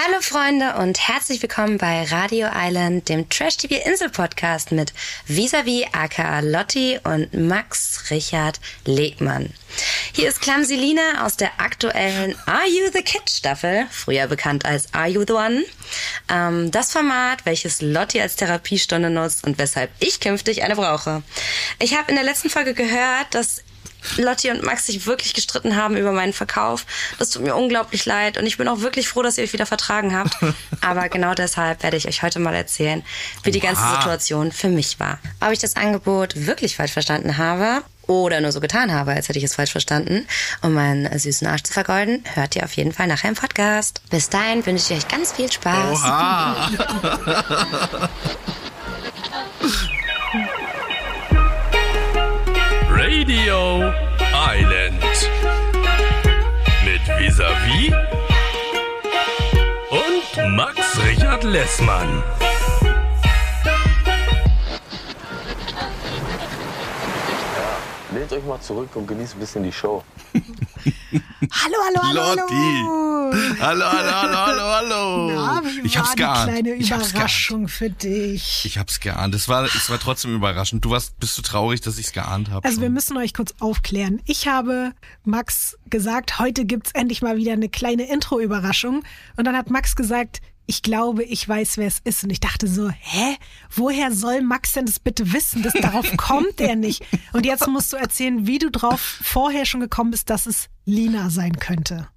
Hallo Freunde und herzlich willkommen bei Radio Island, dem Trash-TV Insel-Podcast mit Visavi aka Lotti und Max Richard Legmann. Hier ist Clumsy Lina aus der aktuellen Are You the Kid Staffel, früher bekannt als Are You the One. Ähm, das Format, welches Lotti als Therapiestunde nutzt und weshalb ich künftig eine brauche. Ich habe in der letzten Folge gehört, dass Lotti und Max sich wirklich gestritten haben über meinen Verkauf. Das tut mir unglaublich leid und ich bin auch wirklich froh, dass ihr euch wieder vertragen habt. Aber genau deshalb werde ich euch heute mal erzählen, wie die ganze Situation für mich war. Ob ich das Angebot wirklich falsch verstanden habe oder nur so getan habe, als hätte ich es falsch verstanden, um meinen süßen Arsch zu vergeuden, hört ihr auf jeden Fall nachher im Podcast. Bis dahin wünsche ich euch ganz viel Spaß. Oha. Radio Island. Mit Visavi und Max Richard Lessmann. Lehnt euch mal zurück und genießt ein bisschen die Show. Hallo, hallo, hallo, Lotti. hallo. Hallo, hallo, hallo, hallo. Na, ich hab's geahnt. kleine ich hab's geahnt. Überraschung für dich? Ich hab's geahnt. Es war, es war trotzdem überraschend. Du warst, bist du traurig, dass ich's geahnt habe? Also wir müssen euch kurz aufklären. Ich habe Max gesagt, heute gibt's endlich mal wieder eine kleine Intro-Überraschung. Und dann hat Max gesagt, ich glaube, ich weiß, wer es ist. Und ich dachte so, hä? Woher soll Max denn das bitte wissen? Das, darauf kommt er nicht. Und jetzt musst du erzählen, wie du drauf vorher schon gekommen bist, dass es Lina sein könnte.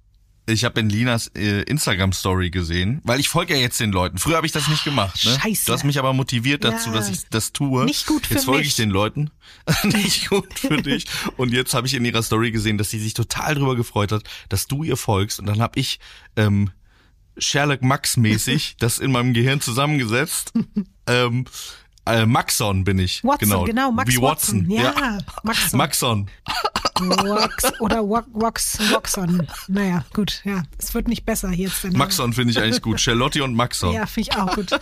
Ich habe in Linas äh, Instagram-Story gesehen, weil ich folge ja jetzt den Leuten. Früher habe ich das nicht gemacht. Ne? Scheiße. Du hast mich aber motiviert dazu, Ja. dass ich das tue. Nicht gut für Jetzt folge mich. ich den Leuten. nicht gut für dich. Und jetzt habe ich in ihrer Story gesehen, dass sie sich total drüber gefreut hat, dass du ihr folgst. Und dann habe ich ähm, Sherlock Max mäßig das in meinem Gehirn zusammengesetzt. ähm, äh, Maxon bin ich. Watson, genau, Max Wie Watson. Watson. Ja, Maxon. Maxon. Wax oder Wax, Wax, Waxon. Naja, gut, ja. Es wird nicht besser hier jetzt. Maxon finde ich eigentlich gut. Charlotte und Maxon. Ja, finde ich auch gut.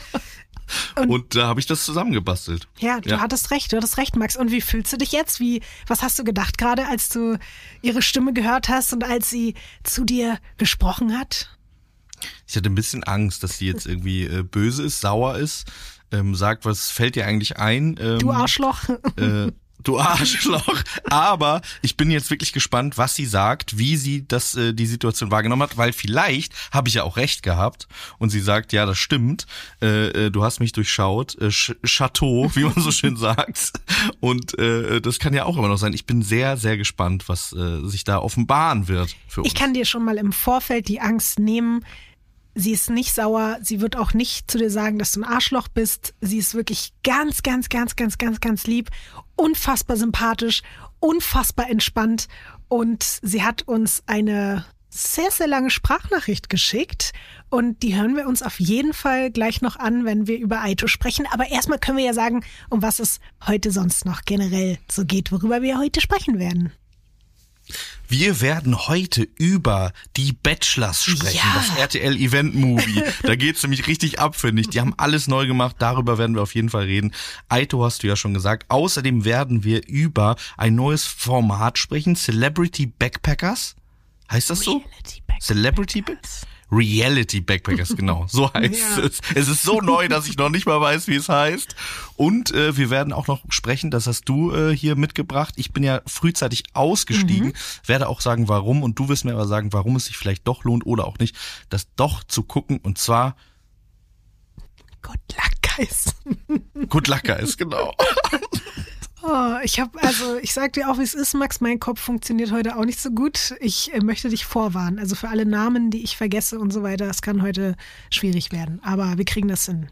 Und da habe ich das zusammengebastelt. Ja, du Ja. hattest recht, du hattest recht, Max. Und wie fühlst du dich jetzt? Wie, was hast du gedacht gerade, als du ihre Stimme gehört hast und als sie zu dir gesprochen hat? Ich hatte ein bisschen Angst, dass sie jetzt irgendwie äh, böse ist, sauer ist, ähm, sagt, was fällt dir eigentlich ein? Ähm, Du Arschloch. Äh, du Arschloch. Aber ich bin jetzt wirklich gespannt, was sie sagt, wie sie das äh, die Situation wahrgenommen hat, weil vielleicht habe ich ja auch recht gehabt und sie sagt, ja, das stimmt. Äh, äh, du hast mich durchschaut, äh, Ch Chateau, wie man so schön sagt. Und äh, das kann ja auch immer noch sein. Ich bin sehr, sehr gespannt, was äh, sich da offenbaren wird für uns. Ich kann dir schon mal im Vorfeld die Angst nehmen. Sie ist nicht sauer. Sie wird auch nicht zu dir sagen, dass du ein Arschloch bist. Sie ist wirklich ganz, ganz, ganz, ganz, ganz, ganz lieb, unfassbar sympathisch, unfassbar entspannt. Und sie hat uns eine sehr, sehr lange Sprachnachricht geschickt. Und die hören wir uns auf jeden Fall gleich noch an, wenn wir über Aito sprechen. Aber erstmal können wir ja sagen, um was es heute sonst noch generell so geht, worüber wir heute sprechen werden. Wir werden heute über die Bachelors sprechen, Ja. das RTL Event Movie. Da geht's nämlich richtig ab, finde ich. Die haben alles neu gemacht, darüber werden wir auf jeden Fall reden. Aito hast du ja schon gesagt. Außerdem werden wir über ein neues Format sprechen, Celebrity Backpackers. Heißt das so? Backpackers. Celebrity Backpackers? Reality Backpackers, genau. So heißt Ja. es. Es ist so neu, dass ich noch nicht mal weiß, wie es heißt. Und äh, wir werden auch noch sprechen, das hast du äh, hier mitgebracht. Ich bin ja frühzeitig ausgestiegen, Mhm. werde auch sagen, warum. Und du wirst mir aber sagen, warum es sich vielleicht doch lohnt oder auch nicht, das doch zu gucken. Und zwar Good luck, guys. Good Luck Guys, genau. Oh, ich habe also, ich sag dir auch, wie es ist, Max. Mein Kopf funktioniert heute auch nicht so gut. Ich äh, möchte dich vorwarnen. Also für alle Namen, die ich vergesse und so weiter, es kann heute schwierig werden. Aber wir kriegen das hin.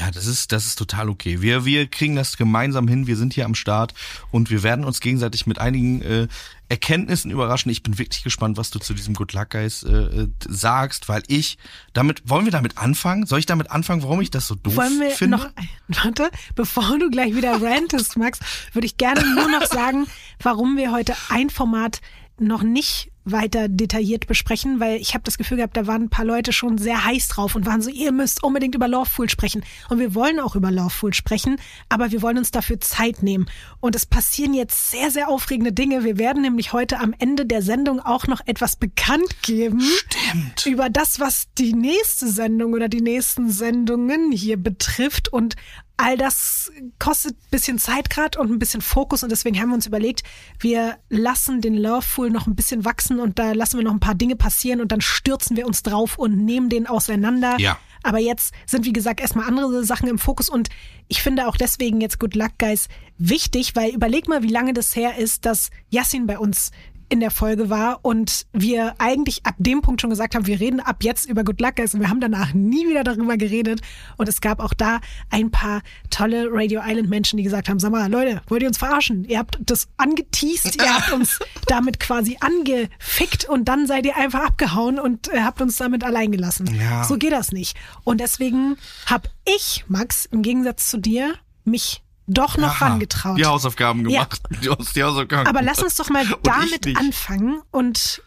Ja, das ist, das ist total okay. Wir, wir kriegen das gemeinsam hin. Wir sind hier am Start und wir werden uns gegenseitig mit einigen äh, Erkenntnissen überraschen. Ich bin wirklich gespannt, was du zu diesem Good Luck Guys äh, äh, sagst, weil ich damit, wollen wir damit anfangen? Soll ich damit anfangen, warum ich das so doof Wollen wir finde? noch, warte, bevor du gleich wieder rantest, Max, würde ich gerne nur noch sagen, warum wir heute ein Format noch nicht weiter detailliert besprechen, weil ich habe das Gefühl gehabt, da waren ein paar Leute schon sehr heiß drauf und waren so, ihr müsst unbedingt über Loveful sprechen. Und wir wollen auch über Loveful sprechen, aber wir wollen uns dafür Zeit nehmen. Und es passieren jetzt sehr, sehr aufregende Dinge. Wir werden nämlich heute am Ende der Sendung auch noch etwas bekannt geben. Stimmt. Über das, was die nächste Sendung oder die nächsten Sendungen hier betrifft. Und all das kostet ein bisschen Zeit gerade und ein bisschen Fokus und deswegen haben wir uns überlegt, wir lassen den Loveful noch ein bisschen wachsen und da lassen wir noch ein paar Dinge passieren und dann stürzen wir uns drauf und nehmen den auseinander. Ja. Aber jetzt sind, wie gesagt, erstmal andere Sachen im Fokus und ich finde auch deswegen jetzt Good Luck Guys wichtig, weil überleg mal, wie lange das her ist, dass Yassin bei uns in der Folge war und wir eigentlich ab dem Punkt schon gesagt haben, wir reden ab jetzt über Good Luck Guys und wir haben danach nie wieder darüber geredet und es gab auch da ein paar tolle Radio Island Menschen, die gesagt haben, sag mal, Leute, wollt ihr uns verarschen? Ihr habt das angeteased, ihr habt uns damit quasi angefickt und dann seid ihr einfach abgehauen und äh, habt uns damit allein gelassen. Ja. So geht das nicht. Und deswegen habe ich, Max, im Gegensatz zu dir, mich doch noch Aha, rangetraut. Die Hausaufgaben gemacht. Die, Haus- die Hausaufgaben Aber lass uns doch mal damit anfangen und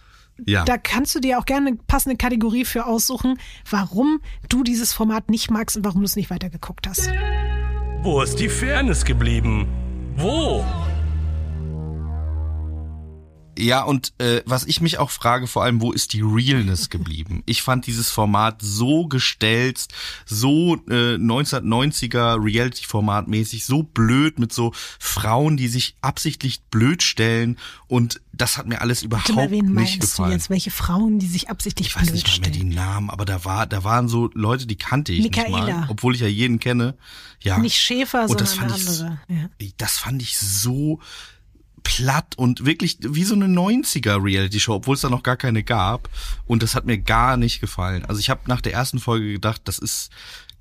Ja. da kannst du dir auch gerne eine passende Kategorie für aussuchen, warum du dieses Format nicht magst und warum du es nicht weitergeguckt hast. Wo ist die Fairness geblieben? Wo? Ja, und äh, was ich mich auch frage, vor allem, wo ist die Realness geblieben? Ich fand dieses Format so gestelzt, so äh, 1990er Reality-Format mäßig, so blöd mit so Frauen, die sich absichtlich blöd stellen und das hat mir alles überhaupt mal, wen nicht meinst gefallen. du jetzt? Welche Frauen, die sich absichtlich ich weiß blöd nicht mal mehr die stellen? Namen, aber da war, da waren so Leute, die kannte ich nicht Michaela. mal, obwohl ich ja jeden kenne. Ja. Nicht Schäfer, und das sondern fand eine ich, andere. Ja. das fand ich so platt und wirklich wie so eine 90er Reality Show, obwohl es da noch gar keine gab und das hat mir gar nicht gefallen. Also ich habe nach der ersten Folge gedacht, das ist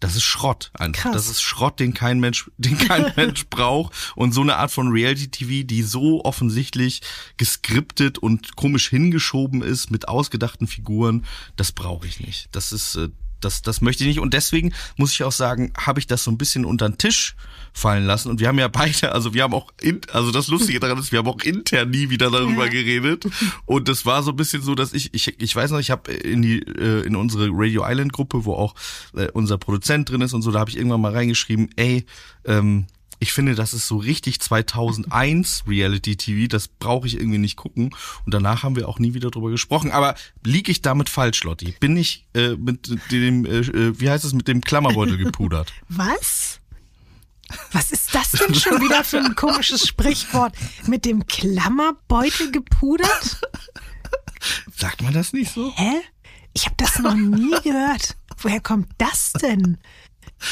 das ist Schrott einfach. Krass. Das ist Schrott, den kein Mensch, den kein Mensch braucht. Und so eine Art von Reality TV, die so offensichtlich geskriptet und komisch hingeschoben ist mit ausgedachten Figuren, das brauche ich nicht. Das ist, äh, das, das möchte ich nicht. Und deswegen muss ich auch sagen, habe ich das so ein bisschen unter den Tisch fallen lassen. Und wir haben ja beide, also wir haben auch, in, also das Lustige daran ist, wir haben auch intern nie wieder darüber geredet. Und das war so ein bisschen so, dass ich, ich, ich weiß noch, ich habe in die, äh, in unsere Radio Island Gruppe, wo auch äh, unser Produzent drin ist und so, da habe ich irgendwann mal reingeschrieben, ey, ähm, ich finde, das ist so richtig 2001 Reality TV, das brauche ich irgendwie nicht gucken. Und danach haben wir auch nie wieder drüber gesprochen. Aber liege ich damit falsch, Lotti? Bin ich äh, mit dem, äh, äh, wie heißt es, mit dem Klammerbeutel gepudert? Was? Was ist das denn schon wieder für ein komisches Sprichwort? Mit dem Klammerbeutel gepudert? Sagt man das nicht so? Hä? Ich habe das noch nie gehört. Woher kommt das denn?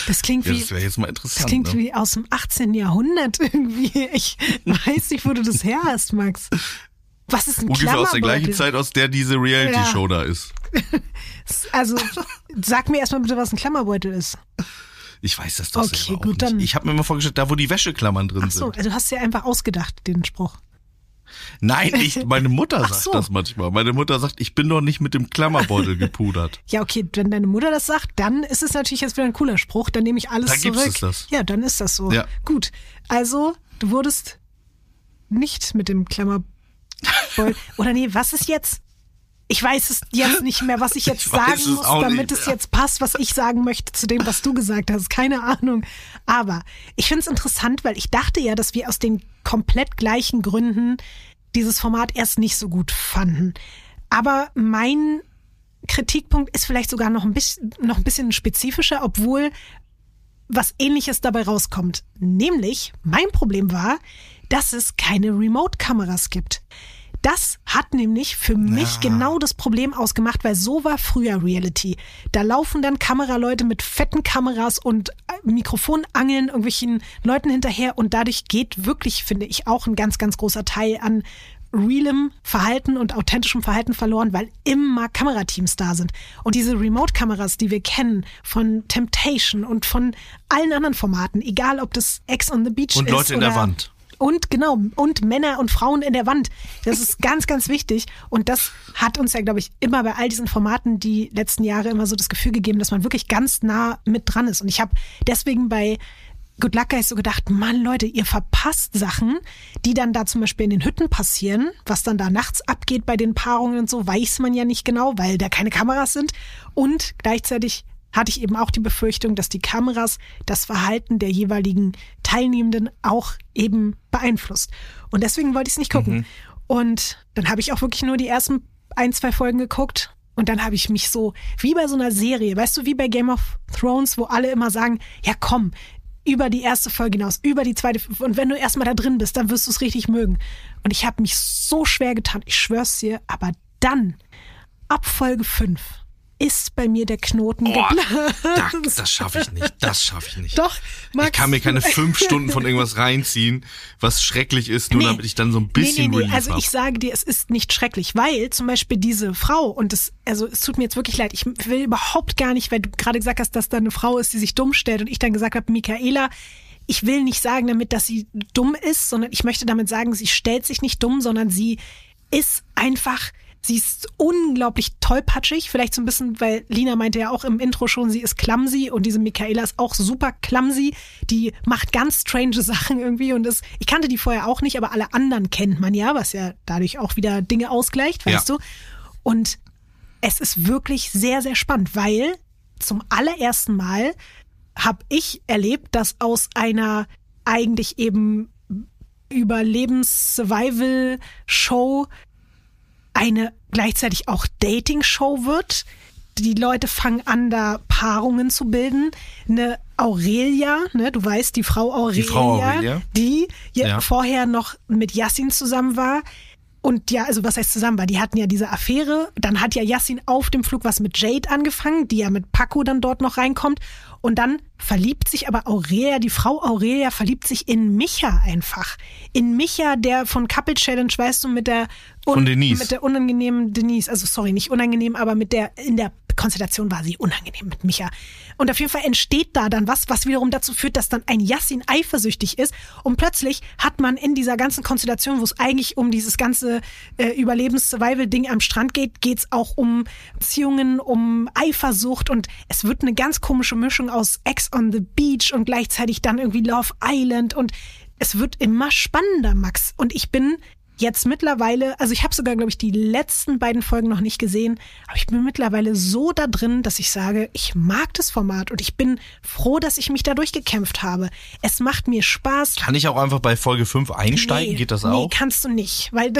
Das klingt Ja, wie, das wäre jetzt mal das interessant. klingt ne? wie aus dem 18. Jahrhundert irgendwie. Ich weiß nicht, wo du das her hast, Max. Was ist ein Ungefähr aus der gleichen? Zeit, aus der diese Reality-Show da ist. Also, sag mir erstmal bitte, was ein Klammerbeutel ist. Ich weiß das doch Okay, selber auch gut, nicht. dann- Ich habe mir mal vorgestellt, da wo die Wäscheklammern drin Ach so, sind. also du hast dir einfach ausgedacht, den Spruch. Nein, ich, meine Mutter sagt so. das manchmal. Meine Mutter sagt, ich bin doch nicht mit dem Klammerbeutel gepudert. Ja, okay, wenn deine Mutter das sagt, dann ist es natürlich jetzt wieder ein cooler Spruch. Dann nehme ich alles Dann zurück. gibt's es das. Ja, dann ist das so. Ja. Gut. Also, du wurdest nicht mit dem Klammerbeutel. Oder nee, was ist jetzt? Ich weiß es jetzt nicht mehr, was ich jetzt Ich sagen muss, damit es jetzt passt, was ich sagen möchte zu dem, was du gesagt hast. Keine Ahnung. Aber ich finde es interessant, weil ich dachte ja, dass wir aus den komplett gleichen Gründen dieses Format erst nicht so gut fanden. Aber mein Kritikpunkt ist vielleicht sogar noch ein bisschen, noch ein bisschen spezifischer, obwohl was ähnliches dabei rauskommt. Nämlich, mein Problem war, dass es keine Remote-Kameras gibt. Das hat nämlich für mich genau das Problem ausgemacht, weil so war früher Reality. Da laufen dann Kameraleute mit fetten Kameras und äh, Mikrofonangeln irgendwelchen Leuten hinterher und dadurch geht wirklich, finde ich, auch ein ganz, ganz großer Teil an realem Verhalten und authentischem Verhalten verloren, weil immer Kamerateams da sind. Und diese Remote-Kameras, die wir kennen von Temptation und von allen anderen Formaten, egal ob das Ex on the Beach Und ist Leute in der Wand. Und genau, und Männer und Frauen in der Wand. Das ist ganz, ganz wichtig. Und das hat uns ja, glaube ich, immer bei all diesen Formaten die letzten Jahre immer so das Gefühl gegeben, dass man wirklich ganz nah mit dran ist. Und ich habe deswegen bei Good Luck Guys so gedacht, Mann, Leute, ihr verpasst Sachen, die dann da zum Beispiel in den Hütten passieren, was dann da nachts abgeht bei den Paarungen und so, weiß man ja nicht genau, weil da keine Kameras sind. Und gleichzeitig hatte ich eben auch die Befürchtung, dass die Kameras das Verhalten der jeweiligen Teilnehmenden auch eben beeinflusst. Und deswegen wollte ich es nicht gucken. Mhm. Und dann habe ich auch wirklich nur die ersten ein, zwei Folgen geguckt. Und dann habe ich mich so, wie bei so einer Serie, weißt du, wie bei Game of Thrones, wo alle immer sagen, ja komm, über die erste Folge hinaus, über die zweite. Und wenn du erstmal da drin bist, dann wirst du es richtig mögen. Und ich habe mich so schwer getan, ich schwör's dir, aber dann, ab Folge 5, ist bei mir der Knoten Boah, geplatzt. das, das schaffe ich nicht. Das schaffe ich nicht. Doch, Max. Ich kann mir keine fünf Stunden von irgendwas reinziehen, was schrecklich ist, nur Nee. damit ich dann so ein bisschen nee, nee, nee. Also hab. ich sage dir, es ist nicht schrecklich, weil zum Beispiel diese Frau, und es, also es tut mir jetzt wirklich leid, ich will überhaupt gar nicht, weil du gerade gesagt hast, dass da eine Frau ist, die sich dumm stellt und ich dann gesagt habe, Michaela, ich will nicht sagen damit, dass sie dumm ist, sondern ich möchte damit sagen, sie stellt sich nicht dumm, sondern sie ist einfach, sie ist unglaublich tollpatschig, vielleicht so ein bisschen, weil Lina meinte ja auch im Intro schon, sie ist clumsy und diese Michaela ist auch super clumsy, die macht ganz strange Sachen irgendwie und ist, ich kannte die vorher auch nicht, aber alle anderen kennt man ja, was ja dadurch auch wieder Dinge ausgleicht, weißt Ja. du? Und es ist wirklich sehr, sehr spannend, weil zum allerersten Mal habe ich erlebt, dass aus einer eigentlich eben Überlebens-Survival-Show eine gleichzeitig auch Dating-Show wird. Die Leute fangen an, da Paarungen zu bilden. Eine Aurelia, ne, du weißt, die Frau Aurelia, Frau Aurelia. die Ja. vorher noch mit Yassin zusammen war. Und ja, also was heißt zusammen war? Die hatten ja diese Affäre. Dann hat ja Yassin auf dem Flug was mit Jade angefangen, die ja mit Paco dann dort noch reinkommt. Und dann verliebt sich aber Aurelia, die Frau Aurelia verliebt sich in Micha einfach. In Micha, der von Couple Challenge, weißt du, mit der Von Denise. mit der unangenehmen Denise, also sorry, nicht unangenehm, aber mit der in der Konstellation war sie unangenehm mit Micha. Und auf jeden Fall entsteht da dann was, was wiederum dazu führt, dass dann ein Yassin eifersüchtig ist und plötzlich hat man in dieser ganzen Konstellation, wo es eigentlich um dieses ganze äh, Überlebens-Survival-Ding am Strand geht, geht's auch um Beziehungen, um Eifersucht und es wird eine ganz komische Mischung aus Ex on the Beach und gleichzeitig dann irgendwie Love Island und es wird immer spannender, Max. Und ich bin jetzt mittlerweile, also ich habe sogar, glaube ich, die letzten beiden Folgen noch nicht gesehen, aber ich bin mittlerweile so da drin, dass ich sage, ich mag das Format und ich bin froh, dass ich mich da durchgekämpft habe. Es macht mir Spaß. Kann ich auch einfach bei Folge 5 einsteigen? Nee, Geht das nee, auch? kannst du nicht, weil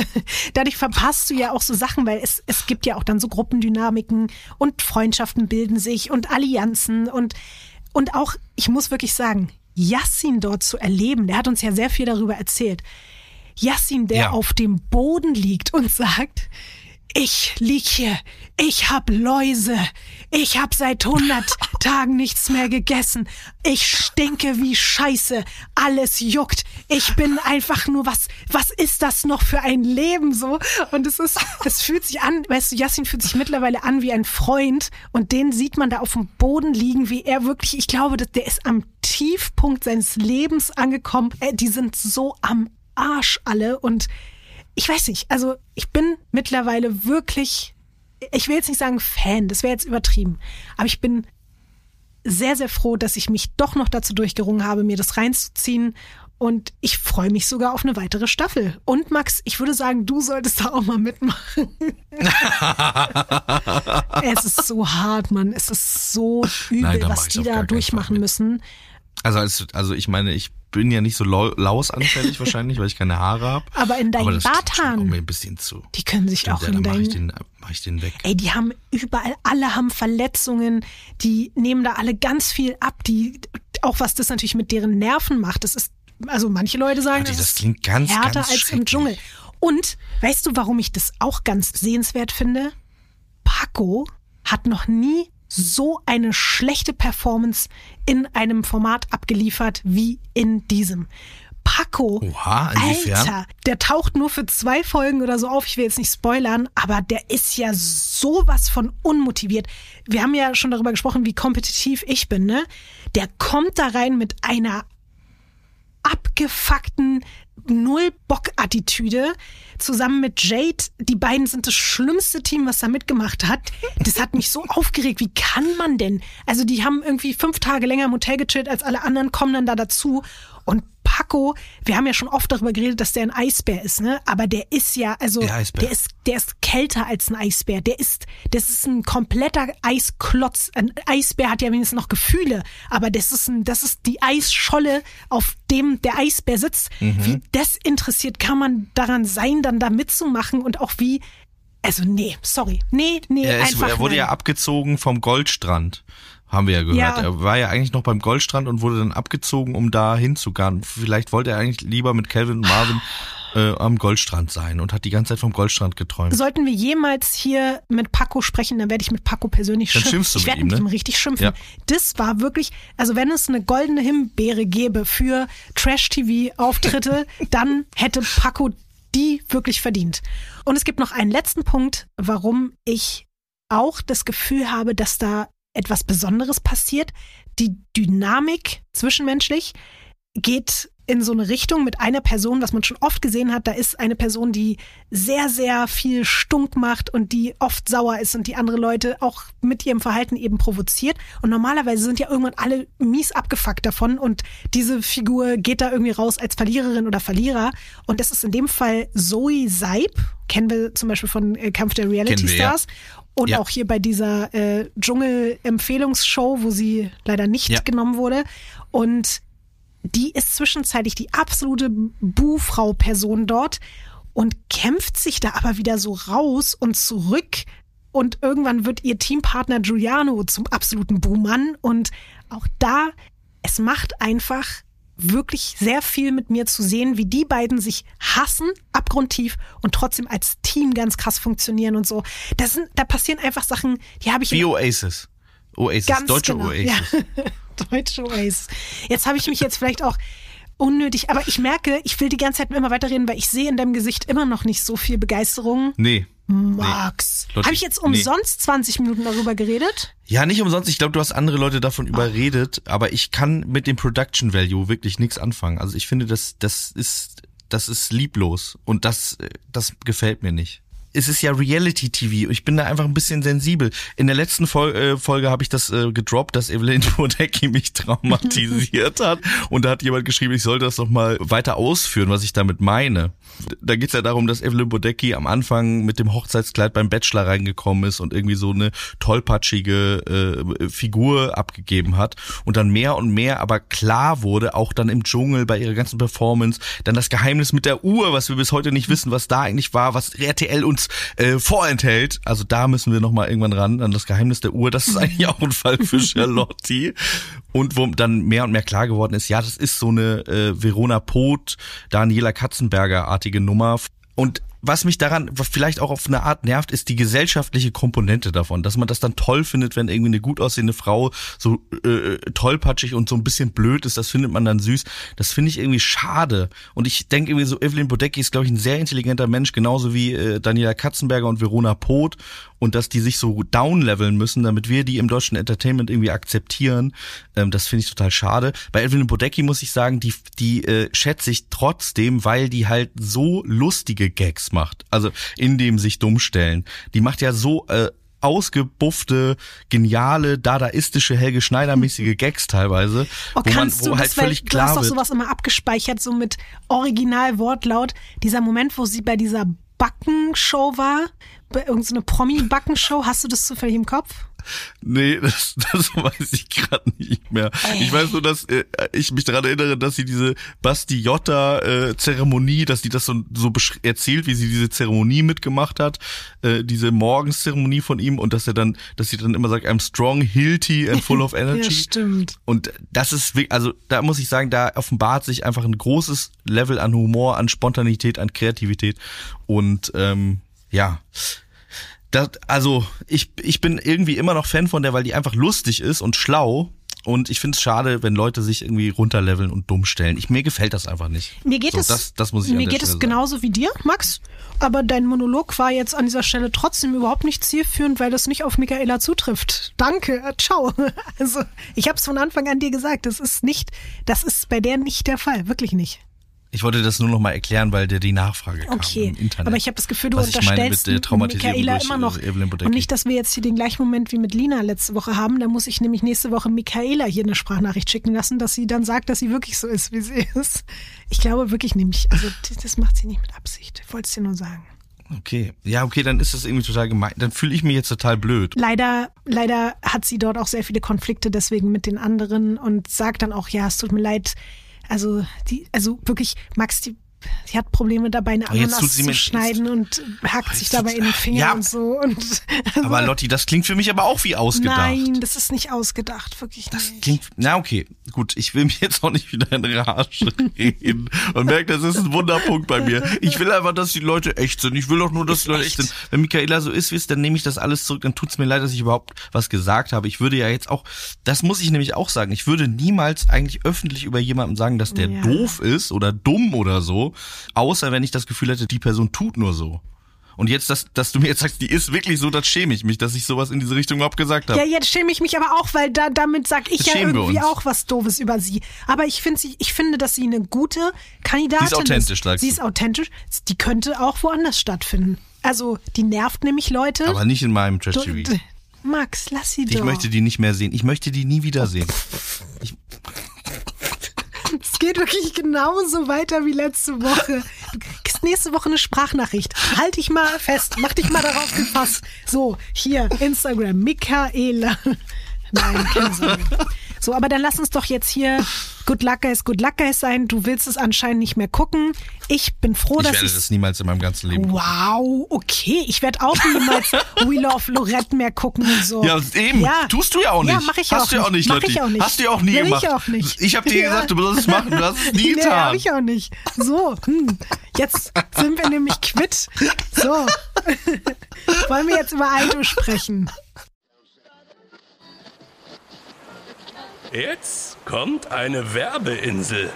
dadurch verpasst du ja auch so Sachen, weil es, es gibt ja auch dann so Gruppendynamiken und Freundschaften bilden sich und Allianzen und, und auch, ich muss wirklich sagen, Yassin dort zu erleben, der hat uns ja sehr viel darüber erzählt. Yassin, der Ja. auf dem Boden liegt und sagt, ich lieg hier, ich hab Läuse, ich hab seit 100 Tagen nichts mehr gegessen, ich stinke wie Scheiße, alles juckt, ich bin einfach nur, was, was ist das noch für ein Leben so? Und es ist, es fühlt sich an, weißt du, Yassin fühlt sich mittlerweile an wie ein Freund und den sieht man da auf dem Boden liegen, wie er wirklich, ich glaube, dass der ist am Tiefpunkt seines Lebens angekommen, äh, die sind so am Arsch alle und ich weiß nicht, also ich bin mittlerweile wirklich, ich will jetzt nicht sagen Fan, das wäre jetzt übertrieben, aber ich bin sehr, sehr froh, dass ich mich doch noch dazu durchgerungen habe, mir das reinzuziehen. Und ich freue mich sogar auf eine weitere Staffel. Und Max, ich würde sagen, du solltest da auch mal mitmachen. es ist so hart, Mann. Es ist so übel, Nein, was die da durchmachen müssen. Also, als, also ich meine, ich bin ja nicht so lau lausanfällig wahrscheinlich, weil ich keine Haare habe. Aber in deinen das Barthaaren, ein bisschen zu. Die können sich Stimmt, auch ja, in dann mach ich, deinen den, mach ich den weg. Ey, die haben überall, alle haben Verletzungen, die nehmen da alle ganz viel ab, die, auch was das natürlich mit deren Nerven macht, das ist, also manche Leute sagen, Warte, das ist klingt ganz, härter ganz als im. Dschungel. Und weißt du, warum ich das auch ganz sehenswert finde? Paco hat noch nie so eine schlechte Performance in einem Format abgeliefert wie in diesem. Paco, Oha? Alter, der taucht nur für zwei Folgen oder so auf. Ich will jetzt nicht spoilern, aber der ist ja sowas von unmotiviert. Wir haben ja schon darüber gesprochen, wie kompetitiv ich bin, ne? Der kommt da rein mit einer abgefuckten Null-Bock-Attitüde zusammen mit Jade. Die beiden sind das schlimmste Team, was da mitgemacht hat. Das hat mich so aufgeregt. Wie kann man denn? Also die haben irgendwie fünf Tage länger im Hotel gechillt als alle anderen, kommen dann da dazu. Und Paco, wir haben ja schon oft darüber geredet, dass der ein Eisbär ist, ne? Aber der ist ja, also Der der ist, der ist kälter als ein Eisbär. Der ist, das ist ein kompletter Eisklotz. Ein Eisbär hat ja wenigstens noch Gefühle, aber das ist ein, das ist die Eisscholle, auf dem der Eisbär sitzt. Mhm. Wie desinteressiert kann man daran sein, dann da mitzumachen und auch wie, also nee, sorry, nee, nee, Er, ist, einfach er wurde nein. ja abgezogen vom Goldstrand. Haben wir ja gehört. Ja. Er war ja eigentlich noch beim Goldstrand und wurde dann abgezogen, um da hinzugehen. Vielleicht wollte er eigentlich lieber mit Calvin und Marvin äh, am Goldstrand sein und hat die ganze Zeit vom Goldstrand geträumt. Sollten wir jemals hier mit Paco sprechen, dann werde ich mit Paco persönlich Dann schimpfen. schimpfst du ich mit werde ihm, mit ne? ihm richtig schimpfen. Ja. Das war wirklich, also wenn es eine goldene Himbeere gäbe für Trash-TV-Auftritte, dann hätte Paco die wirklich verdient. Und es gibt noch einen letzten Punkt, warum ich auch das Gefühl habe, dass da etwas Besonderes passiert. Die Dynamik zwischenmenschlich geht in so eine Richtung mit einer Person, was man schon oft gesehen hat. Da ist eine Person, die sehr, sehr viel Stunk macht und die oft sauer ist und die andere Leute auch mit ihrem Verhalten eben provoziert. Und normalerweise sind ja irgendwann alle mies abgefuckt davon und diese Figur geht da irgendwie raus als Verliererin oder Verlierer. Und das ist in dem Fall Zoe Seib, kennen wir zum Beispiel von äh, Kampf der Reality wir, ja. Stars. Und Ja. auch hier bei dieser äh, Dschungel-Empfehlungsshow, wo sie leider nicht Ja. genommen wurde. Und die ist zwischenzeitlich die absolute Buhfrau-Person dort und kämpft sich da aber wieder so raus und zurück. Und irgendwann wird ihr Teampartner Giuliano zum absoluten Buhmann. Und auch da, es macht einfach wirklich sehr viel mit mir zu sehen, wie die beiden sich hassen, abgrundtief und trotzdem als Team ganz krass funktionieren und so. Das sind, da passieren einfach Sachen, die habe ich Wie Oasis. Oasis, Ganz deutsche genau. Oasis. Ja. Deutsche Oasis. Jetzt habe ich mich jetzt vielleicht auch unnötig, aber ich merke, ich will die ganze Zeit immer weiterreden, weil ich sehe in deinem Gesicht immer noch nicht so viel Begeisterung. Nee. Max. Lotti, Habe ich jetzt nee. umsonst 20 Minuten darüber geredet? Ja, nicht umsonst. Ich glaube, du hast andere Leute davon überredet, aber ich kann mit dem Production Value wirklich nichts anfangen. Also ich finde, das, das ist, das ist lieblos und das, das gefällt mir nicht. Es ist ja Reality TV. Ich bin da einfach ein bisschen sensibel. In der letzten Fol äh, Folge habe ich das äh, gedroppt, dass Evelyn Bodecki mich traumatisiert hat. Und da hat jemand geschrieben, ich sollte das noch mal weiter ausführen, was ich damit meine. Da geht's ja darum, dass Evelyn Bodecki am Anfang mit dem Hochzeitskleid beim Bachelor reingekommen ist und irgendwie so eine tollpatschige äh, Figur abgegeben hat und dann mehr und mehr aber klar wurde, auch dann im Dschungel bei ihrer ganzen Performance, dann das Geheimnis mit der Uhr, was wir bis heute nicht wissen, was da eigentlich war, was RTL uns äh, vorenthält. Also da müssen wir noch mal irgendwann ran an das Geheimnis der Uhr. Das ist eigentlich auch ein Fall für Charlotte. Und wo dann mehr und mehr klar geworden ist, ja, das ist so eine äh, Verona Poth, Daniela Katzenberger-artige Nummer. Und was mich daran vielleicht auch auf eine Art nervt, ist die gesellschaftliche Komponente davon, dass man das dann toll findet, wenn irgendwie eine gut aussehende Frau so äh, tollpatschig und so ein bisschen blöd ist, das findet man dann süß. Das finde ich irgendwie schade. Und ich denke irgendwie so, Evelyn Bodecki ist, glaube ich, ein sehr intelligenter Mensch, genauso wie äh, Daniela Katzenberger und Verona Poth. Und dass die sich so downleveln müssen, damit wir die im deutschen Entertainment irgendwie akzeptieren, ähm, das finde ich total schade. Bei Evelyn Bodecki muss ich sagen, die, die äh, schätze ich trotzdem, weil die halt so lustige Gags macht. Also in dem sich dumm stellen. Die macht ja so äh, ausgebuffte, geniale, dadaistische, Helge Schneider-mäßige Gags teilweise, Oh, wo man wo du halt völlig du hast klar doch sowas immer abgespeichert, so mit Original-Wortlaut. Dieser Moment, wo sie bei dieser Backenshow war, bei irgendeiner Promi-Backenshow, hast du das zufällig im Kopf? Nee, das, das weiß ich gerade nicht mehr. Ich weiß nur, dass äh, ich mich daran erinnere, dass sie diese Bastiotta-Zeremonie, dass die das so, so erzählt, wie sie diese Zeremonie mitgemacht hat, äh, diese Morgenszeremonie von ihm und dass er dann, dass sie dann immer sagt, I'm strong, hilty and full of energy. Ja, stimmt. Und das ist wirklich, also da muss ich sagen, da offenbart sich einfach ein großes Level an Humor, an Spontanität, an Kreativität. Und ähm, ja, das, also ich, ich bin irgendwie immer noch Fan von der, weil die einfach lustig ist und schlau Und ich finde es schade, wenn Leute sich irgendwie runterleveln und dumm stellen. Ich, mir gefällt das einfach nicht. Mir geht so, es, das, das muss ich mir geht es genauso wie dir, Max. Aber dein Monolog war jetzt an dieser Stelle trotzdem überhaupt nicht zielführend, weil das nicht auf Michaela zutrifft. Danke, äh, ciao. Also ich habe es von Anfang an dir gesagt, das ist nicht, das ist bei der nicht der Fall, wirklich nicht. Ich wollte das nur noch mal erklären, weil dir die Nachfrage kam Okay, im Internet. aber ich habe das Gefühl, du was ich meine unterstellst mit der Traumatisierung Michaela immer noch. äh, Bodecki. Und nicht, dass wir jetzt hier den gleichen Moment wie mit Lina letzte Woche haben. Da muss ich nämlich nächste Woche Michaela hier eine Sprachnachricht schicken lassen, dass sie dann sagt, dass sie wirklich so ist, wie sie ist. Ich glaube wirklich nämlich, also das macht sie nicht mit Absicht. Ich wollte es dir nur sagen. Okay, ja, okay, dann ist das irgendwie total gemein. Dann fühle ich mich jetzt total blöd. Leider, leider hat sie dort auch sehr viele Konflikte deswegen mit den anderen und sagt dann auch, ja, es tut mir leid. Also, die, also wirklich, Max, die, die hat Probleme dabei, eine Ananas sie zu mir- schneiden und hackt sich jetzt dabei in den Finger Ja. und so. Und, also, Aber Lotti, das klingt für mich aber auch wie ausgedacht. Nein, das ist nicht ausgedacht, wirklich Das nicht. klingt, na okay, gut, ich will mich jetzt auch nicht wieder in Rage reden und merke, das ist ein Wunderpunkt bei mir. Ich will einfach, dass die Leute echt sind. Ich will doch nur, dass die Leute echt echt. sind. Wenn Michaela so ist, wie es, dann nehme ich das alles zurück. Dann tut's mir leid, dass ich überhaupt was gesagt habe. Ich würde ja jetzt auch, das muss ich nämlich auch sagen, ich würde niemals eigentlich öffentlich über jemanden sagen, dass der Ja. doof ist oder dumm oder so, außer wenn ich das Gefühl hätte, die Person tut nur so. Und jetzt, dass, dass du mir jetzt sagst, die ist wirklich so, das schäme ich mich, dass ich sowas in diese Richtung überhaupt gesagt habe. Ja, jetzt schäme ich mich aber auch, weil da, damit sag ich Jetzt ja irgendwie auch was Doofes über sie. Aber ich finde sie, ich finde, dass sie eine gute Kandidatin Sie ist authentisch, sagst Sie ist authentisch. Die könnte auch woanders stattfinden. Also, die nervt nämlich Leute. Aber nicht in meinem Trash-TV. d- Max, lass sie Ich doch. möchte die nicht mehr sehen. Ich möchte die nie wiedersehen. Geht wirklich genauso weiter wie letzte Woche. Du kriegst nächste Woche eine Sprachnachricht. Halt dich mal fest, mach dich mal darauf gefasst. So, hier, Instagram, Michaela. Nein, keine Sorge. So, aber dann lass uns doch jetzt hier Good Luck Guys, Good Luck Guys sein. Du willst es anscheinend nicht mehr gucken. Ich bin froh, Ich dass werde ich das niemals in meinem ganzen Leben. Wow, okay. Ich werde auch niemals We Love Lorette mehr gucken und so. Ja, eben. Tust du ja auch nicht. Ja, mach ich Hast auch du ja auch nicht, Lotti. ich auch nicht. Hast du ja auch nie Will gemacht. Ich auch nicht. Ich hab dir gesagt, du sollst es machen. Du hast es nie nee, getan. hab ich auch nicht. So, hm. jetzt sind wir nämlich quitt. So. Wollen wir jetzt über Aido sprechen? Jetzt kommt eine Werbeinsel.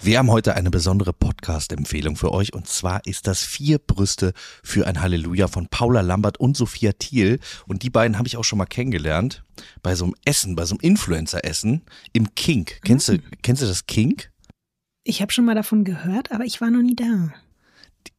Wir haben heute eine besondere Podcast-Empfehlung für euch und zwar ist das Vier Brüste für ein Halleluja von Paula Lambert und Sophia Thiel und die beiden habe ich auch schon mal kennengelernt bei so einem Essen, bei so einem Influencer-Essen im Kink. Kennst du, kennst du das Kink? Ich habe schon mal davon gehört, aber ich war noch nie da.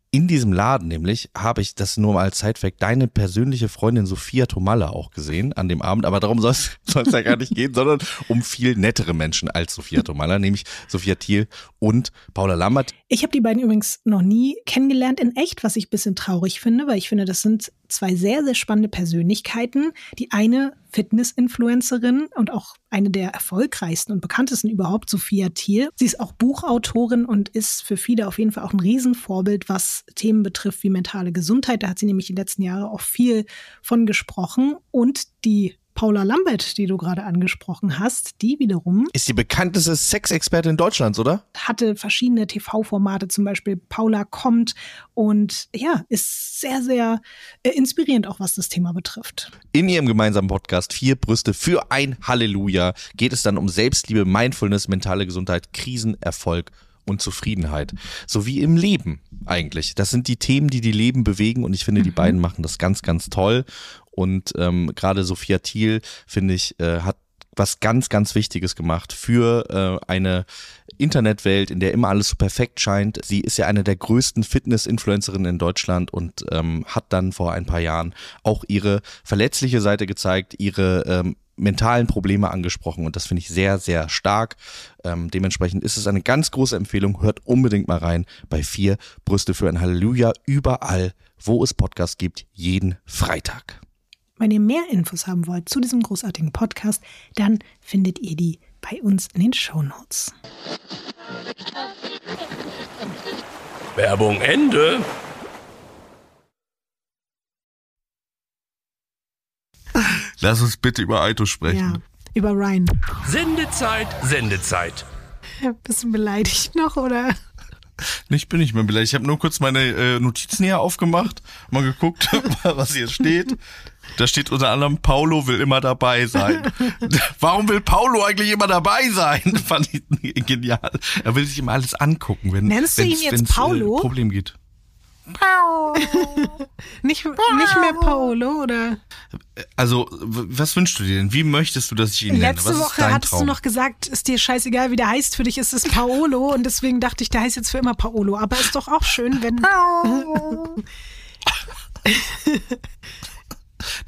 In diesem Laden nämlich habe ich das nur mal als Sidefact deine persönliche Freundin Sophia Tomalla auch gesehen an dem Abend, aber darum soll es ja gar nicht gehen, sondern um viel nettere Menschen als Sophia Tomalla, nämlich Sophia Thiel und Paula Lambert. Ich habe die beiden übrigens noch nie kennengelernt in echt, was ich ein bisschen traurig finde, weil ich finde, das sind zwei sehr, sehr spannende Persönlichkeiten. Die eine Fitness-Influencerin und auch eine der erfolgreichsten und bekanntesten überhaupt, Sophia Thiel. Sie ist auch Buchautorin und ist für viele auf jeden Fall auch ein Riesenvorbild, was Themen betrifft wie mentale Gesundheit. Da hat sie nämlich die letzten Jahre auch viel von gesprochen. Und die Paula Lambert, die du gerade angesprochen hast, die wiederum Ist die bekannteste Sexexpertin Deutschlands, oder? hatte verschiedene TV-Formate, zum Beispiel Paula kommt und ja, ist sehr, sehr äh, inspirierend auch, was das Thema betrifft. In ihrem gemeinsamen Podcast Vier Brüste für ein Halleluja geht es dann um Selbstliebe, Mindfulness, mentale Gesundheit, Krisenerfolg und Zufriedenheit. Sowie im Leben eigentlich. Das sind die Themen, die die Leben bewegen und ich finde, die beiden machen das ganz, ganz toll. Und ähm, gerade Sophia Thiel, finde ich, äh, hat was ganz, ganz Wichtiges gemacht für äh, eine Internetwelt, in der immer alles so perfekt scheint. Sie ist ja eine der größten Fitness-Influencerinnen in Deutschland und ähm, hat dann vor ein paar Jahren auch ihre verletzliche Seite gezeigt, ihre ähm, mentalen Probleme angesprochen und das finde ich sehr, sehr stark. Ähm, dementsprechend ist es eine ganz große Empfehlung. Hört unbedingt mal rein bei vier Brüste für ein Halleluja überall, wo es Podcasts gibt, jeden Freitag. Wenn ihr mehr Infos haben wollt zu diesem großartigen Podcast, dann findet ihr die bei uns in den Show Notes. Werbung Ende. Lass uns bitte über Aito sprechen. Ja, über Ryan. Sendezeit, Sendezeit. Bist du beleidigt noch oder? Ich bin nicht mehr beleidigt. Ich habe nur kurz meine äh, Notizen hier aufgemacht, mal geguckt, was hier steht. Da steht unter anderem, Paulo will immer dabei sein. Warum will Paulo eigentlich immer dabei sein? Fand ich genial. Er will sich immer alles angucken, wenn Nennst du ihn jetzt wenn's, Paulo? Äh, Problem geht. Nicht, nicht mehr Paolo oder? Also, was wünschst du dir denn? Wie möchtest du, dass ich ihn nenne? Letzte was ist Woche dein hattest Traum? du noch gesagt, ist dir scheißegal, wie der heißt. Für dich ist es Paolo und deswegen dachte ich, der heißt jetzt für immer Paolo. Aber ist doch auch schön, wenn.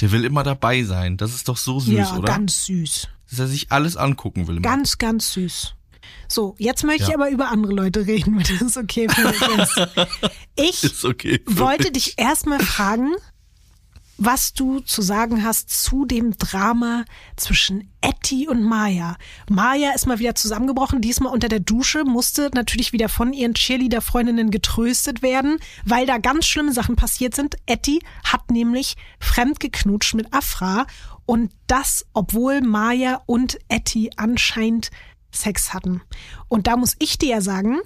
Der will immer dabei sein. Das ist doch so süß, ja, oder? ganz süß. Dass er sich alles angucken will. immer. Ganz, ganz süß. So, jetzt möchte ich Ja. aber über andere Leute reden, wenn das okay für dich ist. Ich Ist okay. für wollte mich. dich erstmal fragen, was du zu sagen hast zu dem Drama zwischen Etty und Maya. Maya ist mal wieder zusammengebrochen, diesmal unter der Dusche, musste natürlich wieder von ihren Cheerleader-Freundinnen getröstet werden, weil da ganz schlimme Sachen passiert sind. Etty hat nämlich fremdgeknutscht mit Afra und das, obwohl Maya und Etty anscheinend Sex hatten. Und da muss ich dir ja sagen,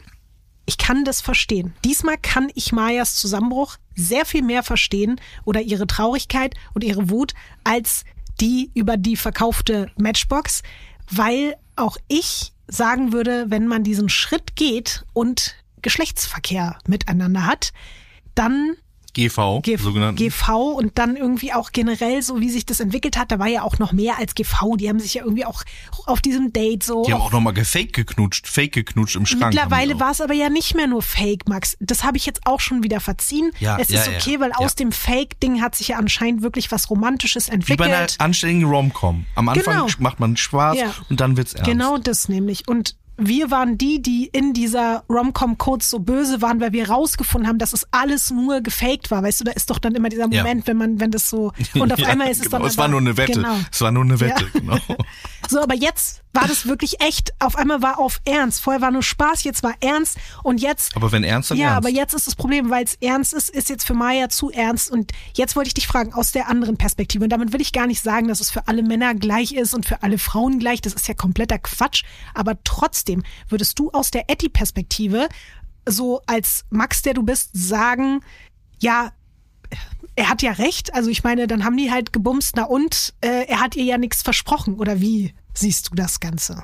ich kann das verstehen. Diesmal kann ich Mayas Zusammenbruch sehr viel mehr verstehen oder ihre Traurigkeit und ihre Wut als die über die verkaufte Matchbox, weil auch ich sagen würde, wenn man diesen Schritt geht und Geschlechtsverkehr miteinander hat, dann GV, G sogenannten. GV und dann irgendwie auch generell so, wie sich das entwickelt hat, da war ja auch noch mehr als GV. Die haben sich ja irgendwie auch auf diesem Date so. Die haben auch nochmal gefake geknutscht, fake geknutscht im Schrank. Mittlerweile war es aber ja nicht mehr nur Fake, Max. Das habe ich jetzt auch schon wieder verziehen. Ja, es ja, ist ja, okay, weil aus ja. dem Fake-Ding hat sich ja anscheinend wirklich was Romantisches Wie bei einer entwickelt. anständigen Rom-Com. Am Anfang Genau. macht man Spaß Ja. und dann wird's ernst. Genau das nämlich. Und wir waren die, die in dieser Rom-Com kurz so böse waren, weil wir rausgefunden haben, dass es alles nur gefaked war. Weißt du, da ist doch dann immer dieser Ja. Moment, wenn man, wenn das so und auf Ja, einmal ist es genau. dann. Es war nur eine Wette. Genau. Es war nur eine Wette, Ja. genau. So, aber jetzt war das wirklich echt. Auf einmal war auf Ernst. Vorher war nur Spaß, jetzt war Ernst und jetzt. Aber wenn ernst, dann ja, ernst. aber jetzt ist das Problem, weil es ernst ist, ist jetzt für Maya zu ernst. Und jetzt wollte ich dich fragen, aus der anderen Perspektive. Und damit will ich gar nicht sagen, dass es für alle Männer gleich ist und für alle Frauen gleich. Das ist ja kompletter Quatsch. Aber trotzdem würdest du aus der Etty-Perspektive, so als Max, der du bist, sagen, ja, er hat ja recht. Also ich meine, dann haben die halt gebumst, na und äh, er hat ihr ja nichts versprochen. Oder wie siehst du das Ganze?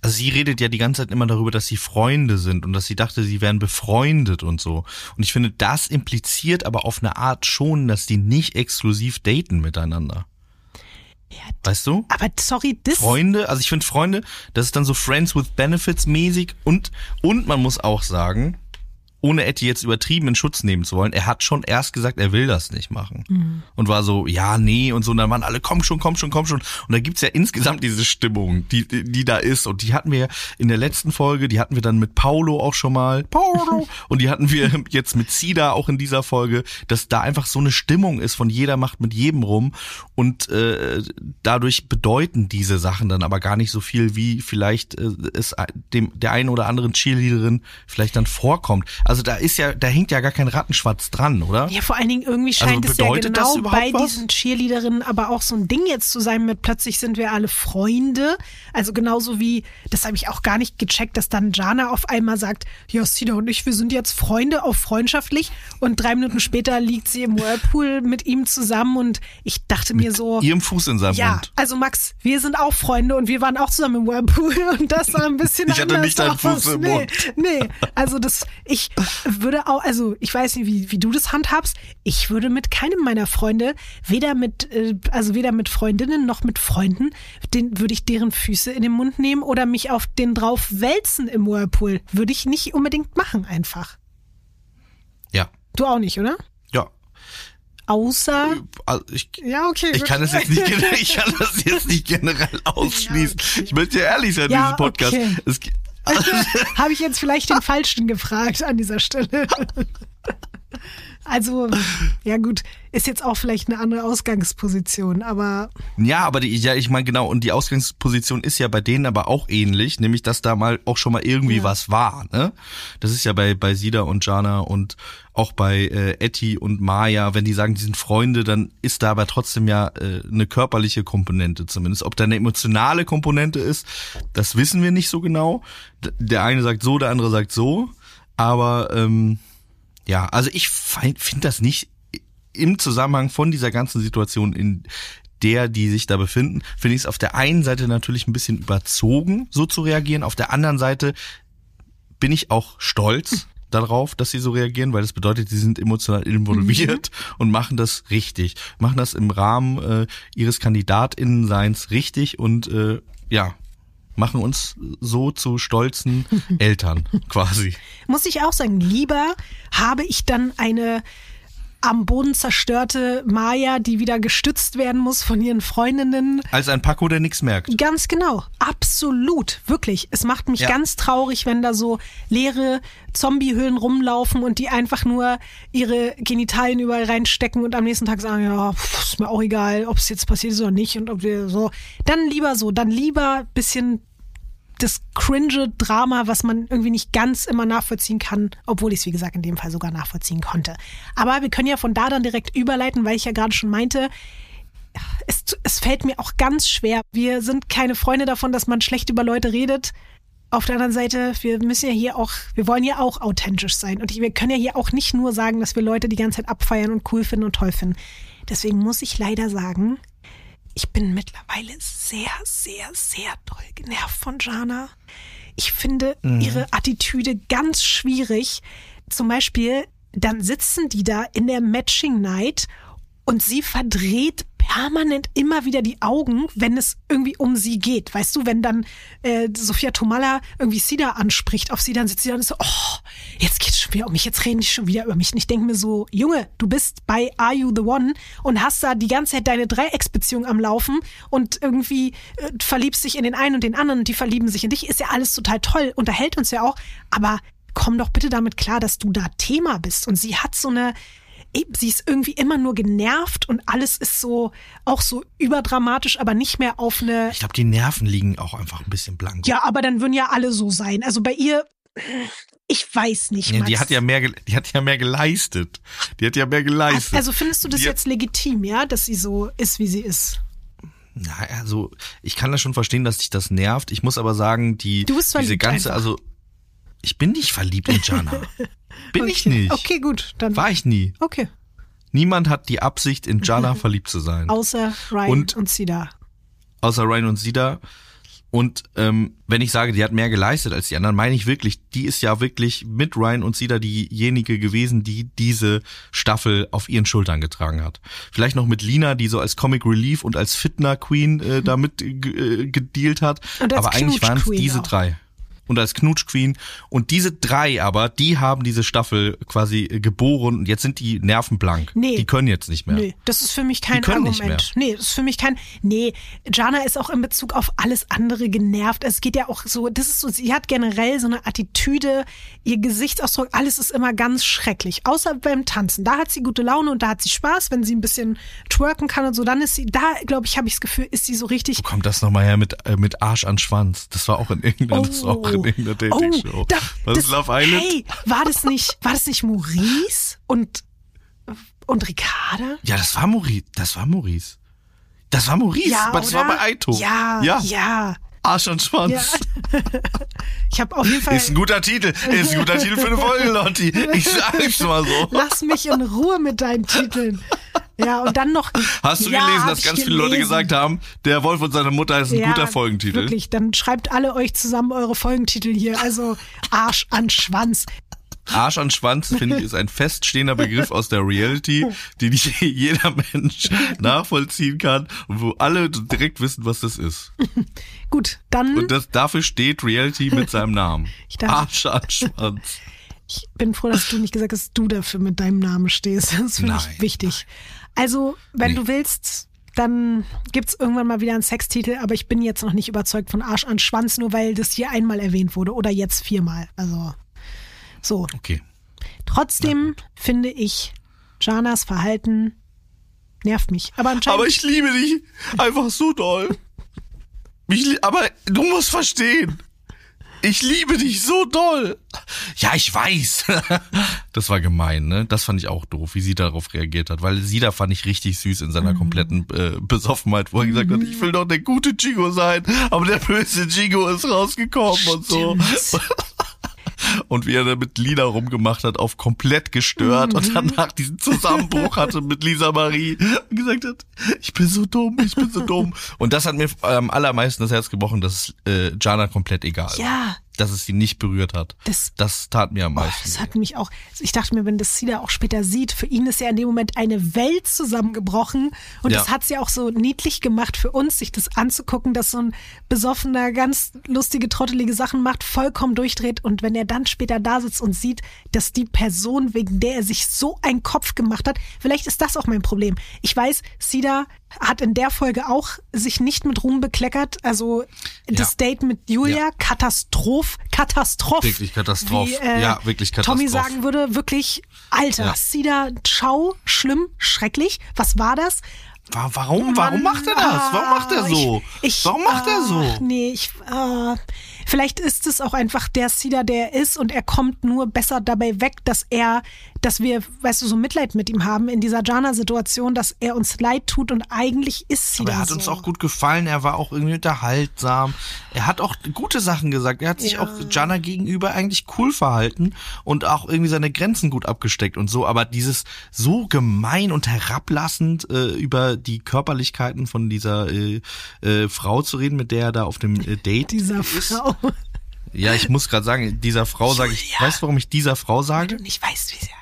Also sie redet ja die ganze Zeit immer darüber, dass sie Freunde sind und dass sie dachte, sie wären befreundet und so. Und ich finde, das impliziert aber auf eine Art schon, dass die nicht exklusiv daten miteinander. Ja, Weißt du? aber sorry, das Freunde, also ich finde Freunde, das ist dann so Friends with Benefits mäßig und, und man muss auch sagen, ohne Etty jetzt übertrieben in Schutz nehmen zu wollen, er hat schon erst gesagt, er will das nicht machen. Mhm. Und war so, ja, nee, und so, und dann waren alle, komm schon, komm schon, komm schon. Und da gibt's ja insgesamt diese Stimmung, die, die, da ist. Und die hatten wir in der letzten Folge, die hatten wir dann mit Paulo auch schon mal. Paulo! und die hatten wir jetzt mit Sida auch in dieser Folge, dass da einfach so eine Stimmung ist von jeder macht mit jedem rum. Und äh, dadurch bedeuten diese Sachen dann aber gar nicht so viel, wie vielleicht äh, es dem der einen oder anderen Cheerleaderin vielleicht dann vorkommt. Also da ist ja, da hängt ja gar kein Rattenschwanz dran, oder? Ja, vor allen Dingen irgendwie scheint Also es ja genau bei was? diesen Cheerleaderinnen aber auch so ein Ding jetzt zu sein mit plötzlich sind wir alle Freunde. Also genauso wie, das habe ich auch gar nicht gecheckt, dass dann Jana auf einmal sagt, ja, Sina und ich, wir sind jetzt Freunde auf freundschaftlich und drei Minuten später liegt sie im Whirlpool mit ihm zusammen und ich dachte mir so, Ihrem Fuß in seinem ja, Mund. also Max, wir sind auch Freunde und wir waren auch zusammen im Whirlpool und das sah ein bisschen Ich hatte anders nicht deinen. Fuß im nee, Mund. Nee, also das, ich würde auch, also ich weiß nicht, wie, wie du das handhabst. Ich würde mit keinem meiner Freunde, weder mit, äh, also weder mit Freundinnen noch mit Freunden, den würde ich deren Füße in den Mund nehmen oder mich auf den drauf wälzen im Whirlpool. Würde ich nicht unbedingt machen einfach. Ja. Du auch nicht, oder? Ja. Außer, Also ich, ja, okay. ich kann das jetzt nicht generell, ich kann das jetzt nicht generell ausschließen. Ich möchte ja ehrlich sein, Ja, diesen Podcast. okay. Es, Habe ich jetzt vielleicht den Falschen gefragt an dieser Stelle. Also, ja gut, ist jetzt auch vielleicht eine andere Ausgangsposition, aber Ja, aber die, ja, ich meine genau, und die Ausgangsposition ist ja bei denen aber auch ähnlich, nämlich dass da mal auch schon mal irgendwie Ja. was war. Ne? Das ist ja bei bei Sida und Jana und auch bei äh, Etty und Maya, wenn die sagen, die sind Freunde, dann ist da aber trotzdem ja äh, eine körperliche Komponente zumindest. Ob da eine emotionale Komponente ist, das wissen wir nicht so genau. Der eine sagt so, der andere sagt so, aber ähm, ja, also ich finde das nicht im Zusammenhang von dieser ganzen Situation, in der die sich da befinden, finde ich es auf der einen Seite natürlich ein bisschen überzogen, so zu reagieren. Auf der anderen Seite bin ich auch stolz darauf, dass sie so reagieren, weil das bedeutet, sie sind emotional involviert und machen das richtig, machen das im Rahmen äh, ihres Kandidatinnenseins richtig und äh, ja, machen uns so zu stolzen Eltern quasi. muss ich auch sagen, lieber habe ich dann eine am Boden zerstörte Maya, die wieder gestützt werden muss von ihren Freundinnen. Als ein Paco, der nichts merkt. Ganz genau, absolut, wirklich. Es macht mich Ja. ganz traurig, wenn da so leere Zombiehöhlen rumlaufen und die einfach nur ihre Genitalien überall reinstecken und am nächsten Tag sagen, ja, pff, ist mir auch egal, ob es jetzt passiert ist oder nicht und ob wir so. Dann lieber so, dann lieber bisschen das cringe Drama, was man irgendwie nicht ganz immer nachvollziehen kann, obwohl ich es, wie gesagt, in dem Fall sogar nachvollziehen konnte. Aber wir können ja von da dann direkt überleiten, weil ich ja gerade schon meinte, es, es fällt mir auch ganz schwer. Wir sind keine Freunde davon, dass man schlecht über Leute redet. Auf der anderen Seite, wir müssen ja hier auch, wir wollen ja auch authentisch sein. Und wir können ja hier auch nicht nur sagen, dass wir Leute die ganze Zeit abfeiern und cool finden und toll finden. Deswegen muss ich leider sagen, ich bin mittlerweile sehr, sehr, sehr doll genervt von Jana. Ich finde ihre Attitüde ganz schwierig. Zum Beispiel, dann sitzen die da in der Matching Night und sie verdreht permanent immer wieder die Augen, wenn es irgendwie um sie geht. Weißt du, wenn dann äh, Sophia Tomalla irgendwie Sida anspricht auf sie, dann sitzt sie da und ist so, oh, jetzt geht's schon wieder um mich, jetzt reden die schon wieder über mich. Und ich denke mir so, Junge, du bist bei Are You the One und hast da die ganze Zeit deine Dreiecksbeziehung am Laufen und irgendwie äh, verliebst dich in den einen und den anderen und die verlieben sich in dich. Ist ja alles total toll, unterhält uns ja auch, aber komm doch bitte damit klar, dass du da Thema bist. Und sie hat so eine, eben, sie ist irgendwie immer nur genervt und alles ist so, auch so überdramatisch, aber nicht mehr auf eine, Ich glaube, die Nerven liegen auch einfach ein bisschen blank. ja, aber dann würden ja alle so sein. Also bei ihr, ich weiß nicht. Die Max. hat ja mehr, die hat ja mehr geleistet. Die hat ja mehr geleistet. Also findest du das Die- jetzt legitim, ja, dass sie so ist, wie sie ist? Na, also ich kann das schon verstehen, dass dich das nervt. Ich muss aber sagen, die diese ganze, einfach. also ich bin nicht verliebt in Jana. bin ich Okay. nicht. Okay, gut, dann. War ich nie. Okay. Niemand hat die Absicht, in Jana verliebt zu sein. Außer Ryan Und- und, Sida. Außer Ryan und Sida. Und ähm, wenn ich sage, die hat mehr geleistet als die anderen, meine ich wirklich, die ist ja wirklich mit Ryan und Sida diejenige gewesen, die diese Staffel auf ihren Schultern getragen hat. Vielleicht noch mit Lina, die so als Comic Relief und als Fitner Queen äh, damit äh, äh, gedealt hat. Aber eigentlich waren es diese auch. drei. Und als Knutsch Queen. Und diese drei aber, die haben diese Staffel quasi geboren und jetzt sind die nervenblank. Nee. Die können jetzt nicht mehr. Nee, das ist für mich kein können nicht Argument. Nee, das ist für mich kein. Nee, Jana ist auch in Bezug auf alles andere genervt. Es geht ja auch so, das ist so, sie hat generell so eine Attitüde, ihr Gesichtsausdruck, alles ist immer ganz schrecklich. Außer beim Tanzen. Da hat sie gute Laune und da hat sie Spaß, wenn sie ein bisschen twerken kann und so. Dann ist sie, da glaube ich, habe ich das Gefühl, ist sie so richtig. Kommt das nochmal her mit, äh, mit Arsch an Schwanz? Das war auch in irgendeiner, das war auch in irgendeiner Dating-Show. Oh, da, Was das, ist Love Island? Hey, war das nicht, war das nicht Maurice und, und Ricarda? Ja, das war Maurice. Das war Maurice. Das war Maurice. aber das war oder? bei Aito. Ja, ja. ja. Arsch und Schwanz. Ja. Ich habe auf jeden Fall. Ist ein guter Titel. Ist ein guter Titel für eine Folge, Lotti. Ich sag's mal so. Lass mich in Ruhe mit deinen Titeln. Ja, und dann noch. Hast du ja, gelesen, dass ganz viele Leute gesagt haben, der Wolf und seine Mutter ist ein ja, guter Folgentitel? Wirklich, dann schreibt alle euch zusammen eure Folgentitel hier. Also Arsch an Schwanz. Arsch an Schwanz, finde ich, ist ein feststehender Begriff aus der Reality, den jeder Mensch nachvollziehen kann und wo alle direkt wissen, was das ist. Gut, dann. Und das, dafür steht Reality mit seinem Namen. Ich darf- Arsch an Schwanz. Ich bin froh, dass du nicht gesagt hast, dass du dafür mit deinem Namen stehst. Das finde Nein, ich wichtig. Also, wenn Nee. du willst, dann gibt's irgendwann mal wieder einen Sextitel, aber ich bin jetzt noch nicht überzeugt von Arsch an Schwanz, nur weil das hier einmal erwähnt wurde oder jetzt viermal. Also, so. Okay. Trotzdem finde ich Janas Verhalten nervt mich. Aber anscheinend. Aber ich liebe dich einfach so doll. Ich, lie- aber du musst verstehen. Ich liebe dich so doll. Ja, ich weiß. Das war gemein, ne? Das fand ich auch doof, wie sie darauf reagiert hat. Weil sie da fand ich richtig süß in seiner kompletten äh, Besoffenheit, wo er gesagt hat, ich will doch der gute Chigo sein, aber der böse Chigo ist rausgekommen und so. Und wie er da mit Lina rumgemacht hat, auf komplett gestört und danach diesen Zusammenbruch hatte mit Lisa Marie und gesagt hat, ich bin so dumm, ich bin so dumm. Und das hat mir am allermeisten das Herz gebrochen, dass äh, Jana komplett egal war. Dass es sie nicht berührt hat. Das- das tat mir am Oh, meisten. das hat mich auch, ich dachte mir, wenn das Sida auch später sieht, für ihn ist ja in dem Moment eine Welt zusammengebrochen und Ja. das hat ja auch so niedlich gemacht für uns, sich das anzugucken, dass so ein besoffener, ganz lustige, trottelige Sachen macht, vollkommen durchdreht und wenn er dann später da sitzt und sieht, dass die Person, wegen der er sich so einen Kopf gemacht hat, vielleicht ist das auch mein Problem. Ich weiß, Sida hat in der Folge auch sich nicht mit Ruhm bekleckert, also das Ja. Date mit Julia, Ja. Katastroph, Katastroph. Wirklich Katastroph. Wie, äh, Ja, wirklich Tommy Katastroph. sagen würde, wirklich, Alter, Ja. Sida, ciao, schlimm, schrecklich. Was war das? Wa- Warum? Warum macht er das? Warum macht er so? Ich, ich, Warum macht er so? Nee, ich, äh, vielleicht ist es auch einfach der Sida, der er ist und er kommt nur besser dabei weg, dass er, dass wir, weißt du, so Mitleid mit ihm haben in dieser Jana-Situation, dass er uns leid tut und eigentlich ist Sida Aber er hat so. uns auch gut gefallen, er war auch irgendwie unterhaltsam. Er hat auch gute Sachen gesagt. Er hat sich Ja. auch Jana gegenüber eigentlich cool verhalten und auch irgendwie seine Grenzen gut abgesteckt und so. Aber dieses so gemein und herablassend äh, über die Körperlichkeiten von dieser äh, äh, Frau zu reden, mit der er da auf dem äh, Date Dieser ist. Frau. Ja, ich muss gerade sagen, dieser Frau sage ich, weißt du, warum ich dieser Frau sage? Und ich weiß, wie sie heißt.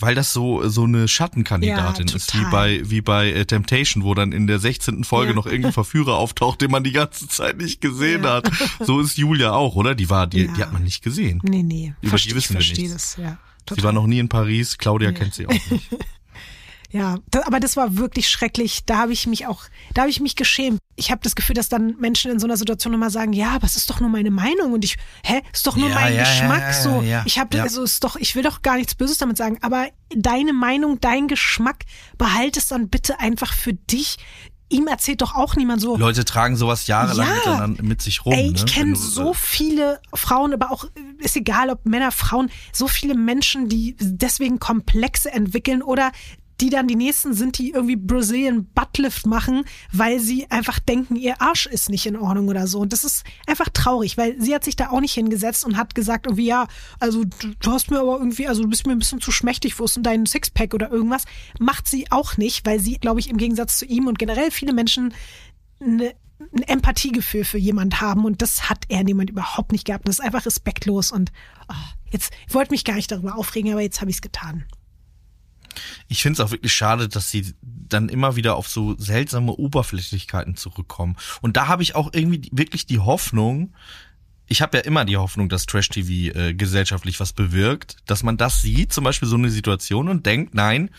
Weil das so so eine Schattenkandidatin Ja, ist, wie bei wie bei äh, Temptation, wo dann in der 16. Folge Ja. noch irgendein Verführer auftaucht, den man die ganze Zeit nicht gesehen Ja. hat. So ist Julia auch, oder? Die war die die hat man nicht gesehen. Nee, nee. Über Versteh- die wissen wir ich verstehe nichts. das, ja. Sie war noch nie in Paris, Claudia kennt sie auch nicht. Ja, da, aber das war wirklich schrecklich. Da habe ich mich auch, da habe ich mich geschämt. Ich habe das Gefühl, dass dann Menschen in so einer Situation immer sagen, ja, aber es ist doch nur meine Meinung und ich, hä, ist doch nur Ja, mein ja, Geschmack. ja, so, ich habe, also ist doch, ich will doch gar nichts Böses damit sagen. Aber deine Meinung, dein Geschmack, behalte es dann bitte einfach für dich. Ihm erzählt doch auch niemand so. Leute tragen sowas jahrelang Ja. miteinander mit sich rum. Ey, ich ne? kenne so viele Frauen, aber auch, ist egal, ob Männer, Frauen, so viele Menschen, die deswegen Komplexe entwickeln oder die dann die nächsten sind, die irgendwie Brazilian Buttlift machen, weil sie einfach denken, ihr Arsch ist nicht in Ordnung oder so. Und das ist einfach traurig, weil sie hat sich da auch nicht hingesetzt und hat gesagt irgendwie, ja, also du, hast mir aber irgendwie, also du bist mir ein bisschen zu schmächtig, wo ist denn dein Sixpack oder irgendwas? Macht sie auch nicht, weil sie, glaube ich, im Gegensatz zu ihm und generell viele Menschen eine, ein Empathiegefühl für jemand haben und das hat er Moment überhaupt nicht gehabt. Das ist einfach respektlos und oh, jetzt ich wollte mich gar nicht darüber aufregen, aber jetzt habe ich es getan. Ich finde es auch wirklich schade, dass sie dann immer wieder auf so seltsame Oberflächlichkeiten zurückkommen. Und da habe ich auch irgendwie wirklich die Hoffnung, ich habe ja immer die Hoffnung, dass Trash TV äh, gesellschaftlich was bewirkt, dass man das sieht, zum Beispiel so eine Situation und denkt, nein,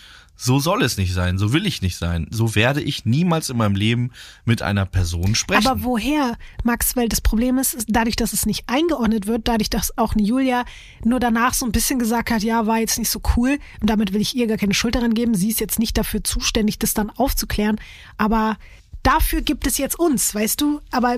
so soll es nicht sein, so will ich nicht sein, so werde ich niemals in meinem Leben mit einer Person sprechen. Aber woher, Max? Weil das Problem ist, ist, dadurch, dass es nicht eingeordnet wird, dadurch, dass auch eine Julia nur danach so ein bisschen gesagt hat, ja, war jetzt nicht so cool und damit will ich ihr gar keine Schuld daran geben. Sie ist jetzt nicht dafür zuständig, das dann aufzuklären. Aber dafür gibt es jetzt uns, weißt du? Aber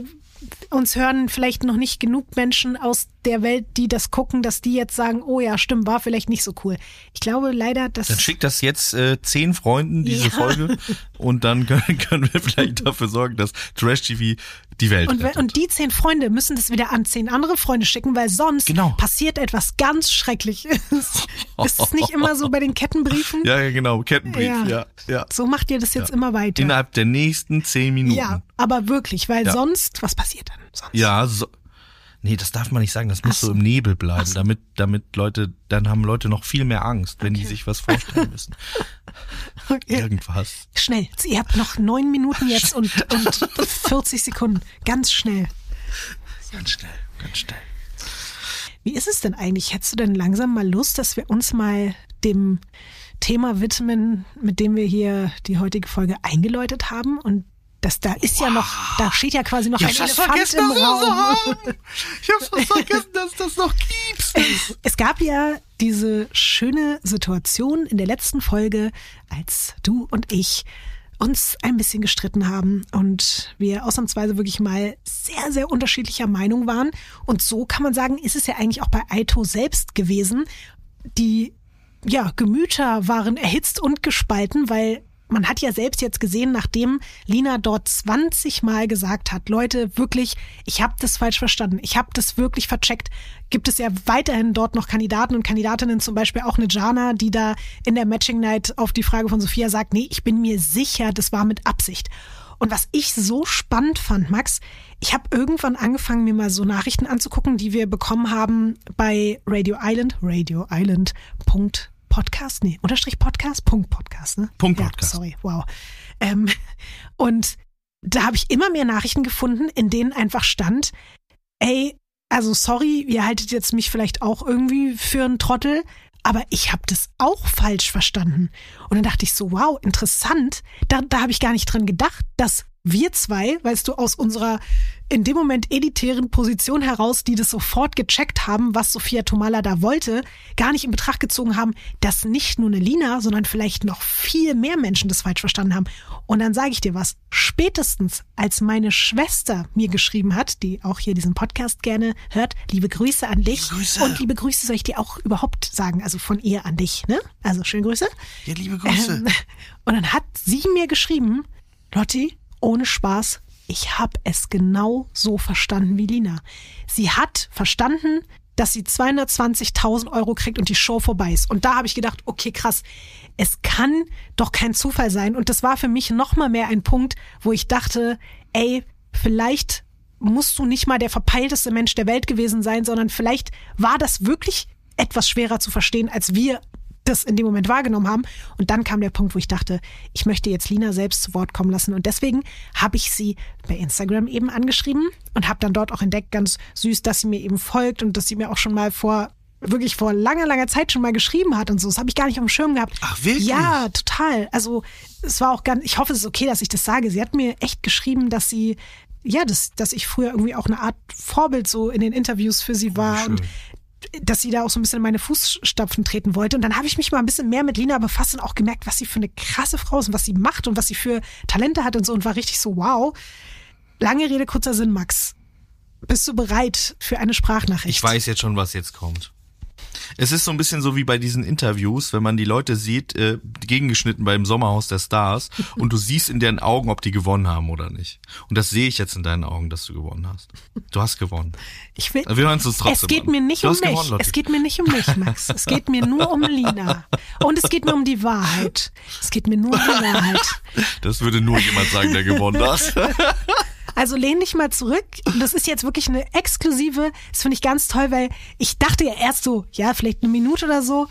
uns hören vielleicht noch nicht genug Menschen aus der Welt, die das gucken, dass die jetzt sagen, oh ja, stimmt, war vielleicht nicht so cool. Ich glaube leider, dass Dann schickt das jetzt äh, zehn Freunden, diese Ja. Folge, und dann können, können wir vielleicht dafür sorgen, dass Trash TV die Welt Und, rettet. und die zehn Freunde müssen das wieder an zehn andere Freunde schicken, weil sonst Genau. passiert etwas ganz Schreckliches. Ist es nicht immer so bei den Kettenbriefen? ja, ja, genau, Kettenbrief, ja, Ja. ja. So macht ihr das jetzt immer weiter. Innerhalb der nächsten zehn Minuten. ja, aber wirklich, weil Ja. sonst, was passiert dann? Sonst? Ja, so. Nee, das darf man nicht sagen, das muss so. so im Nebel bleiben, so. damit, damit Leute, dann haben Leute noch viel mehr Angst, wenn die sich was vorstellen müssen. Okay. Irgendwas. Schnell, ihr habt noch neun Minuten jetzt und, und 40 Sekunden. Ganz schnell. Ganz schnell, ganz schnell. Wie ist es denn eigentlich? Hättest du denn langsam mal Lust, dass wir uns mal dem Thema widmen, mit dem wir hier die heutige Folge eingeläutet haben und Das, da ist ja noch, da steht ja quasi noch Ich ein Elefant im Raum. Ich hab's fast vergessen, dass das noch gibt. Es gab ja diese schöne Situation in der letzten Folge, als du und ich uns ein bisschen gestritten haben und wir ausnahmsweise wirklich mal sehr, sehr unterschiedlicher Meinung waren. Und so kann man sagen, ist es ja eigentlich auch bei Aito selbst gewesen. Die ja, Gemüter waren erhitzt und gespalten, weil man hat ja selbst jetzt gesehen, nachdem Lina dort 20 Mal gesagt hat, Leute, wirklich, ich habe das falsch verstanden, ich habe das wirklich vercheckt, gibt es ja weiterhin dort noch Kandidaten und Kandidatinnen, zum Beispiel auch eine Jana, die da in der Matching Night auf die Frage von Sophia sagt, nee, ich bin mir sicher, das war mit Absicht. Und was ich so spannend fand, Max, ich habe irgendwann angefangen, mir mal so Nachrichten anzugucken, die wir bekommen haben bei Radio Island, Radio Island. Podcast, nee, Unterstrich Podcast, Punkt Podcast, ne? Punkt ja, Podcast. Sorry, wow. Ähm, und da habe ich immer mehr Nachrichten gefunden, in denen einfach stand, ey, also sorry, ihr haltet jetzt mich vielleicht auch irgendwie für einen Trottel, aber ich habe das auch falsch verstanden. Und dann dachte ich so, wow, interessant. Da, da habe ich gar nicht dran gedacht, dass wir zwei, weißt du, aus unserer in dem Moment elitären Position heraus, die das sofort gecheckt haben, was Sophia Tomala da wollte, gar nicht in Betracht gezogen haben, dass nicht nur eine Lina, sondern vielleicht noch viel mehr Menschen das falsch verstanden haben. Und dann sage ich dir was, spätestens als meine Schwester mir geschrieben hat, die auch hier diesen Podcast gerne hört, liebe Grüße an dich. Liebe Grüße. Und liebe Grüße soll ich dir auch überhaupt sagen, also von ihr an dich, ne? Also schöne Grüße. Ja, liebe Grüße. Ähm, und dann hat sie mir geschrieben, Lotti, ohne Spaß, ich habe es genau so verstanden wie Lina. Sie hat verstanden, dass sie 220.000 Euro kriegt und die Show vorbei ist. Und da habe ich gedacht, okay, krass, es kann doch kein Zufall sein. Und das war für mich noch mal mehr ein Punkt, wo ich dachte, ey, vielleicht musst du nicht mal der verpeilteste Mensch der Welt gewesen sein, sondern vielleicht war das wirklich etwas schwerer zu verstehen, als wir das in dem Moment wahrgenommen haben. Und dann kam der Punkt, wo ich dachte, ich möchte jetzt Lina selbst zu Wort kommen lassen. Und deswegen habe ich sie bei Instagram eben angeschrieben und habe dann dort auch entdeckt, ganz süß, dass sie mir eben folgt und dass sie mir auch schon mal vor wirklich vor langer, langer Zeit schon mal geschrieben hat und so. Das habe ich gar nicht auf dem Schirm gehabt. Ach, wirklich? Ja, total. Also es war auch ganz, ich hoffe, es ist okay, dass ich das sage. Sie hat mir echt geschrieben, dass sie, ja, dass, dass ich früher irgendwie auch eine Art Vorbild so in den Interviews für sie war schön. und dass sie da auch so ein bisschen in meine Fußstapfen treten wollte. Und dann habe ich mich mal ein bisschen mehr mit Lina befasst und auch gemerkt, was sie für eine krasse Frau ist und was sie macht und was sie für Talente hat und so und war richtig so, wow. Lange Rede, kurzer Sinn, Max. Bist du bereit für eine Sprachnachricht? Ich weiß jetzt schon, was jetzt kommt. Es ist so ein bisschen so wie bei diesen Interviews, wenn man die Leute sieht, äh, gegengeschnitten beim Sommerhaus der Stars und du siehst in deren Augen, ob die gewonnen haben oder nicht. Und das sehe ich jetzt in deinen Augen, dass du gewonnen hast. Du hast gewonnen. Ich will, Wir hören uns trotzdem es geht an. mir nicht Du um mich. gewonnen, es geht mir nicht um mich, Max. Es geht mir nur um Lina. Und es geht mir um die Wahrheit. Es geht mir nur um die Wahrheit. Das würde nur jemand sagen, der gewonnen hat. Also lehn dich mal zurück. Das ist jetzt wirklich eine exklusive, das finde ich ganz toll, weil ich dachte ja erst so, ja, vielleicht eine Minute oder so.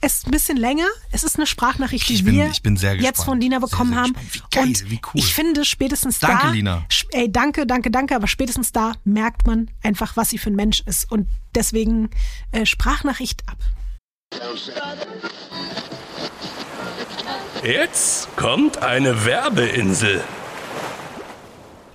Es ist ein bisschen länger. Es ist eine Sprachnachricht, die Ich bin- wir ich bin sehr jetzt gespannt. von Lina Sehr, bekommen sehr haben. gespannt. Wie geil, Und wie cool. ich finde spätestens Danke, da, Lina. sch- ey, danke, danke, danke, aber spätestens da merkt man einfach, was sie für ein Mensch ist. Und deswegen äh, Sprachnachricht ab. Jetzt kommt eine Werbeinsel.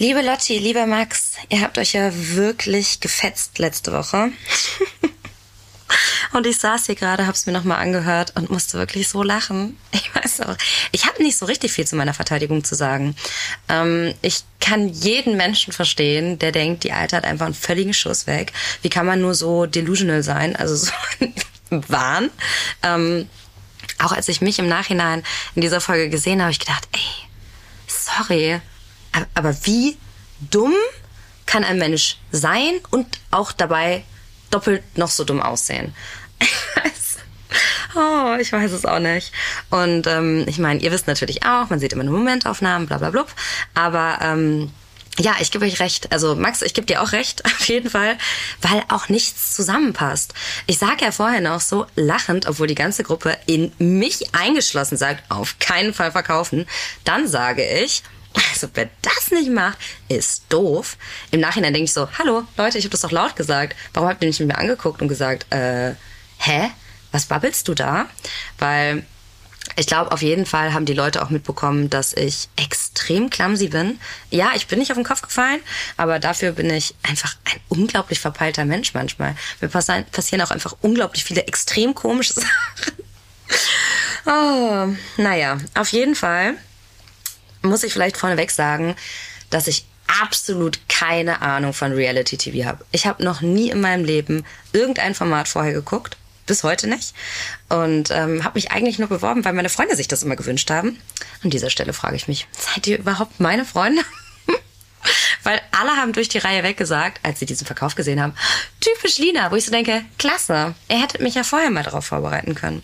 Liebe Lotti, lieber Max, ihr habt euch ja wirklich gefetzt letzte Woche. Und ich saß hier gerade, hab's mir nochmal angehört und musste wirklich so lachen. Ich weiß auch, ich habe nicht so richtig viel zu meiner Verteidigung zu sagen. Ähm, ich kann jeden Menschen verstehen, der denkt, die Alte hat einfach einen völligen Schuss weg. Wie kann man nur so delusional sein, also so Wahn? Ähm, auch als ich mich im Nachhinein in dieser Folge gesehen habe ich gedacht, ey, sorry, aber, wie dumm kann ein Mensch sein und auch dabei doppelt noch so dumm aussehen? Ich weiß. Oh, ich weiß es auch nicht. Und ähm, ich meine, ihr wisst natürlich auch, man sieht immer nur Momentaufnahmen, bla bla blub. Aber ähm, ja, ich gebe euch recht. Also Max, ich gebe dir auch recht, auf jeden Fall, weil auch nichts zusammenpasst. Ich sage ja vorher noch so lachend, obwohl die ganze Gruppe in mich eingeschlossen sagt, auf keinen Fall verkaufen. Dann sage ich, also wer das nicht macht, ist doof. Im Nachhinein denke ich so, hallo Leute, ich habe das doch laut gesagt. Warum habt ihr nicht mit mir angeguckt und gesagt, äh, hä? Was babbelst du da? Weil ich glaube, auf jeden Fall haben die Leute auch mitbekommen, dass ich extrem clumsy bin. Ja, ich bin nicht auf den Kopf gefallen, aber dafür bin ich einfach ein unglaublich verpeilter Mensch manchmal. Mir passieren auch einfach unglaublich viele extrem komische Sachen. Oh, naja, auf jeden Fall muss ich vielleicht vorneweg sagen, dass ich absolut keine Ahnung von Reality TV habe. Ich habe noch nie in meinem Leben irgendein Format vorher geguckt, bis heute nicht. Und ähm, habe mich eigentlich nur beworben, weil meine Freunde sich das immer gewünscht haben. An dieser Stelle frage ich mich, seid ihr überhaupt meine Freunde? weil alle haben durch die Reihe weggesagt, als sie diesen Verkauf gesehen haben, typisch Lina, wo ich so denke, klasse, ihr hättet mich ja vorher mal darauf vorbereiten können.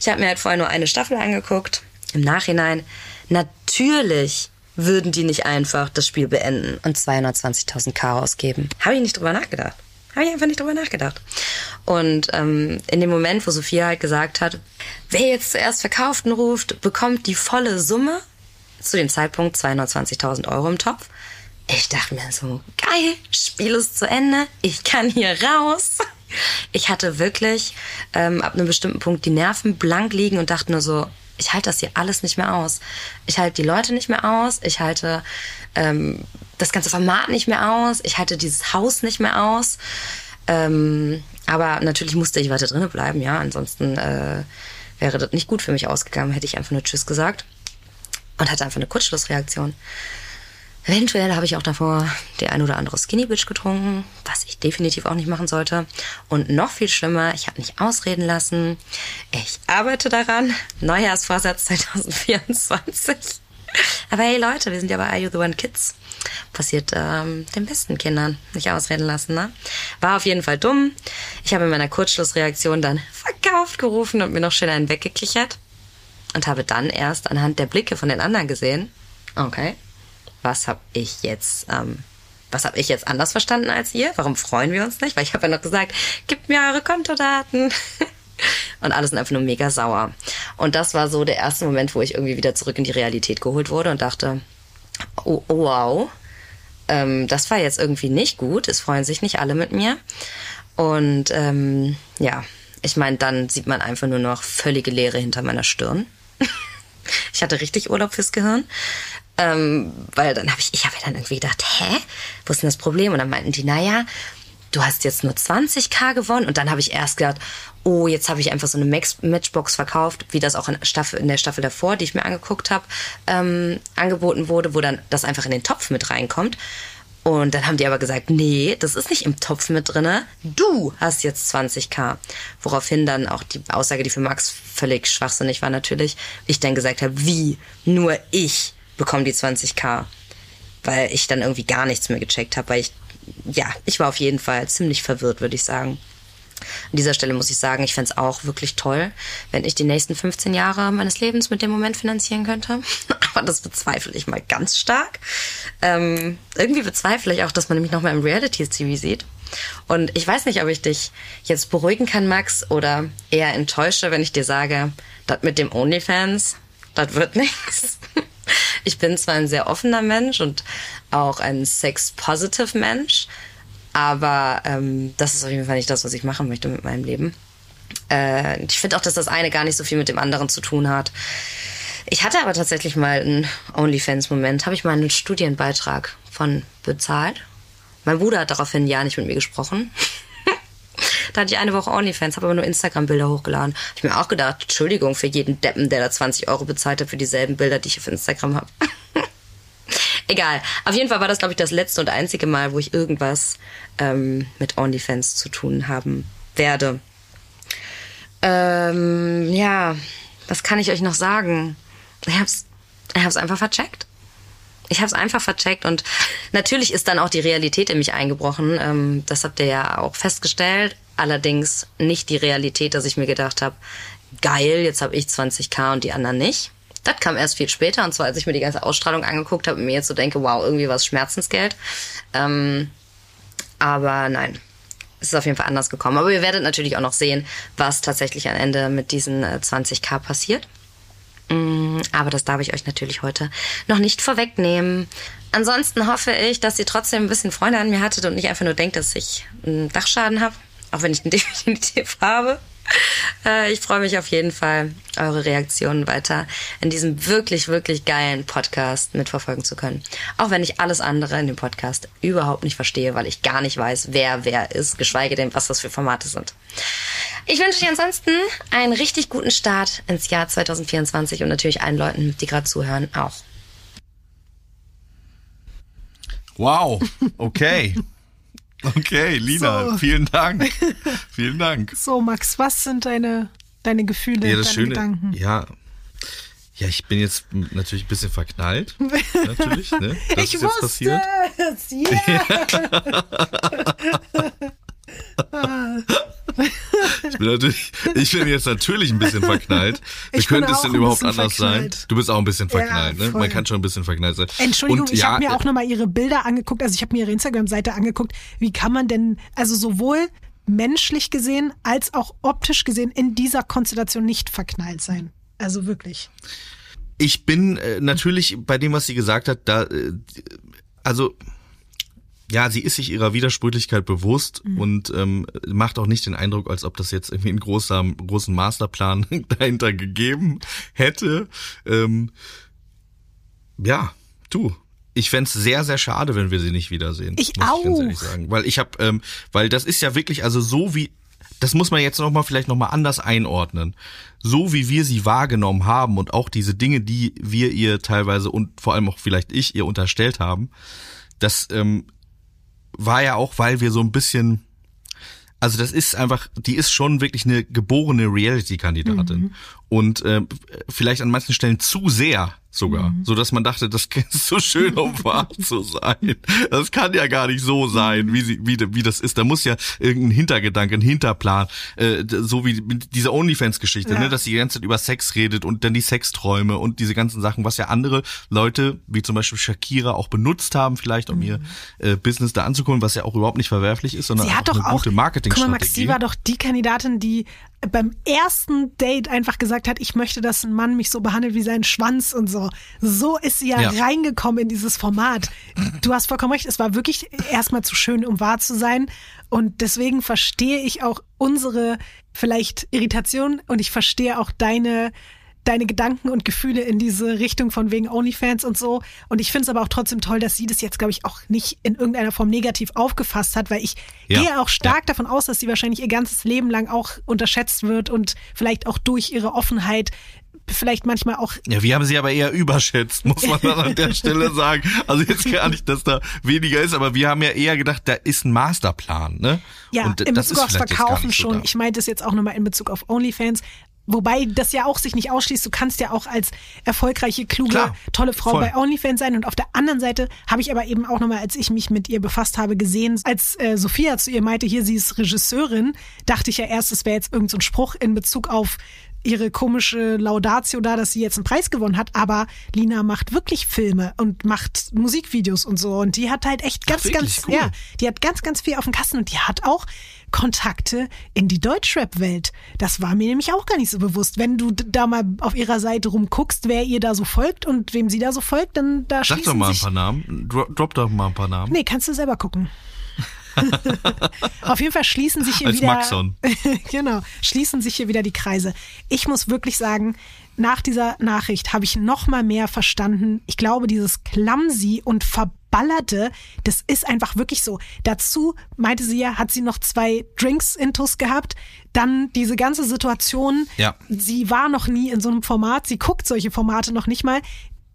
Ich habe mir halt vorher nur eine Staffel angeguckt. Im Nachhinein, natürlich würden die nicht einfach das Spiel beenden und 220.000 K ausgeben. Habe ich nicht drüber nachgedacht. Habe ich einfach nicht drüber nachgedacht. Und ähm, in dem Moment, wo Sophia halt gesagt hat, wer jetzt zuerst Verkauften ruft, bekommt die volle Summe, zu dem Zeitpunkt 220.000 Euro im Topf. Ich dachte mir so, geil, Spiel ist zu Ende, ich kann hier raus. Ich hatte wirklich ähm, ab einem bestimmten Punkt die Nerven blank liegen und dachte nur so, ich halte das hier alles nicht mehr aus. Ich halte die Leute nicht mehr aus, ich halte ähm, das ganze Format nicht mehr aus, ich halte dieses Haus nicht mehr aus. Ähm, aber natürlich musste ich weiter drinnen bleiben, ja. Ansonsten äh, wäre das nicht gut für mich ausgegangen, hätte ich einfach nur Tschüss gesagt und hatte einfach eine Kurzschlussreaktion. Eventuell habe ich auch davor die ein oder andere Skinny Bitch getrunken, was ich definitiv auch nicht machen sollte. Und noch viel schlimmer, ich habe nicht ausreden lassen. Ich arbeite daran. Neujahrsvorsatz 2024. Aber hey Leute, wir sind ja bei Are You the One Kids. Passiert ähm, den besten Kindern nicht ausreden lassen, ne? War auf jeden Fall dumm. Ich habe in meiner Kurzschlussreaktion dann verkauft gerufen und mir noch schnell einen weggekichert. Und habe dann erst anhand der Blicke von den anderen gesehen, okay, was habe ich jetzt, ähm, was habe ich jetzt anders verstanden als ihr? Warum freuen wir uns nicht? Weil ich habe ja noch gesagt, gebt mir eure Kontodaten. Und alle sind einfach nur mega sauer. Und das war so der erste Moment, wo ich irgendwie wieder zurück in die Realität geholt wurde und dachte, oh, oh wow, ähm, das war jetzt irgendwie nicht gut. Es freuen sich nicht alle mit mir. Und ähm, ja, ich meine, dann sieht man einfach nur noch völlige Leere hinter meiner Stirn. ich hatte richtig Urlaub fürs Gehirn. Ähm, weil dann habe ich, ich habe dann irgendwie gedacht, hä, wo ist denn das Problem? Und dann meinten die, naja, du hast jetzt nur 20k gewonnen. Und dann habe ich erst gedacht, oh, jetzt habe ich einfach so eine Matchbox verkauft, wie das auch in, Staffel, in der Staffel davor, die ich mir angeguckt habe, ähm, angeboten wurde, wo dann das einfach in den Topf mit reinkommt. Und dann haben die aber gesagt, nee, das ist nicht im Topf mit drinne. Du hast jetzt 20k. Woraufhin dann auch die Aussage, die für Max völlig schwachsinnig war natürlich, ich dann gesagt habe, wie nur ich bekomme die 20k. Weil ich dann irgendwie gar nichts mehr gecheckt habe, weil ich, ja, ich war auf jeden Fall ziemlich verwirrt, würde ich sagen. An dieser Stelle muss ich sagen, ich fände es auch wirklich toll, wenn ich die nächsten 15 Jahre meines Lebens mit dem Moment finanzieren könnte. Aber das bezweifle ich mal ganz stark. Ähm, irgendwie bezweifle ich auch, dass man mich nochmal im Reality-TV sieht. Und ich weiß nicht, ob ich dich jetzt beruhigen kann, Max, oder eher enttäusche, wenn ich dir sage, das mit dem OnlyFans, das wird nichts. Ich bin zwar ein sehr offener Mensch und auch ein sex-positive Mensch, aber ähm, das ist auf jeden Fall nicht das, was ich machen möchte mit meinem Leben. Äh, ich finde auch, dass das eine gar nicht so viel mit dem anderen zu tun hat. Ich hatte aber tatsächlich mal einen OnlyFans-Moment. Habe ich mal einen Studienbeitrag von bezahlt. Mein Bruder hat daraufhin Jahr nicht mit mir gesprochen. Da hatte ich eine Woche OnlyFans, habe aber nur Instagram-Bilder hochgeladen. Hab ich mir auch gedacht, Entschuldigung für jeden Deppen, der da 20 Euro bezahlt hat für dieselben Bilder, die ich auf Instagram habe. Egal. Auf jeden Fall war das, glaube ich, das letzte und einzige Mal, wo ich irgendwas ähm, mit OnlyFans zu tun haben werde. Ähm, ja, was kann ich euch noch sagen? Ich hab's, ich hab's einfach vercheckt. Ich hab's einfach vercheckt und natürlich ist dann auch die Realität in mich eingebrochen. Ähm, das habt ihr ja auch festgestellt. Allerdings nicht die Realität, dass ich mir gedacht habe, geil, jetzt habe ich 20k und die anderen nicht. Das kam erst viel später, und zwar als ich mir die ganze Ausstrahlung angeguckt habe und mir jetzt so denke, wow, irgendwie was Schmerzensgeld. Ähm, aber nein, es ist auf jeden Fall anders gekommen. Aber ihr werdet natürlich auch noch sehen, was tatsächlich am Ende mit diesen 20k äh, passiert. Mm, aber das darf ich euch natürlich heute noch nicht vorwegnehmen. Ansonsten hoffe ich, dass ihr trotzdem ein bisschen Freunde an mir hattet und nicht einfach nur denkt, dass ich einen Dachschaden habe. Auch wenn ich den definitiv habe. Äh, ich freue mich auf jeden Fall, eure Reaktionen weiter in diesem wirklich, wirklich geilen Podcast mitverfolgen zu können. Auch wenn ich alles andere in dem Podcast überhaupt nicht verstehe, weil ich gar nicht weiß, wer wer ist, geschweige denn, was das für Formate sind. Ich wünsche dir ansonsten einen richtig guten Start ins Jahr 2024 und natürlich allen Leuten, die gerade zuhören, auch. Wow, okay. Okay, Lina, so. vielen Dank. vielen Dank. So, Max, was sind deine, deine Gefühle, ja, das deine Schöne, Gedanken? Ja, ja, ich bin jetzt natürlich ein bisschen verknallt. Natürlich, ne? Das ich ist jetzt passiert. Es, yeah. ich bin natürlich, ich bin jetzt natürlich ein bisschen verknallt. Wie könnte es denn überhaupt anders verknallt. sein? Du bist auch ein bisschen verknallt, ja, ne? Man kann schon ein bisschen verknallt sein. Entschuldigung, Und, ich ja, habe mir auch nochmal ihre Bilder angeguckt, also ich habe mir ihre Instagram-Seite angeguckt. Wie kann man denn, also sowohl menschlich gesehen als auch optisch gesehen in dieser Konstellation nicht verknallt sein? Also wirklich. Ich bin äh, natürlich bei dem, was sie gesagt hat, da, äh, also ja, sie ist sich ihrer Widersprüchlichkeit bewusst mhm. und ähm, macht auch nicht den Eindruck, als ob das jetzt irgendwie einen großer, großen Masterplan dahinter gegeben hätte. Ähm, ja, du. Ich fände sehr, sehr schade, wenn wir sie nicht wiedersehen. Ich muss auch. Ich ganz ehrlich sagen. Weil ich habe, ähm, weil das ist ja wirklich, also so wie, das muss man jetzt nochmal vielleicht nochmal anders einordnen. So wie wir sie wahrgenommen haben und auch diese Dinge, die wir ihr teilweise und vor allem auch vielleicht ich ihr unterstellt haben, das ähm, war ja auch, weil wir so ein bisschen, also das ist einfach, die ist schon wirklich eine geborene Reality-Kandidatin. Mhm. Und äh, vielleicht an manchen Stellen zu sehr sogar, so dass man dachte, das ist so schön, um wahr zu sein. Das kann ja gar nicht so sein, wie sie, wie, wie das ist. Da muss ja irgendein Hintergedanke, ein Hinterplan, äh, so wie mit dieser OnlyFans-Geschichte, Ja. ne, dass sie die ganze Zeit über Sex redet und dann die Sexträume und diese ganzen Sachen, was ja andere Leute, wie zum Beispiel Shakira, auch benutzt haben, vielleicht um ihr äh, Business da anzukommen, was ja auch überhaupt nicht verwerflich ist, sondern Mhm. Sie hat doch eine auch, gute guck mal Max, Marketingstrategie. sie war doch die Kandidatin, die beim ersten Date einfach gesagt hat, ich möchte, dass ein Mann mich so behandelt wie sein Schwanz und so. So ist sie ja, Ja. reingekommen in dieses Format. Du hast vollkommen recht, es war wirklich erstmal zu schön, um wahr zu sein. Und deswegen verstehe ich auch unsere vielleicht Irritation und ich verstehe auch deine deine Gedanken und Gefühle in diese Richtung von wegen OnlyFans und so. Und ich finde es aber auch trotzdem toll, dass sie das jetzt, glaube ich, auch nicht in irgendeiner Form negativ aufgefasst hat, weil ich Ja. gehe auch stark davon aus, dass sie wahrscheinlich ihr ganzes Leben lang auch unterschätzt wird und vielleicht auch durch ihre Offenheit vielleicht manchmal auch Ja, wir haben sie aber eher überschätzt, muss man dann an der Stelle sagen. Also jetzt gar nicht, dass da weniger ist, aber wir haben ja eher gedacht, da ist ein Masterplan, ne? Ja, Und in Bezug aufs Verkaufen so schon. da. ich meinte es jetzt auch nochmal in Bezug auf OnlyFans. Wobei das ja auch sich nicht ausschließt. Du kannst ja auch als erfolgreiche, kluge, Klar, tolle Frau voll. bei OnlyFans sein. Und auf der anderen Seite habe ich aber eben auch nochmal, als ich mich mit ihr befasst habe, gesehen, als äh, Sophia zu ihr meinte, hier, sie ist Regisseurin, dachte ich ja erst, es wäre jetzt irgendein so ein Spruch in Bezug auf ihre komische Laudatio da, dass sie jetzt einen Preis gewonnen hat, aber Lina macht wirklich Filme und macht Musikvideos und so und die hat halt echt ganz, wirklich? ganz, Cool. ja, die hat ganz, ganz viel auf dem Kasten und die hat auch Kontakte in die Deutschrap-Welt. Das war mir nämlich auch gar nicht so bewusst. Wenn du da mal auf ihrer Seite rumguckst, wer ihr da so folgt und wem sie da so folgt, dann da Sag doch mal ein paar Namen. Dro drop doch mal ein paar Namen. Nee, kannst du selber gucken. Auf jeden Fall schließen sich hier Als wieder Maxon. genau, schließen sich hier wieder die Kreise. Ich muss wirklich sagen, nach dieser Nachricht habe ich noch mal mehr verstanden. Ich glaube, dieses Clumsy und Verballerte, das ist einfach wirklich so. Dazu meinte sie ja, hat sie noch zwei Drinks intus gehabt. Dann diese ganze Situation. Ja. Sie war noch nie in so einem Format. Sie guckt solche Formate noch nicht mal.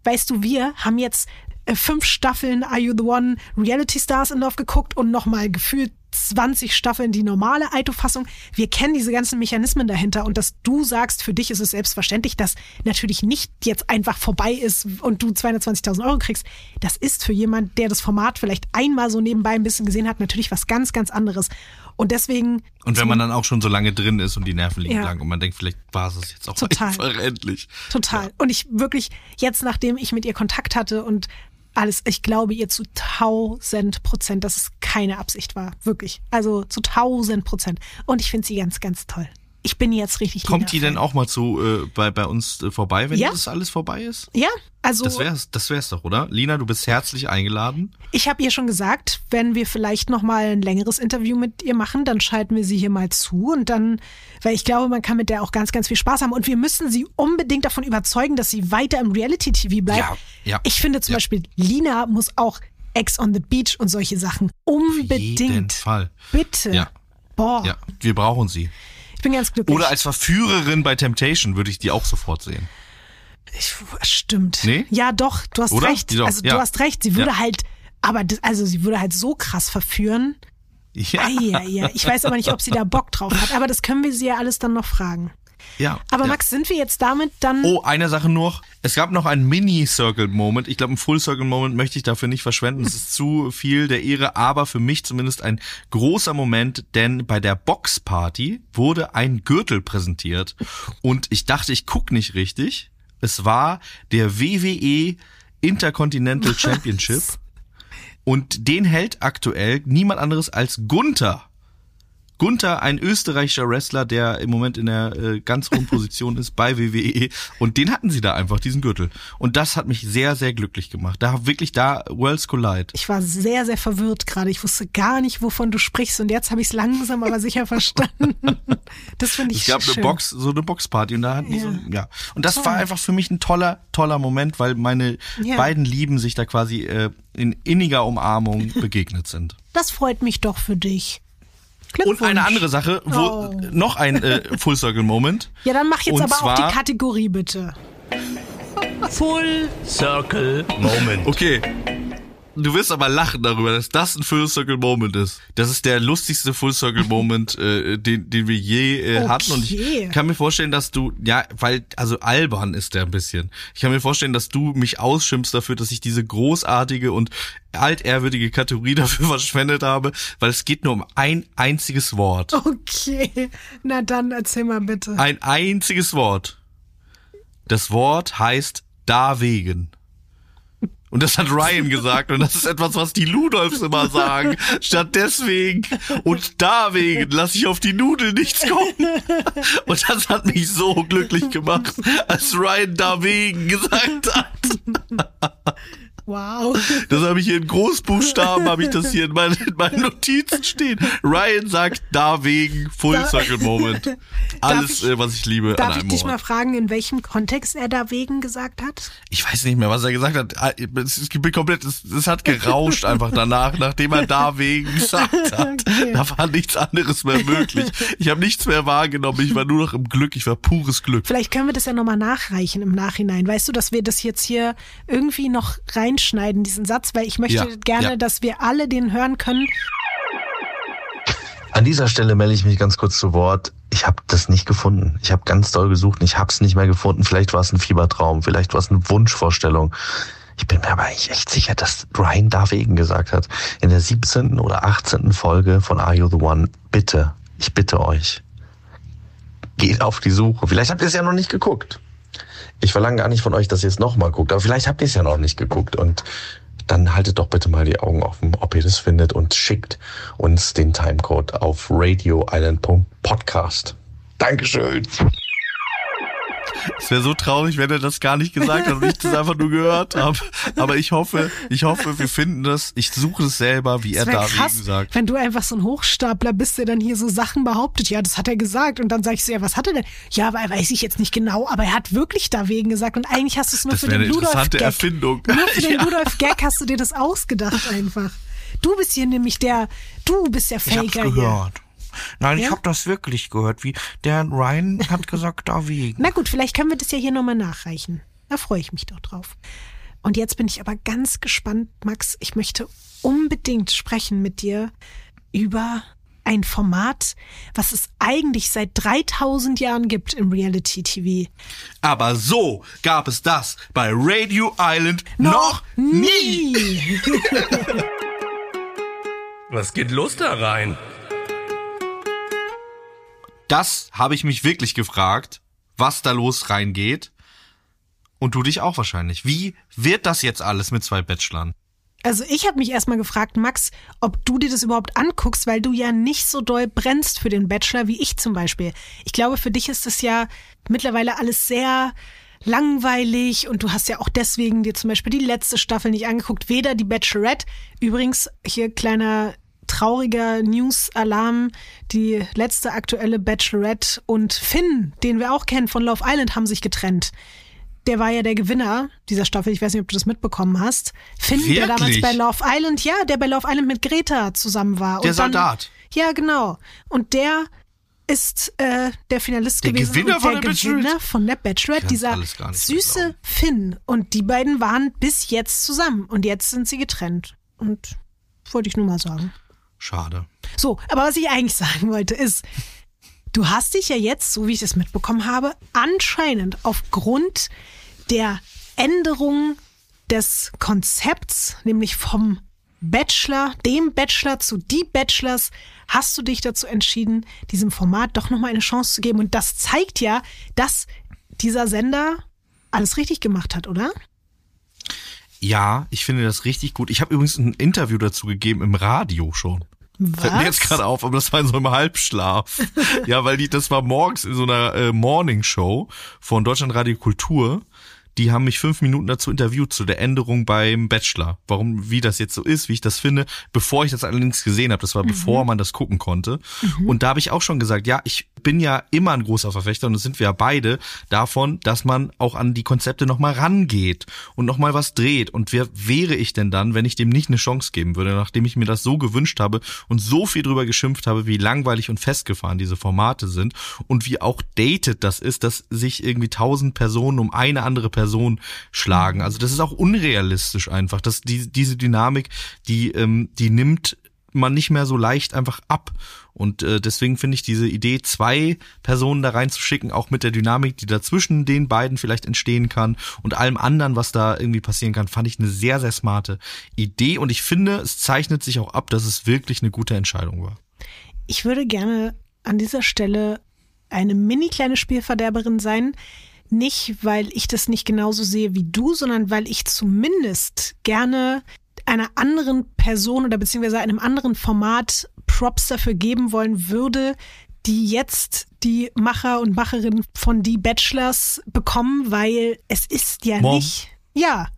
Weißt du, wir haben jetzt fünf Staffeln Are You the One Reality Stars in Love geguckt und nochmal gefühlt 20 Staffeln die normale Aito-Fassung. Wir kennen diese ganzen Mechanismen dahinter und dass du sagst, für dich ist es selbstverständlich, dass natürlich nicht jetzt einfach vorbei ist und du 220.000 Euro kriegst. Das ist für jemand, der das Format vielleicht einmal so nebenbei ein bisschen gesehen hat, natürlich was ganz, ganz anderes. Und deswegen Und wenn man dann auch schon so lange drin ist und die Nerven liegen Ja. blank und man denkt, vielleicht war es jetzt auch Total. einfach endlich. Total. Und ich wirklich, jetzt nachdem ich mit ihr Kontakt hatte und alles, ich glaube ihr zu tausend Prozent, dass es keine Absicht war. Wirklich. Also zu tausend Prozent. Und ich finde sie ganz, ganz toll. Ich bin jetzt richtig Kommt die denn auch mal zu äh, bei, bei uns äh, vorbei, wenn Ja. das alles vorbei ist? Ja, also Das wär's, das wär's doch, oder? Lina, du bist herzlich eingeladen. ich habe ihr schon gesagt, wenn wir vielleicht noch mal ein längeres Interview mit ihr machen, dann schalten wir sie hier mal zu und dann, weil ich glaube, man kann mit der auch ganz, ganz viel Spaß haben und wir müssen sie unbedingt davon überzeugen, dass sie weiter im Reality-TV bleibt. Ja, ja, ich finde zum ja. Beispiel, Lina muss auch Ex on the Beach und solche Sachen unbedingt. jeden Fall. Bitte. Ja. Boah, Ja, wir brauchen sie. Ich bin ganz glücklich. Oder als Verführerin bei Temptation würde ich die auch sofort sehen. Ich, stimmt. Nee? Ja, doch, du hast Oder? recht. Doch, also ja. du hast recht. Sie würde Ja. halt, aber das, also sie würde halt so krass verführen. Ja. Ja. ja. Ich weiß aber nicht, ob sie da Bock drauf hat. Aber das können wir sie ja alles dann noch fragen. Ja. Aber ja. Max, sind wir jetzt damit dann? Oh, eine Sache noch. Es gab noch einen Mini-Circle-Moment. Ich glaube, einen Full-Circle-Moment möchte ich dafür nicht verschwenden. Es ist zu viel der Ehre, aber für mich zumindest ein großer Moment, denn bei der Boxparty wurde ein Gürtel präsentiert und ich dachte, ich guck nicht richtig. Es war der WWE Intercontinental Championship und den hält aktuell niemand anderes als Gunther. Gunther, ein österreichischer Wrestler, der im Moment in der äh, ganz hohen Position ist bei WWE. Und den hatten sie da einfach, diesen Gürtel. Und das hat mich sehr, sehr glücklich gemacht. Da wirklich da Worlds Collide. Ich war sehr, sehr verwirrt gerade. Ich wusste gar nicht, wovon du sprichst. Und jetzt habe ich es langsam, aber sicher verstanden. Das finde ich Es gab schön. eine Box, so eine Boxparty und da hatten die Ja. so, ja. Und das Toll. war einfach für mich ein toller, toller Moment, weil meine Ja. beiden Lieben sich da quasi äh, in inniger Umarmung begegnet sind. Das freut mich doch für dich. Und eine andere Sache, wo Oh. noch ein äh, Full Circle Moment. Ja, dann mach jetzt Und aber auch zwar- die Kategorie bitte. Full Circle Moment. Okay. Du wirst aber lachen darüber, dass das ein Full Circle Moment ist. Das ist der lustigste Full Circle Moment, äh, den, den wir je äh, Okay. hatten. Und ich kann mir vorstellen, dass du, ja, weil, also albern ist der ein bisschen. Ich kann mir vorstellen, dass du mich ausschimpfst dafür, dass ich diese großartige und altehrwürdige Kategorie dafür verschwendet habe, weil es geht nur um ein einziges Wort. Okay, na dann erzähl mal bitte. Ein einziges Wort. Das Wort heißt da wegen. Und das hat Ryan gesagt und das ist etwas, was die Ludolfs immer sagen. Statt deswegen und da wegen lasse ich auf die Nudeln nichts kommen. Und das hat mich so glücklich gemacht, als Ryan da wegen gesagt hat. Wow. Das habe ich hier in Großbuchstaben, habe ich das hier in meinen, in meinen Notizen stehen. Ryan sagt da wegen Full Da- Circle Moment. Alles, ich- äh, was ich liebe an Darf ich dich Ort. mal fragen, in welchem Kontext er da wegen gesagt hat? Ich weiß nicht mehr, was er gesagt hat. Ah, Es es komplett, es, es hat gerauscht einfach danach, nachdem er da wegen gesagt hat. Okay. Da war nichts anderes mehr möglich. Ich habe nichts mehr wahrgenommen. Ich war nur noch im Glück. Ich war pures Glück. Vielleicht können wir das ja nochmal nachreichen im Nachhinein. Weißt du, dass wir das jetzt hier irgendwie noch reinschneiden, diesen Satz, weil ich möchte Ja, gerne, ja. dass wir alle den hören können. An dieser Stelle melde ich mich ganz kurz zu Wort. Ich habe das nicht gefunden. Ich habe ganz doll gesucht und ich habe es nicht mehr gefunden. Vielleicht war es ein Fiebertraum, vielleicht war es eine Wunschvorstellung. Ich bin mir aber eigentlich echt sicher, dass Ryan da wegen gesagt hat. In der 17. oder 18. Folge von Are You the One? Bitte, ich bitte euch, geht auf die Suche. Vielleicht habt ihr es ja noch nicht geguckt. Ich verlange gar nicht von euch, dass ihr es nochmal guckt, aber vielleicht habt ihr es ja noch nicht geguckt und dann haltet doch bitte mal die Augen offen, ob ihr das findet und schickt uns den Timecode auf radioisland.podcast. Dankeschön. Es wäre so traurig, wenn er das gar nicht gesagt hat und ich das einfach nur gehört habe. Aber ich hoffe, ich hoffe, wir finden das. Ich suche es selber, wie er Es wäre da krass, wegen sagt. wenn du einfach so ein Hochstapler bist, der dann hier so Sachen behauptet. Ja, das hat er gesagt. Und dann sag ich so, ja, was hat er denn? Ja, aber weiß ich jetzt nicht genau. Aber er hat wirklich da wegen gesagt. Und eigentlich hast du es nur Das für den Ludolf-Gag. Erfindung. Nur für den Ja. Ludolf-Gag hast du dir das ausgedacht einfach. Du bist hier nämlich der, du bist der Faker hier. Nein, Ja? ich habe das wirklich gehört. Wie der Ryan hat gesagt, da wegen. Na gut, vielleicht können wir das ja hier nochmal nachreichen. Da freue ich mich doch drauf. Und jetzt bin ich aber ganz gespannt, Max. Ich möchte unbedingt sprechen mit dir über ein Format, was es eigentlich seit 3000 Jahren gibt im Reality TV. Aber so gab es das bei Radio Island noch, nie. Was geht los da rein? Das habe ich mich wirklich gefragt, was da los reingeht. Und du dich auch wahrscheinlich. Wie wird das jetzt alles mit zwei Bachelorn? Also ich habe mich erstmal gefragt, Max, ob du dir das überhaupt anguckst, weil du ja nicht so doll brennst für den Bachelor wie ich zum Beispiel. Ich glaube, für dich ist das ja mittlerweile alles sehr langweilig und du hast ja auch deswegen dir zum Beispiel die letzte Staffel nicht angeguckt, weder die Bachelorette. Übrigens, hier kleiner trauriger News-Alarm, die letzte aktuelle Bachelorette und Finn, den wir auch kennen von Love Island, haben sich getrennt. Der war ja der Gewinner dieser Staffel. Ich weiß nicht, ob du das mitbekommen hast. Finn, der damals Wirklich? bei Love Island, ja, der bei Love Island mit Greta zusammen war. Der dann, Soldat. Ja, genau. Und der ist äh, der Finalist Der gewesen. Gewinner und von der der? Gewinner von der Bachelorette, dieser süße. Finn. Und die beiden waren bis jetzt zusammen. Und jetzt sind sie getrennt. Und wollte ich nur mal sagen. Schade. So, aber was ich eigentlich sagen wollte ist, du hast dich ja jetzt, so wie ich das mitbekommen habe, anscheinend aufgrund der Änderung des Konzepts, nämlich vom Bachelor, dem Bachelor zu die Bachelors, hast du dich dazu entschieden, diesem Format doch nochmal eine Chance zu geben. Und das zeigt ja, dass dieser Sender alles richtig gemacht hat, oder? Ja, ich finde das richtig gut. Ich habe übrigens ein Interview dazu gegeben im Radio schon. Fällt mir jetzt gerade auf, aber das war in so einem Halbschlaf. ja, weil die, das war morgens in so einer äh, Morning Show von Deutschland Radio Kultur. Die haben mich fünf Minuten dazu interviewt zu der Änderung beim Bachelor. Warum, wie das jetzt so ist, wie ich das finde, bevor ich das allerdings gesehen habe. Das war bevor man das gucken konnte. Und da habe ich auch schon gesagt, ja, ich bin ja immer ein großer Verfechter und das sind wir ja beide davon, dass man auch an die Konzepte nochmal rangeht und nochmal was dreht. Und wer wäre ich denn dann, wenn ich dem nicht eine Chance geben würde, nachdem ich mir das so gewünscht habe und so viel drüber geschimpft habe, wie langweilig und festgefahren diese Formate sind und wie auch dated das ist, dass sich irgendwie tausend Personen um eine andere Person schlagen. Also das ist auch unrealistisch einfach. dass die, diese Dynamik, die, ähm, die nimmt man nicht mehr so leicht einfach ab. Und äh, deswegen finde ich diese Idee, zwei Personen da reinzuschicken, auch mit der Dynamik, die dazwischen den beiden vielleicht entstehen kann und allem anderen, was da irgendwie passieren kann, fand ich eine sehr, sehr smarte Idee. Und ich finde, es zeichnet sich auch ab, dass es wirklich eine gute Entscheidung war. Ich würde gerne an dieser Stelle eine mini kleine Spielverderberin sein. Nicht, weil ich das nicht genauso sehe wie du, sondern weil ich zumindest gerne einer anderen Person oder beziehungsweise einem anderen Format Props dafür geben wollen würde, die jetzt die Macher und Macherinnen von Die Bachelors bekommen, weil es ist ja Mom. nicht. Ja,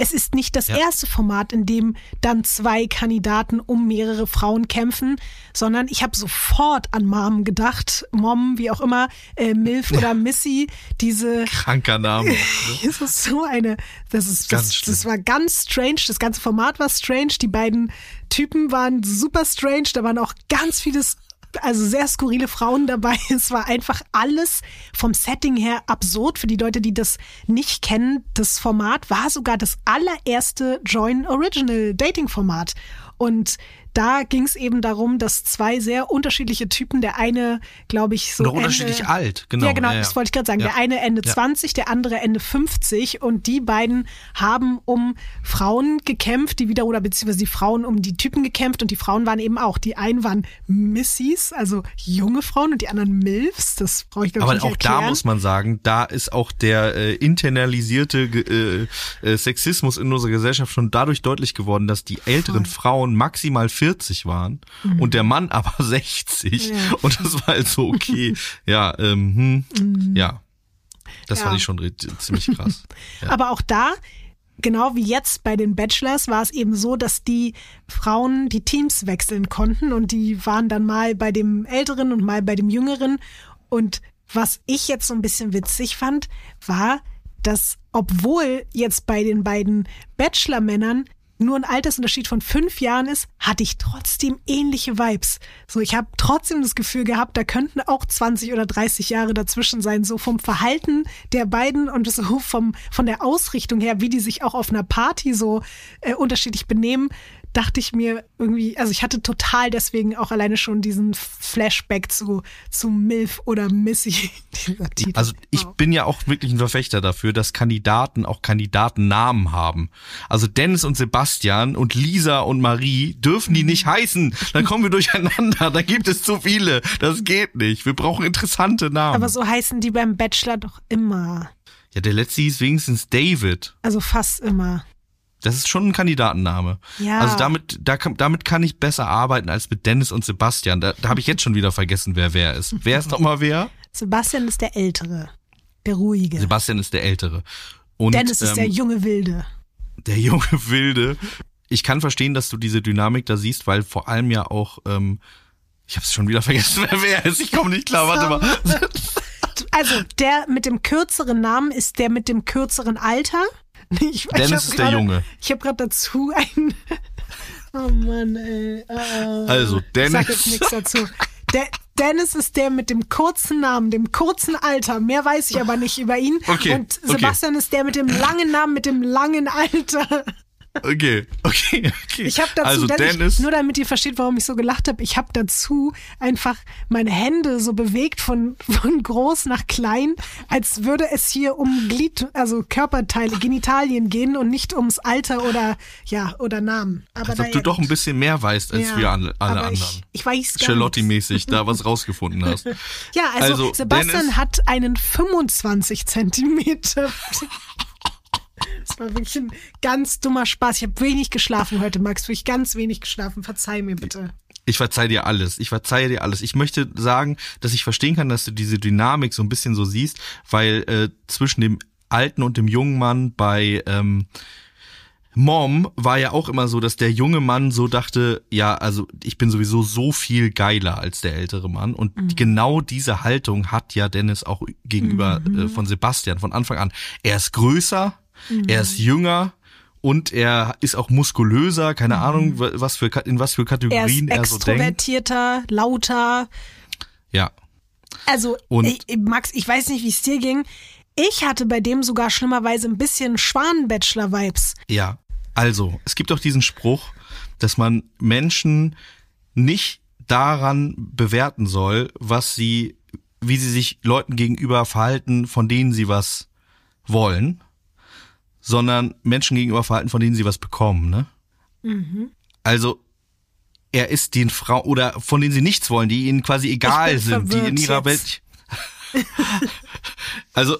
es ist nicht das Ja. erste Format, in dem dann zwei Kandidaten um mehrere Frauen kämpfen, sondern ich habe sofort an Mom gedacht, Mom, wie auch immer, äh, Milf oder Missy, diese Kranker Name. es ist so eine, das ist, Ganz das, schlimm. das war ganz strange. Das ganze Format war strange. Die beiden Typen waren super strange. Da waren auch ganz viele, also sehr skurrile Frauen dabei. Es war einfach alles vom Setting her absurd. Für die Leute, die das nicht kennen, das Format war sogar das allererste Join Original Dating Format. Und da ging es eben darum, dass zwei sehr unterschiedliche Typen, der eine, glaube ich, so auch Ende- unterschiedlich alt, genau. ja, genau, Ja, das wollte ich gerade sagen. Ja. Der eine Ende Ja. 20, der andere Ende 50 und die beiden haben um Frauen gekämpft, die wieder oder beziehungsweise die Frauen um die Typen gekämpft und die Frauen waren eben auch. Die einen waren Missies, also junge Frauen und die anderen Milfs. Das brauche ich glaube Aber ich auch nicht da erklären. muss man sagen, da ist auch der äh, internalisierte äh, äh, Sexismus in unserer Gesellschaft schon dadurch deutlich geworden, dass die älteren Frauen maximal 40 waren und der Mann aber 60. Mhm. Ja. Und das war halt so, okay, ja, ähm, hm, ja. Das Ja. fand ich schon ziemlich krass. Ja. Aber auch da, genau wie jetzt bei den Bachelors, war es eben so, dass die Frauen die Teams wechseln konnten und die waren dann mal bei dem Älteren und mal bei dem Jüngeren. Und was ich jetzt so ein bisschen witzig fand, war, dass obwohl jetzt bei den beiden Bachelor-Männern nur ein Altersunterschied von fünf Jahren ist, hatte ich trotzdem ähnliche Vibes. So, ich habe trotzdem das Gefühl gehabt, da könnten auch 20 oder 30 Jahre dazwischen sein, so vom Verhalten der beiden und so vom, von der Ausrichtung her, wie die sich auch auf einer Party so äh, unterschiedlich benehmen, dachte ich mir irgendwie, also ich hatte total deswegen auch alleine schon diesen Flashback zu, zu Milf oder Missy. dieser Titel. Also ich Wow. bin ja auch wirklich ein Verfechter dafür, dass Kandidaten auch Kandidatennamen haben. Also Dennis und Sebastian und Lisa und Marie dürfen die nicht heißen. Dann kommen wir durcheinander. Da gibt es zu viele. Das geht nicht. Wir brauchen interessante Namen. Aber so heißen die beim Bachelor doch immer. ja, der letzte hieß wenigstens David. Also fast immer. Das ist schon ein Kandidatenname. Ja. Also damit, da kann, damit kann ich besser arbeiten als mit Dennis und Sebastian. Da, da habe ich jetzt schon wieder vergessen, wer wer ist. Wer ist nochmal wer? Sebastian ist der Ältere, der Ruhige. Sebastian ist der Ältere. Und, Dennis ist der ähm, junge Wilde. der junge Wilde. Ich kann verstehen, dass du diese Dynamik da siehst, weil vor allem ja auch, ähm, ich habe es schon wieder vergessen, wer wer ist. Ich komme nicht klar. Warte mal. Also der mit dem kürzeren Namen ist der mit dem kürzeren Alter. Ich, Dennis ist der grade- Junge. Ich habe gerade dazu ein. Oh Mann, ey. Äh, Also, Ich sag Dennis. jetzt nichts dazu. Der, Dennis ist der mit dem kurzen Namen, dem kurzen Alter. Mehr weiß ich aber nicht über ihn. Okay, Und okay. Sebastian ist der mit dem langen Namen, mit dem langen Alter. Okay, okay, okay. Ich habe dazu, also Dennis, ich, nur damit ihr versteht, warum ich so gelacht habe, ich habe dazu einfach meine Hände so bewegt von, von groß nach klein, als würde es hier um Glied, also Körperteile, Genitalien gehen und nicht ums Alter oder ja oder Namen. Aber als ob du doch ein bisschen mehr weißt als Ja, wir alle, alle anderen. Ich, ich weiß gar Charlotte-mäßig da was rausgefunden hast. Ja, also, Also, Sebastian Dennis- hat einen 25 Zentimeter. Das war wirklich ein ganz dummer Spaß. Ich habe wenig geschlafen heute, Max. Wirklich ganz wenig geschlafen. Verzeih mir bitte. Ich verzeih dir alles. Ich verzeih dir alles. Ich möchte sagen, dass ich verstehen kann, dass du diese Dynamik so ein bisschen so siehst, weil äh, zwischen dem alten und dem jungen Mann bei ähm, Mom war ja auch immer so, dass der junge Mann so dachte, ja, also ich bin sowieso so viel geiler als der ältere Mann. Und Mhm. genau diese Haltung hat ja Dennis auch gegenüber Mhm. äh, von Sebastian von Anfang an. Er ist größer, Mhm. er ist jünger und er ist auch muskulöser, keine Ahnung, wa- was für in was für Mhm. Er ist Kategorien er, so denkt. extrovertierter, lauter. Ja. Also, Und- ich, Max, ich weiß nicht, wie es dir ging. Ich hatte bei dem sogar schlimmerweise ein bisschen Schwan-Bachelor-Vibes. Ja, also, es gibt auch diesen Spruch, dass man Menschen nicht daran bewerten soll, was sie, wie sie sich Leuten gegenüber verhalten, von denen sie was wollen, sondern Menschen gegenüber verhalten, von denen sie was bekommen, ne? Also, er ist den Frauen, oder von denen sie nichts wollen, die ihnen quasi egal sind, die in ihrer jetzt. Welt. Also,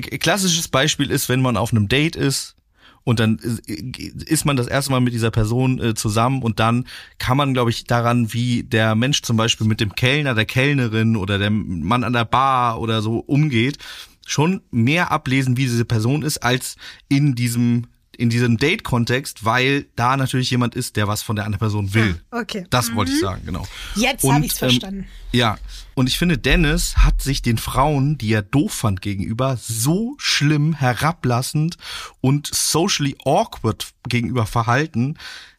klassisches Beispiel ist, wenn man auf einem Date ist und dann ist man das erste Mal mit dieser Person äh, zusammen und dann kann man, glaube ich, daran, wie der Mensch zum Beispiel mit dem Kellner, der Kellnerin oder der Mann an der Bar oder so umgeht, schon mehr ablesen, wie diese Person ist, als in diesem in diesem Date-Kontext, weil da natürlich jemand ist, der was von der anderen Person will. Ah, okay. Das wollte ich sagen, genau. Jetzt habe ich's ähm, verstanden. Ja, und ich finde, Dennis hat sich den Frauen, die er doof fand gegenüber, so schlimm, herablassend und socially awkward gegenüber verhalten,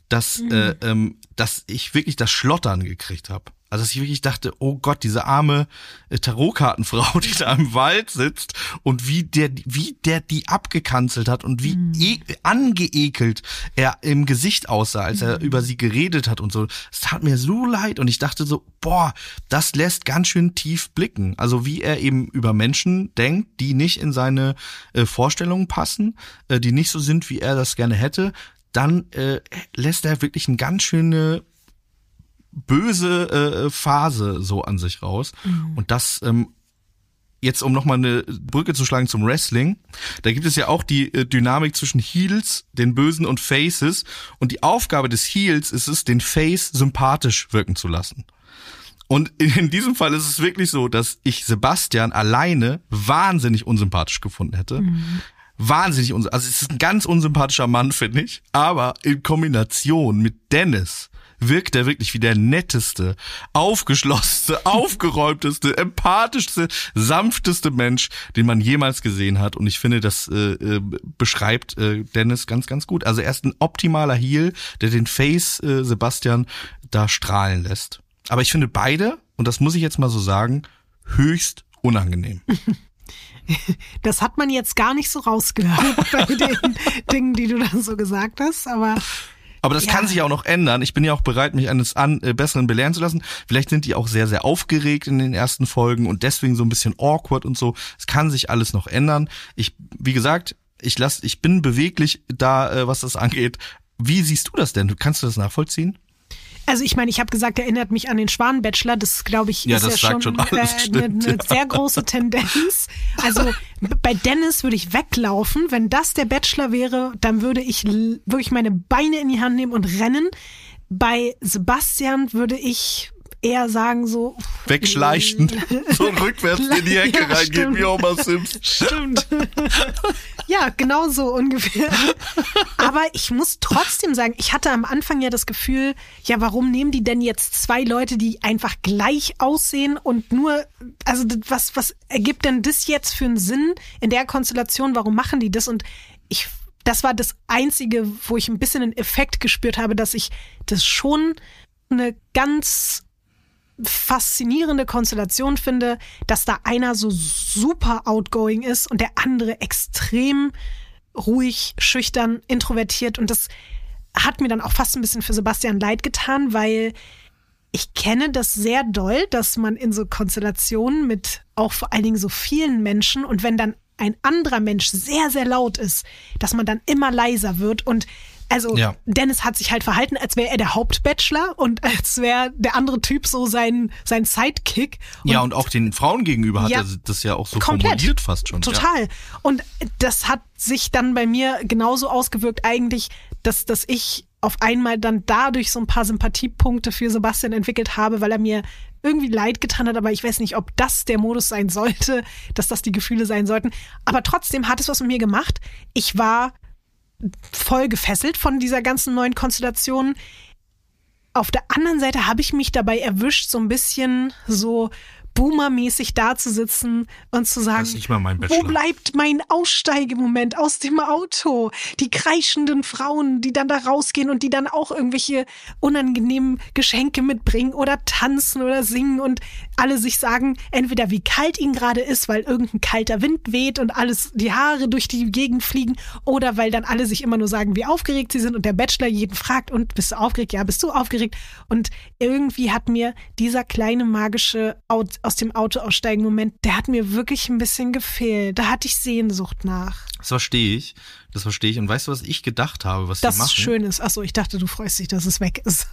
dass, Mhm. äh, ähm, dass ich wirklich das Schlottern gekriegt habe. Also dass ich wirklich dachte, oh Gott, diese arme äh, Tarotkartenfrau, die da im Wald sitzt und wie der, wie der die abgekanzelt hat und wie e angeekelt er im Gesicht aussah, als er über sie geredet hat und so. Es tat mir so leid und ich dachte so, boah, das lässt ganz schön tief blicken. Also wie er eben über Menschen denkt, die nicht in seine äh, Vorstellungen passen, äh, die nicht so sind, wie er das gerne hätte, dann äh, lässt er wirklich eine ganz schöne böse äh, Phase so an sich raus. Und das ähm, jetzt, um nochmal eine Brücke zu schlagen zum Wrestling, da gibt es ja auch die äh, Dynamik zwischen Heels, den Bösen und Faces. Und die Aufgabe des Heels ist es, den Face sympathisch wirken zu lassen. Und in diesem Fall ist es wirklich so, dass ich Sebastian alleine wahnsinnig unsympathisch gefunden hätte. Wahnsinnig unsympathisch. Also es ist ein ganz unsympathischer Mann, finde ich. Aber in Kombination mit Dennis wirkt er wirklich wie der netteste, aufgeschlossenste, aufgeräumteste, empathischste, sanfteste Mensch, den man jemals gesehen hat. Und ich finde, das äh, äh, beschreibt äh, Dennis ganz, ganz gut. Also er ist ein optimaler Heel, der den Face äh, Sebastian da strahlen lässt. Aber ich finde beide, und das muss ich jetzt mal so sagen, höchst unangenehm. Das hat man jetzt gar nicht so rausgehört bei den Dingen, die du dann so gesagt hast, aber Aber das Ja. kann sich auch noch ändern. Ich bin ja auch bereit, mich eines an, äh, Besseren belehren zu lassen. Vielleicht sind die auch sehr, sehr aufgeregt in den ersten Folgen und deswegen so ein bisschen awkward und so. Es kann sich alles noch ändern. Ich, wie gesagt, ich lass, ich bin beweglich da, äh, was das angeht. Wie siehst du das denn? Kannst du das nachvollziehen? Also ich meine, ich habe gesagt, erinnert mich an den Schwan-Bachelor. Das glaube ich Ja, ist das ja sagt schon äh, eine stimmt, ne ja. sehr große Tendenz. Also bei Dennis würde ich weglaufen. Wenn das der Bachelor wäre, dann würde ich wirklich meine Beine in die Hand nehmen und rennen. Bei Sebastian würde ich eher sagen so Wegschleichen, so rückwärts in die Ecke Ja, reingehen, wie Homer Simpson. Stimmt. ja, genau so ungefähr. Aber ich muss trotzdem sagen, ich hatte am Anfang ja das Gefühl, ja, warum nehmen die denn jetzt zwei Leute, die einfach gleich aussehen und nur, also was, was ergibt denn das jetzt für einen Sinn in der Konstellation? Warum machen die das? Und ich, das war das Einzige, wo ich ein bisschen einen Effekt gespürt habe, dass ich das schon eine ganz faszinierende Konstellation finde, dass da einer so super outgoing ist und der andere extrem ruhig, schüchtern, introvertiert. Und das hat mir dann auch fast ein bisschen für Sebastian leid getan, weil ich kenne das sehr doll, dass man in so Konstellationen mit auch vor allen Dingen so vielen Menschen und wenn dann ein anderer Mensch sehr, sehr laut ist, dass man dann immer leiser wird und also Ja. Dennis hat sich halt verhalten, als wäre er der Hauptbachelor und als wäre der andere Typ so sein, sein Sidekick. Ja, und auch den Frauen gegenüber hat Ja, er das ja auch so komplett. formuliert fast schon. Ja. Total. Und das hat sich dann bei mir genauso ausgewirkt eigentlich, dass, dass ich auf einmal dann dadurch so ein paar Sympathiepunkte für Sebastian entwickelt habe, weil er mir irgendwie leid getan hat, aber ich weiß nicht, ob das der Modus sein sollte, dass das die Gefühle sein sollten. Aber trotzdem hat es was mit mir gemacht. Ich war voll gefesselt von dieser ganzen neuen Konstellation. Auf der anderen Seite habe ich mich dabei erwischt, so ein bisschen so Boomer-mäßig da zu sitzen und zu sagen, wo bleibt mein Aussteigemoment aus dem Auto? Die kreischenden Frauen, die dann da rausgehen und die dann auch irgendwelche unangenehmen Geschenke mitbringen oder tanzen oder singen und alle sich sagen, entweder wie kalt ihnen gerade ist, weil irgendein kalter Wind weht und alles die Haare durch die Gegend fliegen oder weil dann alle sich immer nur sagen, wie aufgeregt sie sind und der Bachelor jeden fragt und bist du aufgeregt? Ja, bist du aufgeregt? Und irgendwie hat mir dieser kleine magische Au- aus dem Auto aussteigen Moment, der hat mir wirklich ein bisschen gefehlt. Da hatte ich Sehnsucht nach. Das verstehe ich. Das verstehe ich. Und weißt du, was ich gedacht habe, was Dass die machen? es schön ist. Achso, ich dachte, du freust dich, dass es weg ist.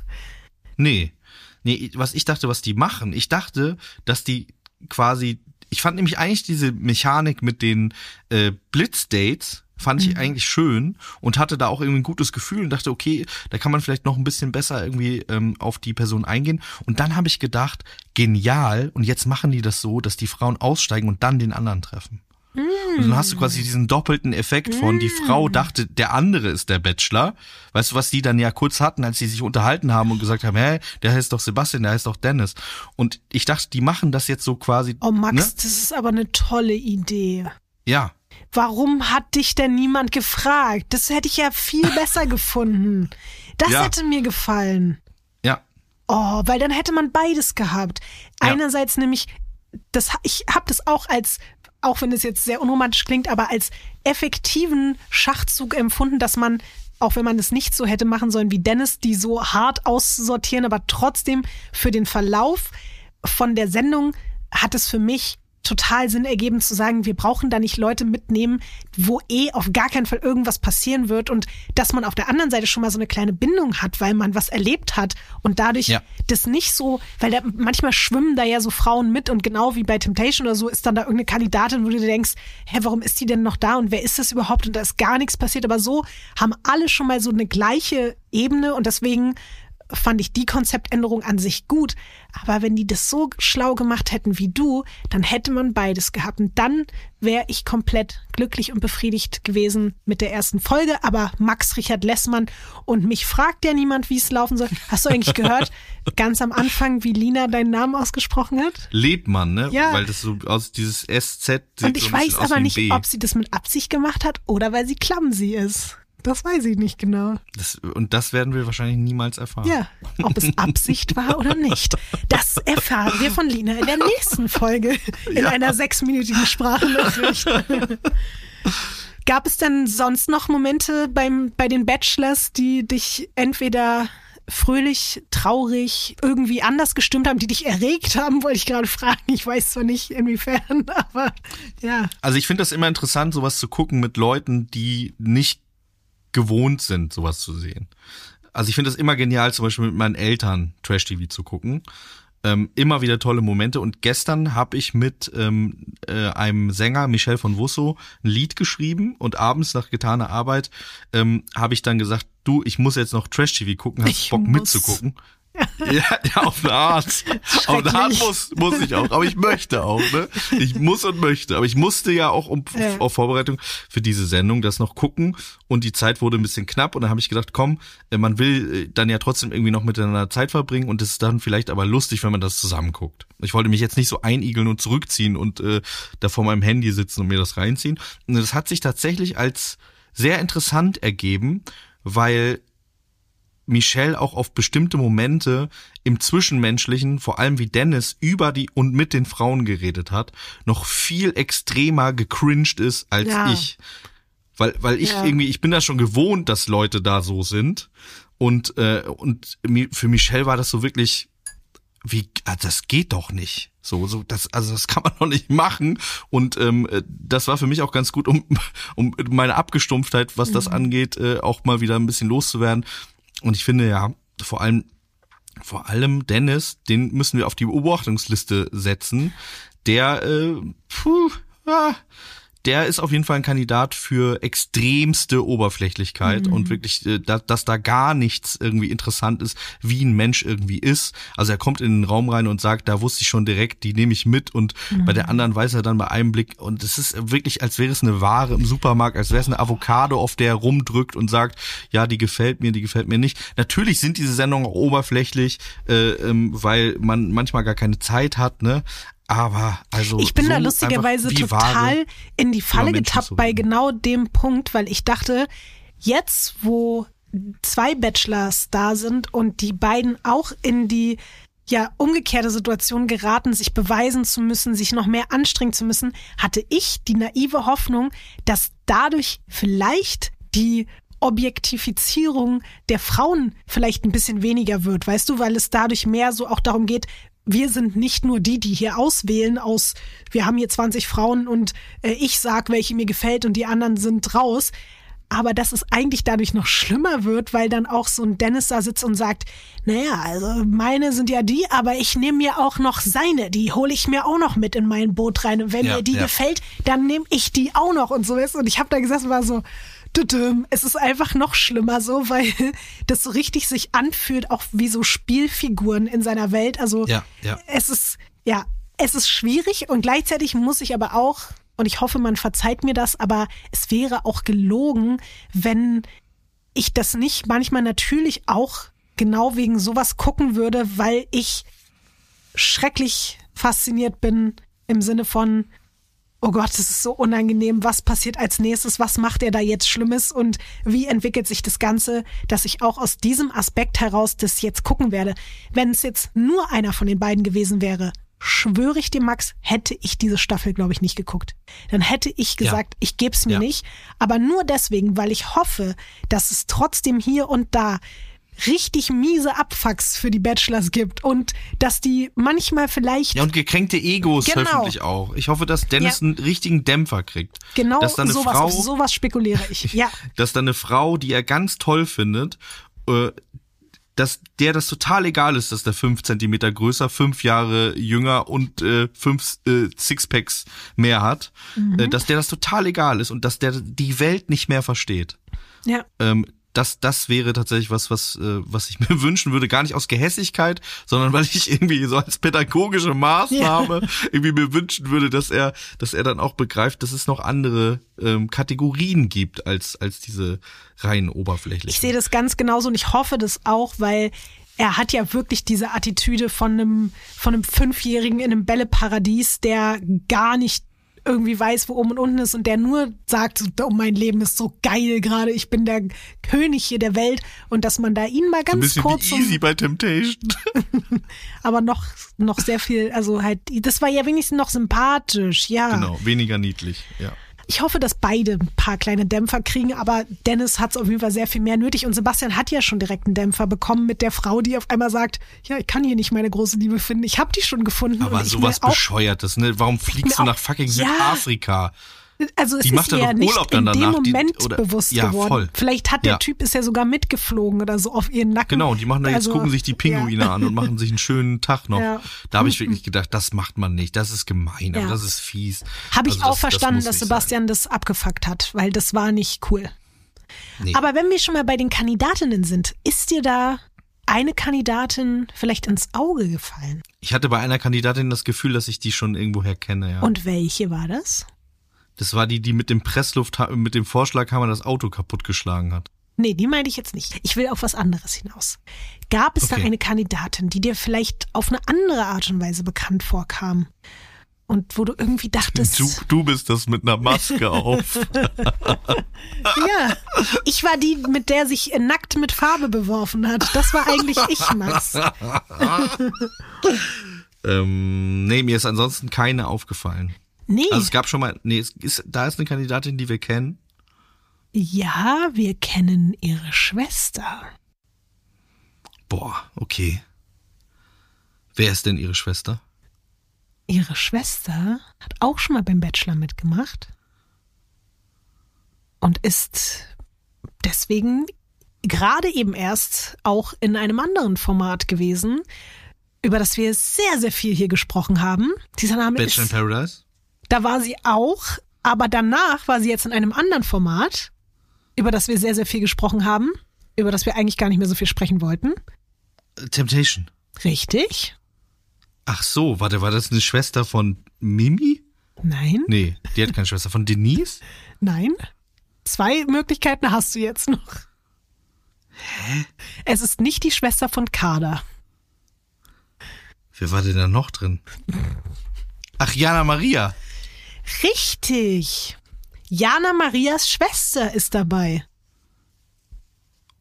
Nee. Nee, was ich dachte, was die machen. Ich dachte, dass die quasi. Ich fand nämlich eigentlich diese Mechanik mit den äh, Blitzdates fand ich eigentlich schön und hatte da auch irgendwie ein gutes Gefühl und dachte, okay, da kann man vielleicht noch ein bisschen besser irgendwie ähm, auf die Person eingehen. Und dann habe ich gedacht, genial, und jetzt machen die das so, dass die Frauen aussteigen und dann den anderen treffen. Und dann hast du quasi diesen doppelten Effekt von, die Frau dachte, der andere ist der Bachelor. Weißt du, was die dann ja kurz hatten, als sie sich unterhalten haben und gesagt haben, hä, der heißt doch Sebastian, der heißt doch Dennis. Und ich dachte, die machen das jetzt so quasi. Oh, Max, Ne? das ist aber eine tolle Idee. Ja. Warum hat dich denn niemand gefragt? Das hätte ich ja viel besser gefunden. Das Ja. hätte mir gefallen. Ja. Oh, weil dann hätte man beides gehabt. Ja. Einerseits nämlich, das, ich habe das auch als, auch wenn es jetzt sehr unromantisch klingt, aber als effektiven Schachzug empfunden, dass man, auch wenn man es nicht so hätte machen sollen wie Dennis, die so hart aussortieren, aber trotzdem für den Verlauf von der Sendung hat es für mich total Sinn ergeben zu sagen, wir brauchen da nicht Leute mitnehmen, wo eh auf gar keinen Fall irgendwas passieren wird und dass man auf der anderen Seite schon mal so eine kleine Bindung hat, weil man was erlebt hat und dadurch Ja. das nicht so, weil da, manchmal schwimmen da ja so Frauen mit und genau wie bei Temptation oder so ist dann da irgendeine Kandidatin, wo du dir denkst, hä, warum ist die denn noch da und wer ist das überhaupt und da ist gar nichts passiert, aber so haben alle schon mal so eine gleiche Ebene und deswegen fand ich die Konzeptänderung an sich gut. Aber wenn die das so schlau gemacht hätten wie du, dann hätte man beides gehabt. Und dann wäre ich komplett glücklich und befriedigt gewesen mit der ersten Folge. Aber Max Richard Lessmann und mich fragt ja niemand, wie es laufen soll. Hast du eigentlich gehört, ganz am Anfang, wie Lina deinen Namen ausgesprochen hat? Lebmann, ne? Ja. Weil das so aus dieses SZ sieht Und so ich bisschen weiß aber nicht, B. ob sie das mit Absicht gemacht hat oder weil sie clumsy ist. Das weiß ich nicht genau. Das, und das werden wir wahrscheinlich niemals erfahren. Ja, ob es Absicht war oder nicht. Das erfahren wir von Lina in der nächsten Folge in einer sechsminütigen Sprachnachricht. Gab es denn sonst noch Momente beim, bei den Bachelors, die dich entweder fröhlich, traurig, irgendwie anders gestimmt haben, die dich erregt haben, wollte ich gerade fragen. Ich weiß zwar nicht inwiefern, aber ja. Also ich finde das immer interessant, sowas zu gucken mit Leuten, die nicht gewohnt sind, sowas zu sehen. Also ich finde das immer genial, zum Beispiel mit meinen Eltern Trash-TV zu gucken. Ähm, immer wieder tolle Momente. Und gestern habe ich mit ähm, äh, einem Sänger, Michel von Wusso, ein Lied geschrieben und abends nach getaner Arbeit ähm, habe ich dann gesagt, du, ich muss jetzt noch Trash-TV gucken, hast Ich Bock muss. mitzugucken? Ja, ja, auf eine Art. Auf eine Art muss, muss ich auch. Aber ich möchte auch, ne? Ich muss und möchte. Aber ich musste ja auch um, Ja. auf Vorbereitung für diese Sendung das noch gucken. Und die Zeit wurde ein bisschen knapp. Und dann habe ich gedacht, komm, äh, man will äh, dann ja trotzdem irgendwie noch miteinander Zeit verbringen. Und es ist dann vielleicht aber lustig, wenn man das zusammen guckt. Ich wollte mich jetzt nicht so einigeln und zurückziehen und äh, da vor meinem Handy sitzen und mir das reinziehen. Und das hat sich tatsächlich als sehr interessant ergeben, weil Michelle auch auf bestimmte Momente im Zwischenmenschlichen, vor allem wie Dennis über die und mit den Frauen geredet hat, noch viel extremer gecringed ist als Ja. ich. Weil, weil ich Ja. irgendwie, ich bin da schon gewohnt, dass Leute da so sind. Und, äh, und für Michelle war das so wirklich, wie, ah, das geht doch nicht. So, so, das, also das kann man doch nicht machen. Und ähm, äh, das war für mich auch ganz gut, um, um meine Abgestumpftheit, was das angeht, äh, auch mal wieder ein bisschen loszuwerden. Und ich finde ja, vor allem, vor allem Dennis, den müssen wir auf die Beobachtungsliste setzen. Der, äh, puh, ah, der ist auf jeden Fall ein Kandidat für extremste Oberflächlichkeit Mhm. und wirklich, äh, dass, dass da gar nichts irgendwie interessant ist, wie ein Mensch irgendwie ist. Also er kommt in den Raum rein und sagt, da wusste ich schon direkt, die nehme ich mit und Mhm. bei der anderen weiß er dann bei einem Blick und es ist wirklich, als wäre es eine Ware im Supermarkt, als wäre es eine Avocado, auf der er rumdrückt und sagt, ja, die gefällt mir, die gefällt mir nicht. Natürlich sind diese Sendungen auch oberflächlich, äh, ähm, weil man manchmal gar keine Zeit hat, ne? Aber also Ich bin so da lustigerweise total in die Falle getappt bei genau dem Punkt, weil ich dachte, jetzt, wo zwei Bachelors da sind und die beiden auch in die ja umgekehrte Situation geraten, sich beweisen zu müssen, sich noch mehr anstrengen zu müssen, hatte ich die naive Hoffnung, dass dadurch vielleicht die Objektifizierung der Frauen vielleicht ein bisschen weniger wird, weißt du, weil es dadurch mehr so auch darum geht, wir sind nicht nur die, die hier auswählen aus, wir haben hier 20 Frauen und äh, ich sag, welche mir gefällt und die anderen sind raus. Aber dass es eigentlich dadurch noch schlimmer wird, weil dann auch so ein Dennis da sitzt und sagt, naja, also meine sind ja die, aber ich nehme mir auch noch seine, die hole ich mir auch noch mit in mein Boot rein. Und wenn Ja, mir die ja. gefällt, dann nehme ich die auch noch und so ist. Und ich habe da gesessen und war so, es ist einfach noch schlimmer so, weil das so richtig sich anfühlt, auch wie so Spielfiguren in seiner Welt. Also Ja, ja. es ist, ja, es ist schwierig und gleichzeitig muss ich aber auch, und ich hoffe, man verzeiht mir das, aber es wäre auch gelogen, wenn ich das nicht manchmal natürlich auch genau wegen sowas gucken würde, weil ich schrecklich fasziniert bin im Sinne von, oh Gott, es ist so unangenehm, was passiert als nächstes, was macht er da jetzt Schlimmes und wie entwickelt sich das Ganze, dass ich auch aus diesem Aspekt heraus das jetzt gucken werde. Wenn es jetzt nur einer von den beiden gewesen wäre, schwöre ich dir, Max, hätte ich diese Staffel, glaube ich, nicht geguckt. Dann hätte ich gesagt, ich gebe es mir Ja. nicht. Aber nur deswegen, weil ich hoffe, dass es trotzdem hier und da richtig miese Abfucks für die Bachelors gibt und dass die manchmal vielleicht Ja, und gekränkte Egos Genau. hoffentlich auch. Ich hoffe, dass Dennis Ja. einen richtigen Dämpfer kriegt. genau dass da eine sowas, Frau, auf sowas spekuliere ich. Ja. dass da eine Frau, die er ganz toll findet, äh, dass der das total egal ist, dass der fünf Zentimeter größer, fünf Jahre jünger und äh, fünf äh, Sixpacks mehr hat, Mhm. äh, dass der das total egal ist und dass der die Welt nicht mehr versteht. Ja. Ähm, das, das wäre tatsächlich was, was, äh, was ich mir wünschen würde, gar nicht aus Gehässigkeit, sondern weil ich irgendwie so als pädagogische Maßnahme irgendwie mir wünschen würde, dass er, dass er dann auch begreift, dass es noch andere ähm, Kategorien gibt als als diese rein oberflächlichen. Ich sehe das ganz genauso und ich hoffe das auch, weil er hat ja wirklich diese Attitüde von einem, von einem Fünfjährigen in einem Bälleparadies, der gar nicht irgendwie weiß, wo oben und unten ist und der nur sagt, so, oh, mein Leben ist so geil gerade, ich bin der König hier der Welt und dass man da ihn mal ein ganz bisschen kurz, wie easy bei Temptation. aber noch, noch sehr viel, also halt, das war ja wenigstens noch sympathisch, ja. Genau, weniger niedlich. Ja. Ich hoffe, dass beide ein paar kleine Dämpfer kriegen, aber Dennis hat es auf jeden Fall sehr viel mehr nötig. Und Sebastian hat ja schon direkt einen Dämpfer bekommen mit der Frau, die auf einmal sagt, ja, ich kann hier nicht meine große Liebe finden. Ich habe die schon gefunden. Aber sowas bescheuertes, ne? Warum fliegst du nach fucking Ja. Also es die ist macht ja ihr doch nicht Urlaub dann in dem danach, die- Moment oder- bewusst ja, geworden. voll. Vielleicht hat der Ja. Typ ist ja sogar mitgeflogen oder so auf ihren Nacken. Genau, die machen da jetzt, Also, gucken sich die Pinguine ja. an und machen sich einen schönen Tag noch. Ja. Da habe ich wirklich gedacht, das macht man nicht, das ist gemein, aber Ja. das ist fies. Habe ich Also auch das- verstanden, muss dass Sebastian das abgefuckt hat, weil das war nicht cool. Sein. Nee. Aber wenn wir schon mal bei den Kandidatinnen sind, ist dir da eine Kandidatin vielleicht ins Auge gefallen? ich hatte bei einer Kandidatin das Gefühl, dass ich die schon irgendwoher kenne, ja. Und welche war das? Das war die, die mit dem Pressluft, mit dem Vorschlaghammer das Auto kaputtgeschlagen hat. Nee, die meinte ich jetzt nicht. Ich will auf was anderes hinaus. Gab es da Okay. eine Kandidatin, die dir vielleicht auf eine andere Art und Weise bekannt vorkam? Und wo du irgendwie dachtest, Du, du bist das mit einer Maske auf. ja, ich war die, mit der sich nackt mit Farbe beworfen hat. Das war eigentlich ich, Max. ähm, nee, mir ist ansonsten keine aufgefallen. Nee, Also es gab schon mal, nee, ist, da ist eine Kandidatin, die wir kennen. ja, wir kennen ihre Schwester. Boah, okay. Wer ist denn ihre Schwester? Ihre Schwester hat auch schon mal beim Bachelor mitgemacht und ist deswegen gerade eben erst auch in einem anderen Format gewesen, über das wir sehr, sehr viel hier gesprochen haben. Dieser Name Bachelor in ist, Paradise? Da war sie auch Aber danach war sie jetzt in einem anderen Format, über das wir sehr, sehr viel gesprochen haben, über das wir eigentlich gar nicht mehr so viel sprechen wollten. Temptation. Richtig? Ach so, warte, war das eine Schwester von Mimi? Nein? Nee, die hat keine Schwester. Von Denise? Nein? Zwei Möglichkeiten hast du jetzt noch. Hä? Es ist nicht die Schwester von Kader. Wer war denn da noch drin? Ach, Jana Maria. Richtig. Jana Marias Schwester ist dabei.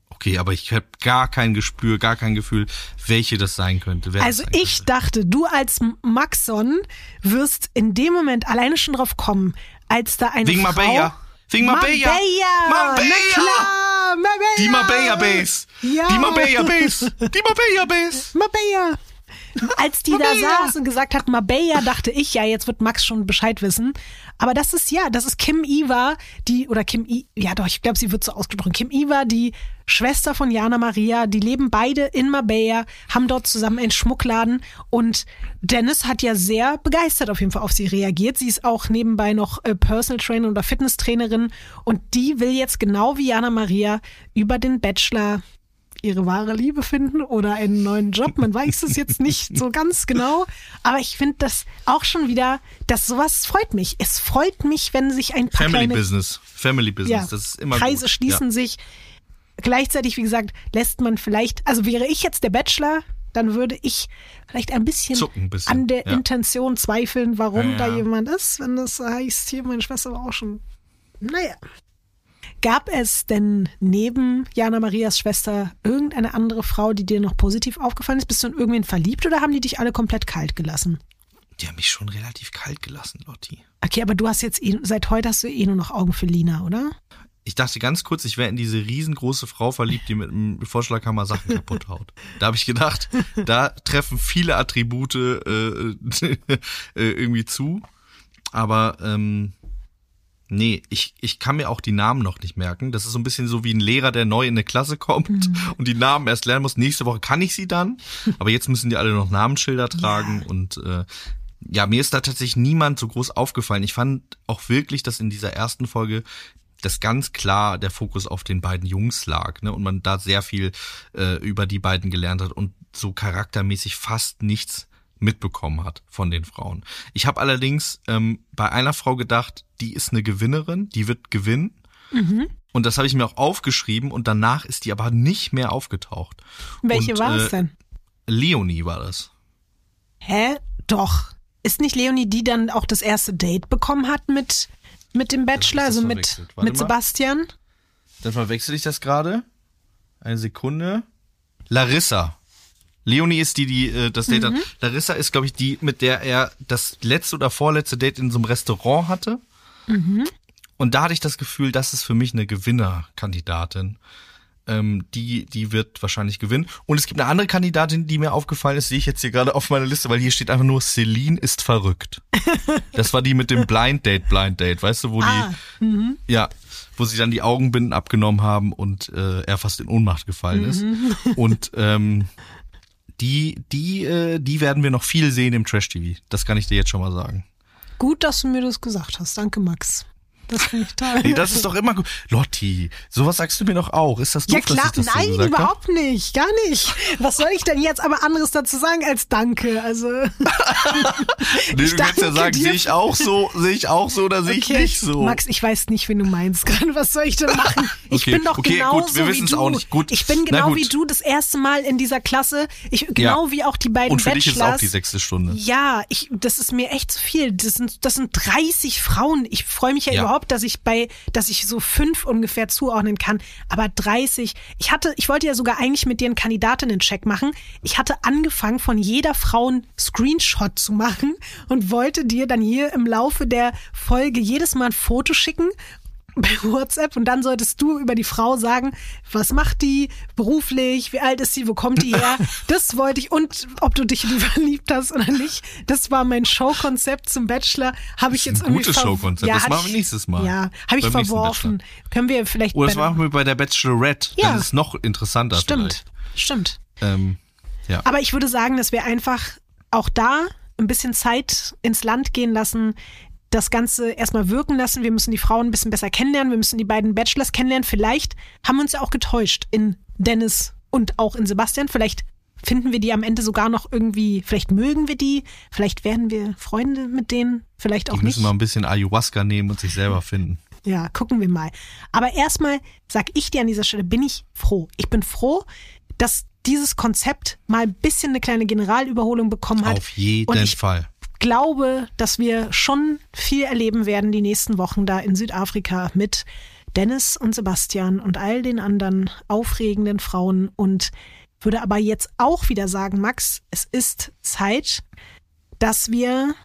Okay, aber ich habe gar kein Gespür, gar kein Gefühl, welche das sein könnte. Also sein ich könnte. dachte, du als Maxon wirst in dem Moment alleine schon drauf kommen, als da eine Wegen Frau... Marbella. Wegen Marbella. Marbella. Marbella. Na klar, Marbella. Die Marbella Base. Ja. Die Marbella Base. Die Marbella Base. Marbella. Als die da Marbella. saß und gesagt hat, Marbella, dachte ich, ja, jetzt wird Max schon Bescheid wissen. Aber das ist ja, das ist Kim Iva, die, oder Kim I, ja doch, ich glaube, sie wird so ausgesprochen. Kim Iva, die Schwester von Jana Maria, die leben beide in Marbella, haben dort zusammen einen Schmuckladen und Dennis hat ja sehr begeistert auf jeden Fall auf sie reagiert. Sie ist auch nebenbei noch äh, Personal Trainer oder Fitnesstrainerin und die will jetzt genau wie Jana Maria über den Bachelor ihre wahre Liebe finden oder einen neuen Job. Man weiß es jetzt nicht so ganz genau. Aber ich finde das auch schon wieder, dass sowas freut mich. Es freut mich, wenn sich ein paar Family kleine Business. Family Business. ja, das ist immer Kreise gut. schließen Ja. sich. Gleichzeitig, wie gesagt, lässt man vielleicht, also wäre ich jetzt der Bachelor, dann würde ich vielleicht ein bisschen, ein bisschen, an der ja. Intention zweifeln, warum da jemand ist, wenn das heißt, hier, meine Schwester war auch schon. Naja. Gab es denn neben Jana Marias Schwester irgendeine andere Frau, die dir noch positiv aufgefallen ist? Bist du in irgendwen verliebt oder haben die dich alle komplett kalt gelassen? Die haben mich schon relativ kalt gelassen, Lotti. Okay, aber du hast jetzt eh, seit heute hast du eh nur noch Augen für Lina, oder? Ich dachte ganz kurz, ich wäre in diese riesengroße Frau verliebt, die mit einem Vorschlaghammer Sachen kaputt haut. Da habe ich gedacht, da treffen viele Attribute äh, äh, irgendwie zu. Aber ähm, nee, ich, ich kann mir auch die Namen noch nicht merken. Das ist so ein bisschen so wie ein Lehrer, der neu in eine Klasse kommt und die Namen erst lernen muss. Nächste Woche kann ich sie dann, aber jetzt müssen die alle noch Namensschilder tragen und äh, ja, mir ist da tatsächlich niemand so groß aufgefallen. Ich fand auch wirklich, dass in dieser ersten Folge das ganz klar der Fokus auf den beiden Jungs lag, ne? Und man da sehr viel äh, über die beiden gelernt hat und so charaktermäßig fast nichts mitbekommen hat von den Frauen. Ich habe allerdings ähm, bei einer Frau gedacht, die ist eine Gewinnerin, die wird gewinnen. Und das habe ich mir auch aufgeschrieben und danach ist die aber nicht mehr aufgetaucht. Welche und, war es äh, denn? Leonie war das. Hä? Doch. Ist nicht Leonie, die dann auch das erste Date bekommen hat mit, mit dem Bachelor, also mit, mit mal. Sebastian? Dann verwechsel ich das gerade. Eine Sekunde. Larissa. Leonie ist die, die äh, das Date hat. Larissa ist, glaube ich, die, mit der er das letzte oder vorletzte Date in so einem Restaurant hatte. Und da hatte ich das Gefühl, das ist für mich eine Gewinnerkandidatin. Ähm, die, die wird wahrscheinlich gewinnen. Und es gibt eine andere Kandidatin, die mir aufgefallen ist, sehe ich jetzt hier gerade auf meiner Liste, weil hier steht einfach nur, Celine ist verrückt. Das war die mit dem Blind Date, Blind Date, weißt du, wo Ah, die, ja, wo sie dann die Augenbinden abgenommen haben und äh, er fast in Ohnmacht gefallen ist. Und ähm, die, die, äh, die werden wir noch viel sehen im Trash TV. Das kann ich dir jetzt schon mal sagen. Gut, dass du mir das gesagt hast. Danke, Max. Das finde ich toll. Nee, das ist doch immer gut. Lotti, sowas sagst du mir doch auch. Ist das doof, ja klar, dass ich das nein, so gesagt hab? überhaupt nicht, gar nicht. Was soll ich denn jetzt aber anderes dazu sagen als Danke? Also Nee, Ich du kannst ja sagen, sehe ich auch so, sehe ich auch so oder sehe ich okay, nicht so. Max, ich weiß nicht, wen du meinst gerade. Was soll ich denn machen? Ich Okay, bin doch okay, genauso gut, wir wie wissen's du. auch nicht. Gut. Ich bin Na genau wie du das erste Mal in dieser Klasse. Ich genau Ja. wie auch die beiden Und für dich ist es auch Bachelors. die sechste Stunde. Ja, ich, das ist mir echt zu viel. Das sind, das sind 30 Frauen. Ich freue mich ja, Ja. überhaupt, dass ich bei, dass ich so fünf ungefähr zuordnen kann. Aber 30. Ich hatte, ich wollte ja sogar eigentlich mit dir einen Kandidatinnen-Check machen. Ich hatte angefangen, von jeder Frau einen Screenshot zu machen und wollte dir dann hier im Laufe der Folge jedes Mal ein Foto schicken bei WhatsApp und dann solltest du über die Frau sagen, was macht die beruflich, wie alt ist sie, wo kommt die her? Das wollte ich und ob du dich in die verliebt hast oder nicht. Das war mein Showkonzept zum Bachelor. Habe ich Das jetzt ein irgendwie gutes Showkonzept. Das hab machen wir nächstes Mal. Ja, habe ich verworfen. Können wir vielleicht Oder das bei- machen wir bei der Bachelorette. Ja. Dann ist noch interessanter Stimmt. Stimmt. vielleicht. Ähm, ja. Aber ich würde sagen, dass wir einfach auch da ein bisschen Zeit ins Land gehen lassen. Das Ganze erstmal wirken lassen. Wir müssen die Frauen ein bisschen besser kennenlernen. Wir müssen die beiden Bachelors kennenlernen. Vielleicht haben wir uns ja auch getäuscht in Dennis und auch in Sebastian. Vielleicht finden wir die am Ende sogar noch irgendwie, vielleicht mögen wir die, vielleicht werden wir Freunde mit denen, vielleicht auch Die müssen nicht. mal ein bisschen Ayahuasca nehmen und sich selber finden. Ja, gucken wir mal. Aber erstmal sag ich dir an dieser Stelle, bin ich froh. Ich bin froh, dass dieses Konzept mal ein bisschen eine kleine Generalüberholung bekommen hat. Auf jeden Fall. Glaube, dass wir schon viel erleben werden die nächsten Wochen da in Südafrika mit Dennis und Sebastian und all den anderen aufregenden Frauen und würde aber jetzt auch wieder sagen, Max, es ist Zeit, dass wir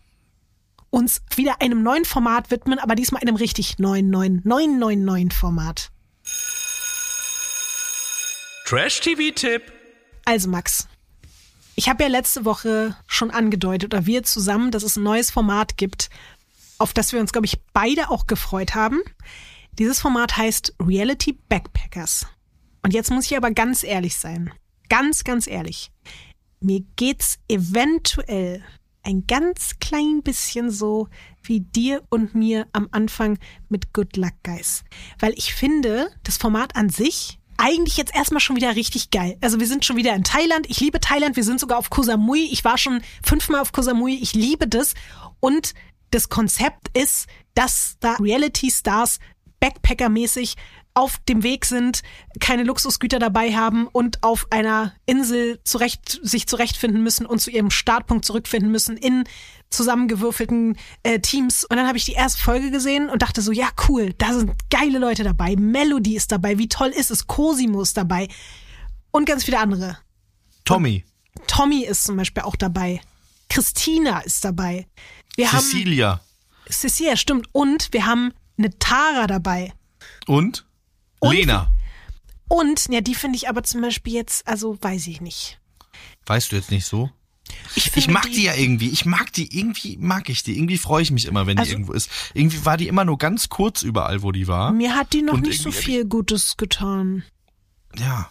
uns wieder einem neuen Format widmen, aber diesmal einem richtig neuen, neuen, neuen, neuen, neuen Format. Trash-TV-Tipp. Also Max, ich habe ja letzte Woche schon angedeutet, oder wir zusammen, dass es ein neues Format gibt, auf das wir uns, glaube ich, beide auch gefreut haben. Dieses Format heißt Reality Backpackers. Und jetzt muss ich aber ganz ehrlich sein. Ganz, ganz ehrlich. Mir geht's eventuell ein ganz klein bisschen so wie dir und mir am Anfang mit Good Luck Guys. Weil ich finde, das Format an sich eigentlich jetzt erstmal schon wieder richtig geil. Also wir sind schon wieder in Thailand. Ich liebe Thailand. Wir sind sogar auf Koh Samui. Ich war schon fünfmal auf Koh Samui. Ich liebe das. Und das Konzept ist, dass da Reality Stars Backpacker-mäßig auf dem Weg sind, keine Luxusgüter dabei haben und auf einer Insel zurecht, sich zurechtfinden müssen und zu ihrem Startpunkt zurückfinden müssen in zusammengewürfelten äh, Teams. Und dann habe ich die erste Folge gesehen und dachte so, ja cool, da sind geile Leute dabei, Melody ist dabei, wie toll ist es, Cosimo ist dabei und ganz viele andere. Tommy, Tommy ist zum Beispiel auch dabei. Christina ist dabei. Wir haben Cecilia Cecilia, stimmt. Und wir haben eine Tara dabei. und, Und- Lena. Und, ja, die finde ich aber zum Beispiel jetzt, also weiß ich nicht. Weißt du jetzt nicht so? Ich, Ich mag die, ja irgendwie. Ich mag die, irgendwie mag ich die. Irgendwie freue ich mich immer, wenn Also- die irgendwo ist. Irgendwie war die immer nur ganz kurz überall, wo die war. Mir hat die noch Und nicht so viel Gutes getan. Ja,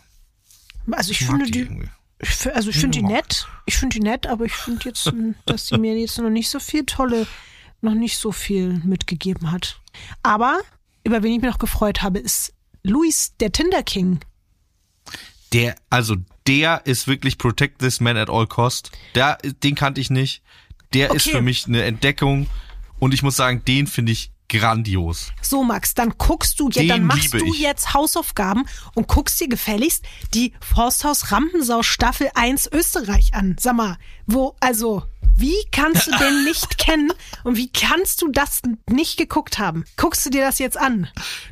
Also ich ich finde die die, ich, also ich finde die nett. Ich finde die nett, aber ich finde jetzt, dass sie mir jetzt noch nicht so viel tolle, noch nicht so viel mitgegeben hat. Aber über wen ich mich noch gefreut habe, ist Luis, der Tinder King. Der, also der ist wirklich Protect This Man at All Cost. Der, den kannte ich nicht. Der ist Okay. für mich eine Entdeckung. Und ich muss sagen, den finde ich grandios. So, Max, dann guckst du, ja, dann machst du ich. jetzt Hausaufgaben und guckst dir gefälligst die Forsthaus Rampensau Staffel 1 Österreich an. Sag mal, wo, also, wie kannst du den nicht kennen und wie kannst du das nicht geguckt haben? Guckst du dir das jetzt an?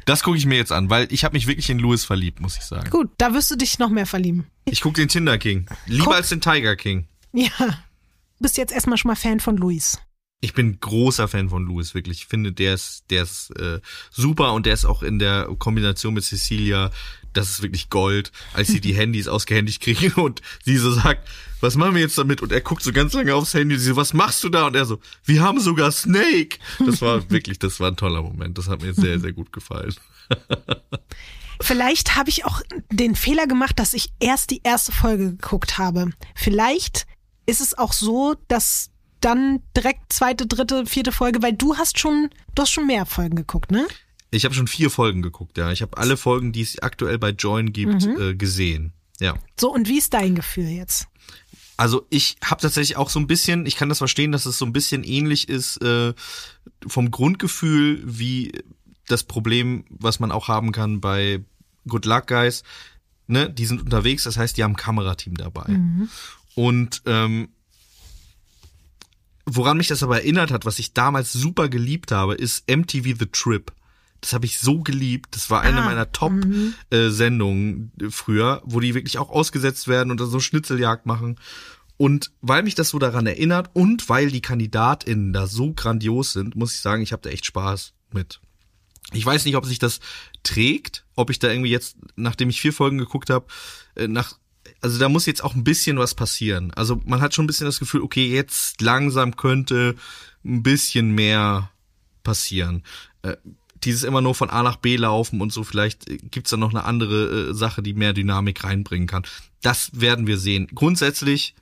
Das gucke ich mir jetzt an, weil ich habe mich wirklich in Louis verliebt, muss ich sagen. Gut, da wirst du dich noch mehr verlieben. Ich gucke den Tinder King. Lieber Guck. als den Tiger King. Ja. Du bist jetzt erstmal schon mal Fan von Luis. Ich bin großer Fan von Louis, wirklich. Ich finde, der ist, der ist äh, super und der ist auch in der Kombination mit Cecilia, das ist wirklich Gold, als sie die Handys ausgehändigt kriegen und sie so sagt, was machen wir jetzt damit? Und er guckt so ganz lange aufs Handy und sie so, was machst du da? Und er so, wir haben sogar Snake. Das war wirklich, das war ein toller Moment. Das hat mir sehr, sehr gut gefallen. Vielleicht habe ich auch den Fehler gemacht, dass ich erst die erste Folge geguckt habe. Vielleicht ist es auch so, dass dann direkt zweite, dritte, vierte Folge, weil du hast schon, du hast schon mehr Folgen geguckt, ne? Ich habe schon vier Folgen geguckt, ja. Ich habe alle Folgen, die es aktuell bei Join gibt, äh, gesehen. Ja. So, und wie ist dein Gefühl jetzt? Also ich habe tatsächlich auch so ein bisschen, ich kann das verstehen, dass es so ein bisschen ähnlich ist äh, vom Grundgefühl wie das Problem, was man auch haben kann bei Good Luck Guys. Ne, die sind unterwegs, das heißt, die haben ein Kamerateam dabei. Und ähm, woran mich das aber erinnert hat, was ich damals super geliebt habe, ist MTV The Trip. Das habe ich so geliebt. Das war eine Ah, meiner Top-Sendungen früher, wo die wirklich auch ausgesetzt werden und dann so Schnitzeljagd machen. Und weil mich das so daran erinnert und weil die KandidatInnen da so grandios sind, muss ich sagen, ich habe da echt Spaß mit. Ich weiß nicht, ob sich das trägt, ob ich da irgendwie jetzt, nachdem ich vier Folgen geguckt habe, nach also da muss jetzt auch ein bisschen was passieren. Also man hat schon ein bisschen das Gefühl, okay, jetzt langsam könnte ein bisschen mehr passieren. Äh, dieses immer nur von A nach B laufen und so, vielleicht äh, gibt's da noch eine andere äh, Sache, die mehr Dynamik reinbringen kann. Das werden wir sehen. Grundsätzlich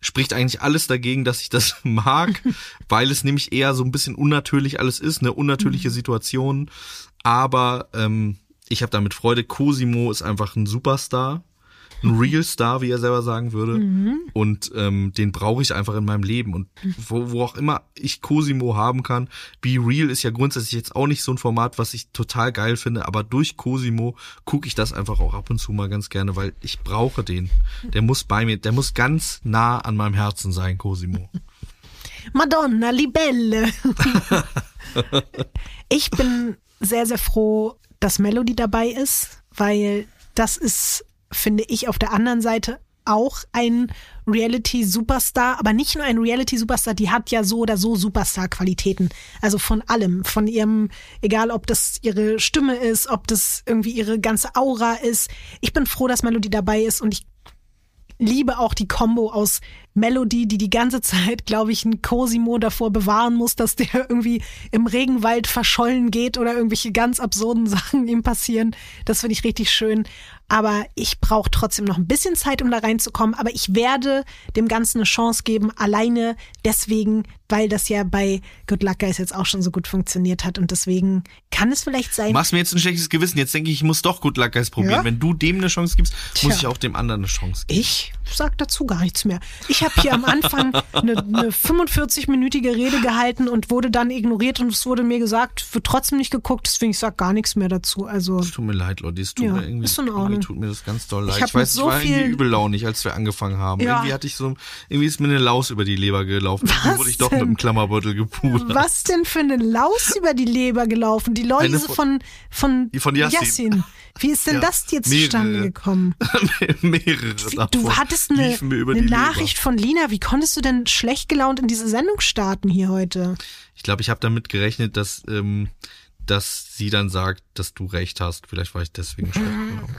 spricht eigentlich alles dagegen, dass ich das mag, weil es nämlich eher so ein bisschen unnatürlich alles ist, eine unnatürliche Situation. Aber ähm, ich habe damit Freude. Cosimo ist einfach ein Superstar. Ein Real Star, wie er selber sagen würde. Und ähm, den brauche ich einfach in meinem Leben. Und wo, wo auch immer ich Cosimo haben kann, Be Real ist ja grundsätzlich jetzt auch nicht so ein Format, was ich total geil finde, aber durch Cosimo gucke ich das einfach auch ab und zu mal ganz gerne, weil ich brauche den. Der muss bei mir, der muss ganz nah an meinem Herzen sein, Cosimo. Madonna, Libelle. ich bin sehr, sehr froh, dass Melody dabei ist, weil das ist, finde ich, auf der anderen Seite auch ein Reality-Superstar, aber nicht nur ein Reality-Superstar, die hat ja so oder so Superstar-Qualitäten. Also von allem, von ihrem, egal ob das ihre Stimme ist, ob das irgendwie ihre ganze Aura ist. Ich bin froh, dass Melody dabei ist und ich liebe auch die Combo aus Melody, die die ganze Zeit, glaube ich, ein Cosimo davor bewahren muss, dass der irgendwie im Regenwald verschollen geht oder irgendwelche ganz absurden Sachen ihm passieren. Das finde ich richtig schön. Aber ich brauche trotzdem noch ein bisschen Zeit, um da reinzukommen. Aber ich werde dem Ganzen eine Chance geben, alleine deswegen, weil das ja bei Good Luck Guys jetzt auch schon so gut funktioniert hat. Und deswegen kann es vielleicht sein. Machst mir jetzt ein schlechtes Gewissen. Jetzt denke ich, ich muss doch Good Luck Guys probieren. Ja. Wenn du dem eine Chance gibst, muss Tja. ich auch dem anderen eine Chance geben. Ich sag dazu gar nichts mehr. Ich habe hier am Anfang eine, eine 45-minütige Rede gehalten und wurde dann ignoriert und es wurde mir gesagt, wird trotzdem nicht geguckt, deswegen ich sag gar nichts mehr dazu. Also Es tut mir leid, Leute. Es tut Ja, mir irgendwie, ist in Ordnung. Tut mir das ganz doll leid. Ich Ich, weiß, so ich war irgendwie übellaunig, als wir angefangen haben. Ja. Irgendwie hatte ich so, irgendwie ist mir eine Laus über die Leber gelaufen. Was Irgendwie wurde ich doch mit dem Klammerbeutel gepudert. was denn für eine Laus über die Leber gelaufen? Die Läuse von, von, von Yassin. Wie ist denn Ja, das jetzt mehrere. zustande gekommen? Mehrere davon du hattest eine, eine Nachricht von Lina. Wie konntest du denn schlecht gelaunt in diese Sendung starten hier heute? Leber. Ich glaube, ich habe damit gerechnet, dass, ähm, dass sie dann sagt, dass du recht hast. Vielleicht war ich deswegen schlecht gelaunt.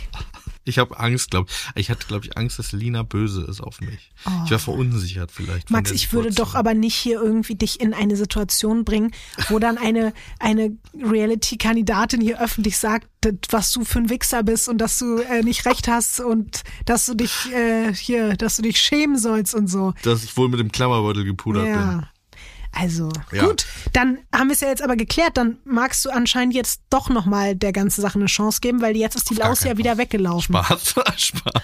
Ich habe Angst, glaube ich. Ich hatte, glaube ich, Angst, dass Lina böse ist auf mich. Ich war verunsichert vielleicht. Max, ich würde doch aber nicht hier irgendwie dich in eine Situation bringen, wo dann eine, eine Reality-Kandidatin hier öffentlich sagt, was du für ein Wichser bist und dass du äh, nicht recht hast und dass du dich äh, hier, dass du dich schämen sollst und so. dass ich wohl mit dem Klammerbeutel gepudert bin. Also, Ja. gut, dann haben wir es ja jetzt aber geklärt, dann magst du anscheinend jetzt doch nochmal der ganzen Sache eine Chance geben, weil jetzt ist die Laus ja wieder weggelaufen. Spaß, Spaß.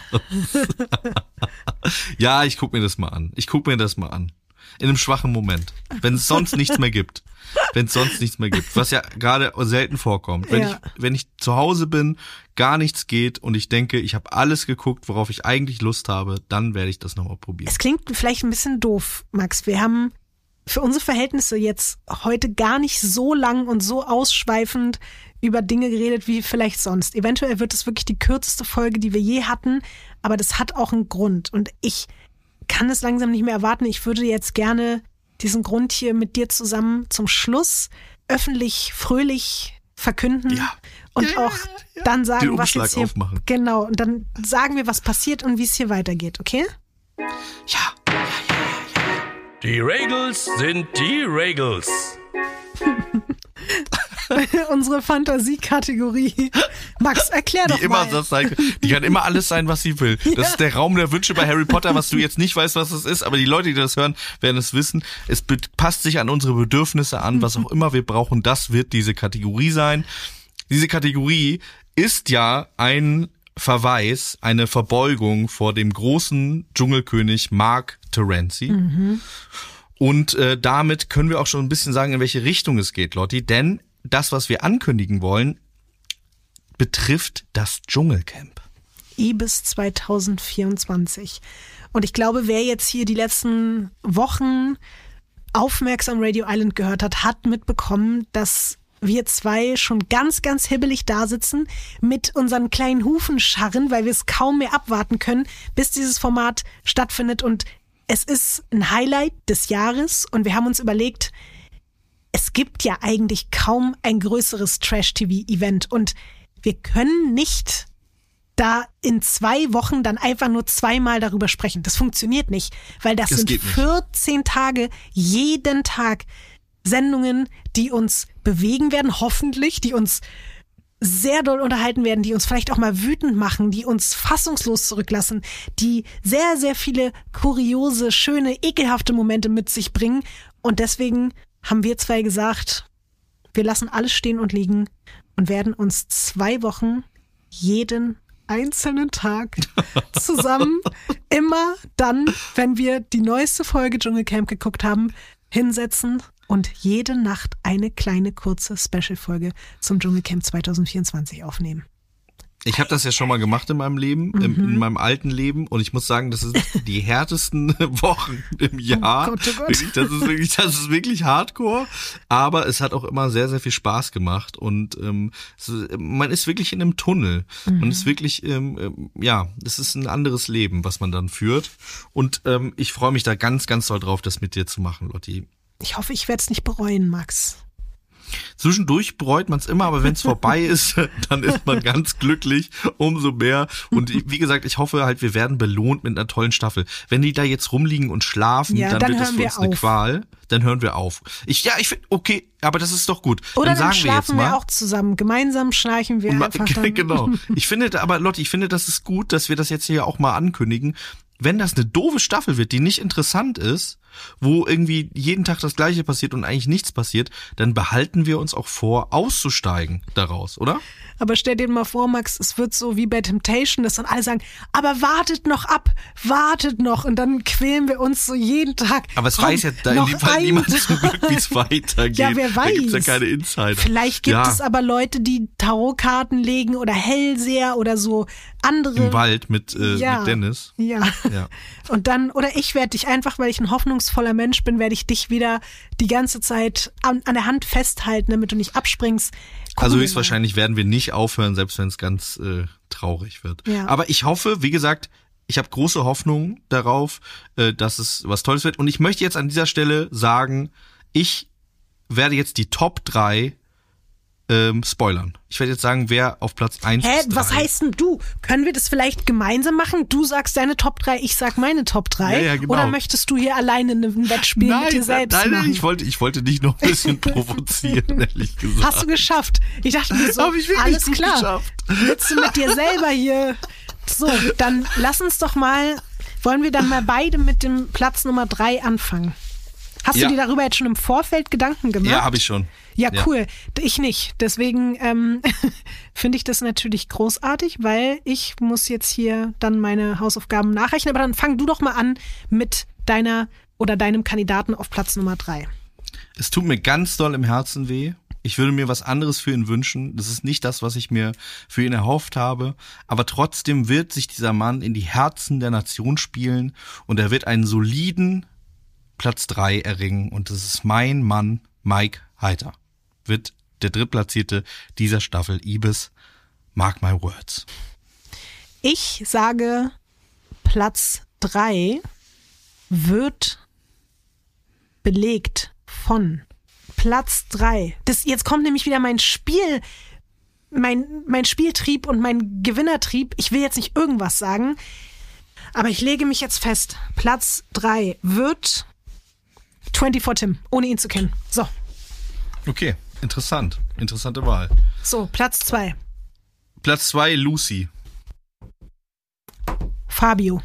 ja, ich guck mir das mal an. Ich guck mir das mal an. In einem schwachen Moment. Wenn es sonst nichts mehr gibt. Wenn es sonst nichts mehr gibt. Was ja gerade selten vorkommt. Wenn, Ja. ich, wenn ich zu Hause bin, gar nichts geht und ich denke, ich habe alles geguckt, worauf ich eigentlich Lust habe, dann werde ich das nochmal probieren. Es klingt vielleicht ein bisschen doof, Max. Wir haben für unsere Verhältnisse jetzt heute gar nicht so lang und so ausschweifend über Dinge geredet wie vielleicht sonst. Eventuell wird es wirklich die kürzeste Folge, die wir je hatten, aber das hat auch einen Grund und ich kann es langsam nicht mehr erwarten. Ich würde jetzt gerne diesen Grund hier mit dir zusammen zum Schluss öffentlich, fröhlich verkünden Ja. und Ja, ja, auch ja, ja. dann sagen, Den was Umschlag jetzt hier aufmachen. genau und dann sagen wir, was passiert und wie es hier weitergeht, okay? Ja. Die Regels sind die Regels. unsere Fantasiekategorie. Max, erklär doch Die immer mal. das sein, die kann immer alles sein, was sie will. Das ist der Raum der Wünsche bei Harry Potter, was du jetzt nicht weißt, was es ist, aber die Leute, die das hören, werden es wissen. Es passt sich an unsere Bedürfnisse an, was auch immer wir brauchen, das wird diese Kategorie sein. Diese Kategorie ist ja ein Verweis, eine Verbeugung vor dem großen Dschungelkönig Mark Terenzi. Und äh, damit können wir auch schon ein bisschen sagen, in welche Richtung es geht, Lotti. Denn das, was wir ankündigen wollen, betrifft das Dschungelcamp. Ibis 2024. Und ich glaube, wer jetzt hier die letzten Wochen aufmerksam Radio Island gehört hat, hat mitbekommen, dass wir zwei schon ganz, ganz hibbelig da sitzen mit unseren kleinen Hufen scharren, weil wir es kaum mehr abwarten können, bis dieses Format stattfindet. Und es ist ein Highlight des Jahres und wir haben uns überlegt, es gibt ja eigentlich kaum ein größeres Trash-TV-Event und wir können nicht da in zwei Wochen dann einfach nur zweimal darüber sprechen. Das funktioniert nicht, weil das, Das sind geht nicht. 14 Tage, jeden Tag Sendungen, die uns bewegen werden, hoffentlich, die uns sehr doll unterhalten werden, die uns vielleicht auch mal wütend machen, die uns fassungslos zurücklassen, die sehr, sehr viele kuriose, schöne, ekelhafte Momente mit sich bringen. Und deswegen haben wir zwei gesagt, wir lassen alles stehen und liegen und werden uns zwei Wochen jeden einzelnen Tag zusammen immer dann, wenn wir die neueste Folge Dschungelcamp geguckt haben, hinsetzen und jede Nacht eine kleine kurze Special-Folge zum Dschungelcamp 2024 aufnehmen. Ich habe das ja schon mal gemacht in meinem Leben, Mhm. im, in meinem alten Leben, und ich muss sagen, das sind die härtesten Wochen im Jahr. Oh Gott, oh Gott. Das ist wirklich, das ist wirklich Hardcore, aber es hat auch immer sehr, sehr viel Spaß gemacht und ähm, es, man ist wirklich in einem Tunnel. Man Mhm. ist wirklich, ähm, ähm, ja, es ist ein anderes Leben, was man dann führt. Und ähm, ich freue mich da ganz, ganz doll drauf, das mit dir zu machen, Lotti. Ich hoffe, ich werde es nicht bereuen, Max. Zwischendurch bereut man es immer, aber wenn es vorbei ist, dann ist man ganz glücklich, umso mehr. Und wie gesagt, ich hoffe halt, wir werden belohnt mit einer tollen Staffel. Wenn die da jetzt rumliegen und schlafen, Ja, dann, dann wird das für wir uns eine auf. Qual. Dann hören wir auf. Ich, ja, ich finde, okay, aber das ist doch gut. Oder dann dann, wir schlafen mal. wir auch zusammen. Gemeinsam schnarchen wir einfach dann. genau. Ich finde, aber Lotte, ich finde, das ist gut, dass wir das jetzt hier auch mal ankündigen. Wenn das eine doofe Staffel wird, die nicht interessant ist, wo irgendwie jeden Tag das Gleiche passiert und eigentlich nichts passiert, dann behalten wir uns auch vor, auszusteigen daraus, oder? Aber stell dir mal vor, Max, es wird so wie bei Temptation, dass dann alle sagen, aber wartet noch ab, wartet noch. Und dann quälen wir uns so jeden Tag. Aber es Komm, weiß ja da in dem Fall niemand zum Glück, wie es weitergeht. Ja, wer Da gibt's ja weiß. keine Insider. Vielleicht gibt ja, es aber Leute, die Tarotkarten legen oder Hellseher oder so andere. im Wald mit, äh, ja. mit Dennis. Ja. Ja. Und dann, oder ich werde dich einfach, weil ich ein hoffnungsvoller Mensch bin, werde ich dich wieder die ganze Zeit an, an der Hand festhalten, damit du nicht abspringst. Gucken Also höchstwahrscheinlich werden wir nicht aufhören, selbst wenn es ganz äh, traurig wird. Ja. Aber ich hoffe, wie gesagt, ich habe große Hoffnung darauf, äh, dass es was Tolles wird. Und ich möchte jetzt an dieser Stelle sagen, ich werde jetzt die Top 3 ähm, spoilern. Ich werde jetzt sagen, wer auf Platz 1 Hä, bis 3. was heißt denn du? Können wir das vielleicht gemeinsam machen? Du sagst deine Top 3, ich sag meine Top 3. Ja, ja, genau. Oder möchtest du hier alleine ein Wettspiel Nein, mit dir nein, selbst nein, machen? ich wollte, ich wollte dich noch ein bisschen provozieren, ehrlich gesagt. Hast du geschafft? Ich dachte mir so, Hab ich alles klar. geschafft. Willst du mit dir selber hier? So, dann lass uns doch mal, wollen wir dann mal beide mit dem Platz Nummer 3 anfangen? Hast Ja. du dir darüber jetzt schon im Vorfeld Gedanken gemacht? Ja, habe ich schon. Ja, Ja. cool. Ich nicht. Deswegen ähm, finde ich das natürlich großartig, weil ich muss jetzt hier dann meine Hausaufgaben nachrechnen. Aber dann fang du doch mal an mit deiner oder deinem Kandidaten auf Platz Nummer drei. Es tut mir ganz doll im Herzen weh. Ich würde mir was anderes für ihn wünschen. Das ist nicht das, was ich mir für ihn erhofft habe. Aber trotzdem wird sich dieser Mann in die Herzen der Nation spielen und er wird einen soliden Platz drei erringen. Und das ist mein Mann, Mike Heiter. Wird der drittplatzierte dieser Staffel Ibis. Mark my words. Ich sage, Platz drei wird belegt von Platz drei. Das, jetzt kommt nämlich wieder mein Spiel, mein, mein Spieltrieb und mein Gewinnertrieb. Ich will jetzt nicht irgendwas sagen, aber ich lege mich jetzt fest. Platz drei wird 24 Tim, ohne ihn zu kennen. So, Okay, interessant. Interessante Wahl. so, Platz zwei. Platz zwei Lucy. Fabio.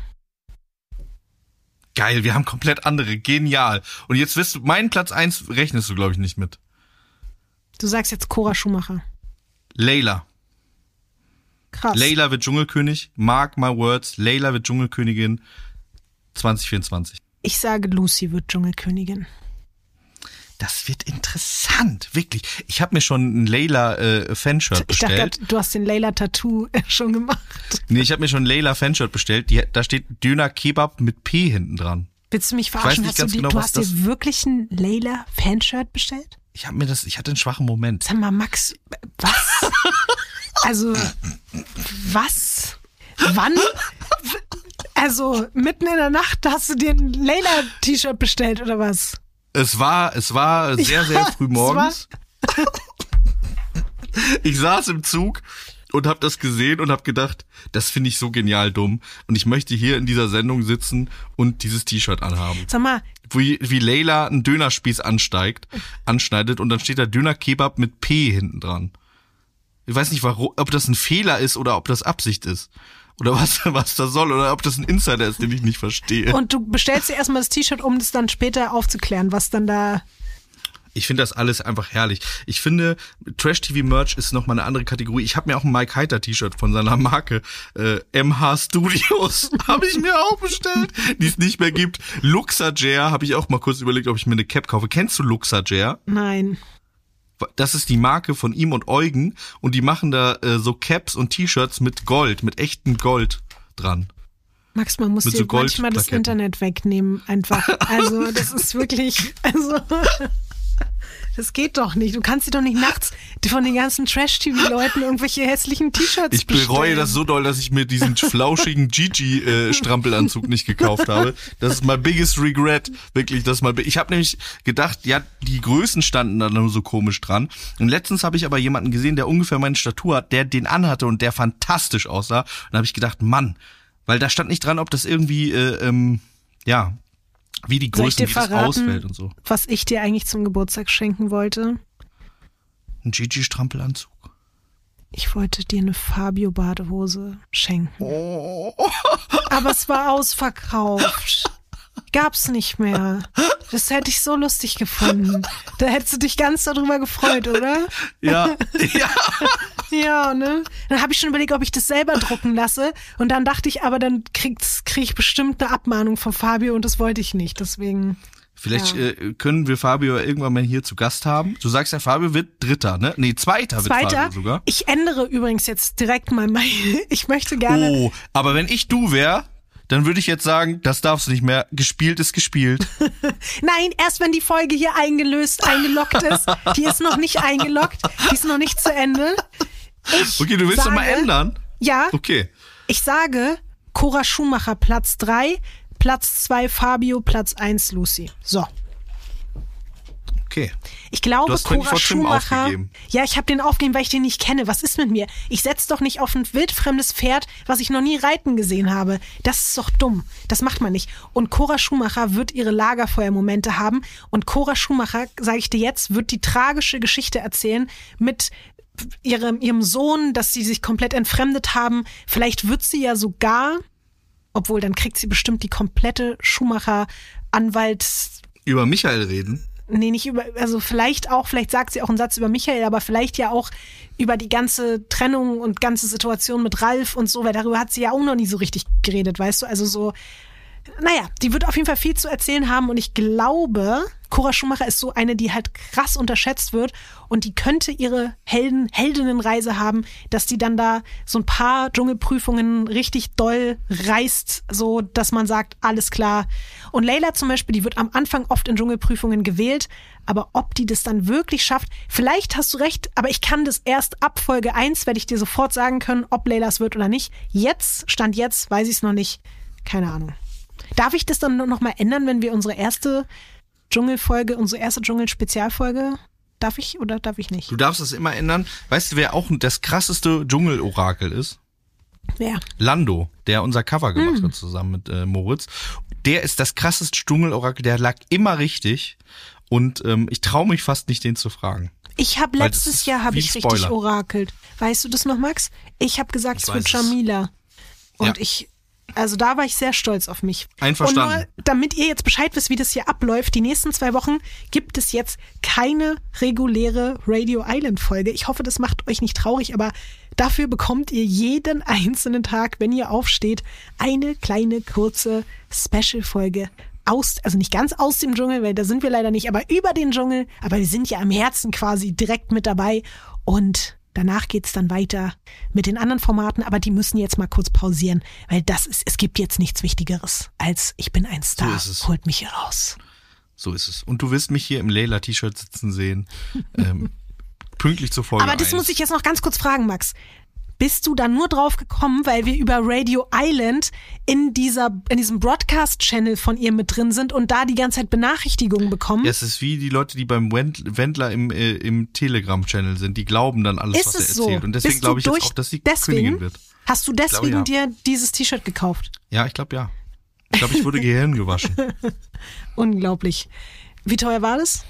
Geil, wir haben komplett andere. Genial. Und jetzt wirst du, meinen Platz eins rechnest du, glaube ich, nicht mit. Du sagst jetzt Cora Schumacher. Layla. Krass. Layla wird Dschungelkönig. Mark my words. Layla wird Dschungelkönigin 2024. Ich sage, Lucy wird Dschungelkönigin. Das wird interessant, wirklich. Ich habe mir schon ein Layla äh, Fanshirt Ich dachte, bestellt. du hast den Layla Tattoo schon gemacht. Nee, ich habe mir schon ein Layla Fanshirt bestellt. Die, da steht Döner Kebab mit P hinten dran. Willst du mich verarschen? Hast du, die, genau, du hast dir wirklich ein Layla Fanshirt bestellt? Ich habe mir das, ich hatte einen schwachen Moment. Sag mal, Max, was? Also, was? Wann? Also, mitten in der Nacht hast du dir ein Layla-T-Shirt bestellt oder was? Es war, es war sehr, sehr früh morgens. Ich saß im Zug und habe das gesehen und habe gedacht, das finde ich so genial dumm. Und ich möchte hier in dieser Sendung sitzen und dieses T-Shirt anhaben. Sag mal, Wie, wie Leila einen Dönerspieß ansteigt, anschneidet und dann steht da Döner Kebab mit P hinten dran. Ich weiß nicht, warum, ob das ein Fehler ist oder ob das Absicht ist. Oder was, was das soll, oder ob das ein Insider ist, den ich nicht verstehe. Und du bestellst dir erstmal das T-Shirt, um das dann später aufzuklären, was dann da. Ich finde das alles einfach herrlich. Ich finde, Trash-TV-Merch ist nochmal eine andere Kategorie. Ich habe mir auch ein Mike Heiter T-Shirt von seiner Marke äh, MH Studios habe ich mir auch bestellt, die es nicht mehr gibt. Luxager habe ich auch mal kurz überlegt, ob ich mir eine Cap kaufe. Kennst du Luxager? Nein. Das ist die Marke von ihm und Eugen und die machen da äh, so Caps und T-Shirts mit Gold, mit echtem Gold dran. Max, man muss dir so manchmal das. Internet wegnehmen, einfach. Also, das ist wirklich, also, das geht doch nicht. Du kannst dir doch nicht nachts von den ganzen Trash-TV-Leuten irgendwelche hässlichen T-Shirts Ich bereue bestellen. das so doll, dass ich mir diesen flauschigen Gigi-Strampelanzug nicht gekauft habe. Das ist my biggest regret. Wirklich, das ist bi- Ich habe nämlich gedacht, ja, die Größen standen da nur so komisch dran. Und letztens habe ich aber jemanden gesehen, der ungefähr meine Statur hat, der den anhatte und der fantastisch aussah. Und da habe ich gedacht, Mann, weil da stand nicht dran, ob das irgendwie, äh, ähm, ja, wie die Größen, wie das ausfällt und so. was ich dir eigentlich zum Geburtstag schenken wollte? Ein Gigi-Strampelanzug. Ich wollte dir eine Fabio-Badehose schenken. Oh. Aber es war ausverkauft. Gab's nicht mehr. Das hätte ich so lustig gefunden. Da hättest du dich ganz darüber gefreut, oder? Ja, ja. Ja, ne? Dann habe ich schon überlegt, ob ich das selber drucken lasse. Und dann dachte ich, aber dann kriegt's, krieg ich bestimmt eine Abmahnung von Fabio und das wollte ich nicht. Deswegen. Vielleicht Ja. äh, können wir Fabio irgendwann mal hier zu Gast haben. Du sagst ja, Fabio wird Dritter, ne? Nee, Zweiter, wird Zweiter. Fabio sogar. Ich ändere übrigens jetzt direkt mal mein. Ich möchte gerne. Oh, aber wenn ich du wär, dann würde ich jetzt sagen, das darfst du nicht mehr. Gespielt ist gespielt. Nein, erst wenn die Folge hier eingelöst, eingeloggt ist. Die ist noch nicht eingeloggt. Die ist noch nicht zu Ende. Ich Okay, du willst sage, doch mal ändern? Ja, Okay. ich sage Cora Schumacher Platz 3, Platz 2 Fabio, Platz 1 Lucy. So. Okay. Ich glaube, Du hast Cora Schumacher. aufgegeben. Ja, ich habe den aufgegeben, weil ich den nicht kenne. Was ist mit mir? Ich setz doch nicht auf ein wildfremdes Pferd, was ich noch nie reiten gesehen habe. Das ist doch dumm. Das macht man nicht. Und Cora Schumacher wird ihre Lagerfeuermomente haben. Und Cora Schumacher, sage ich dir jetzt, wird die tragische Geschichte erzählen mit ihrem, ihrem Sohn, dass sie sich komplett entfremdet haben. Vielleicht wird sie ja sogar, obwohl dann kriegt sie bestimmt die komplette Schumacher-Anwalts- Über Michael reden. Nee, nicht über, also vielleicht auch, vielleicht sagt sie auch einen Satz über Michael, aber vielleicht ja auch über die ganze Trennung und ganze Situation mit Ralf und so, weil darüber hat sie ja auch noch nie so richtig geredet, weißt du? Also so, naja, die wird auf jeden Fall viel zu erzählen haben und ich glaube, Cora Schumacher ist so eine, die halt krass unterschätzt wird und die könnte ihre Helden, Heldinnenreise haben, dass die dann da so ein paar Dschungelprüfungen richtig doll reißt, so dass man sagt, alles klar. Und Leila zum Beispiel, die wird am Anfang oft in Dschungelprüfungen gewählt, aber ob die das dann wirklich schafft, vielleicht hast du recht, aber ich kann das erst ab Folge 1, werde ich dir sofort sagen können, ob Leila es wird oder nicht. Jetzt, Stand jetzt, weiß ich es noch nicht. Keine Ahnung. Darf ich das dann noch mal ändern, wenn wir unsere erste Dschungelfolge, unsere erste Dschungel-Spezialfolge, darf ich oder darf ich nicht? Du darfst das immer ändern. Weißt du, wer auch das krasseste Dschungelorakel ist? Wer? Lando, der unser Cover gemacht hat zusammen mit äh, Moritz. Der ist das krasseste Dschungelorakel, der lag immer richtig. Und ähm, ich traue mich fast nicht, den zu fragen. Ich habe letztes Jahr habe wie ich richtig orakelt. Weißt du das noch, Max? Ich habe gesagt, Ich es wird es. Jamila. Und Ja. ich, also da war ich sehr stolz auf mich. Einverstanden. Und nur, damit ihr jetzt Bescheid wisst, wie das hier abläuft, die nächsten zwei Wochen gibt es jetzt keine reguläre Radio Island Folge. Ich hoffe, das macht euch nicht traurig, aber dafür bekommt ihr jeden einzelnen Tag, wenn ihr aufsteht, eine kleine kurze Special-Folge aus, also nicht ganz aus dem Dschungel, weil da sind wir leider nicht, aber über den Dschungel. Aber wir sind ja am Herzen quasi direkt mit dabei. Und danach geht's dann weiter mit den anderen Formaten, aber die müssen jetzt mal kurz pausieren, weil das ist, es gibt jetzt nichts Wichtigeres als ich bin ein Star. es. Holt mich hier raus. So ist es. Und du wirst mich hier im Leila-T-Shirt sitzen sehen. Ähm, pünktlich zur Folge. Aber das 1. muss ich jetzt noch ganz kurz fragen, Max. Bist du da nur drauf gekommen, weil wir über Radio Island in dieser, in diesem Broadcast-Channel von ihr mit drin sind und da die ganze Zeit Benachrichtigungen bekommen? Ja, es ist wie die Leute, die beim Wend- Wendler im, äh, im Telegram-Channel sind. Die glauben dann alles, ist was er so? erzählt. Und deswegen glaube ich jetzt auch, dass sie deswegen? Königin wird. Hast du deswegen glaube, ja. dir dieses T-Shirt gekauft? Ja, ich glaube ja. Ich glaube, ich wurde Gehirn gewaschen. Unglaublich. Wie teuer war das?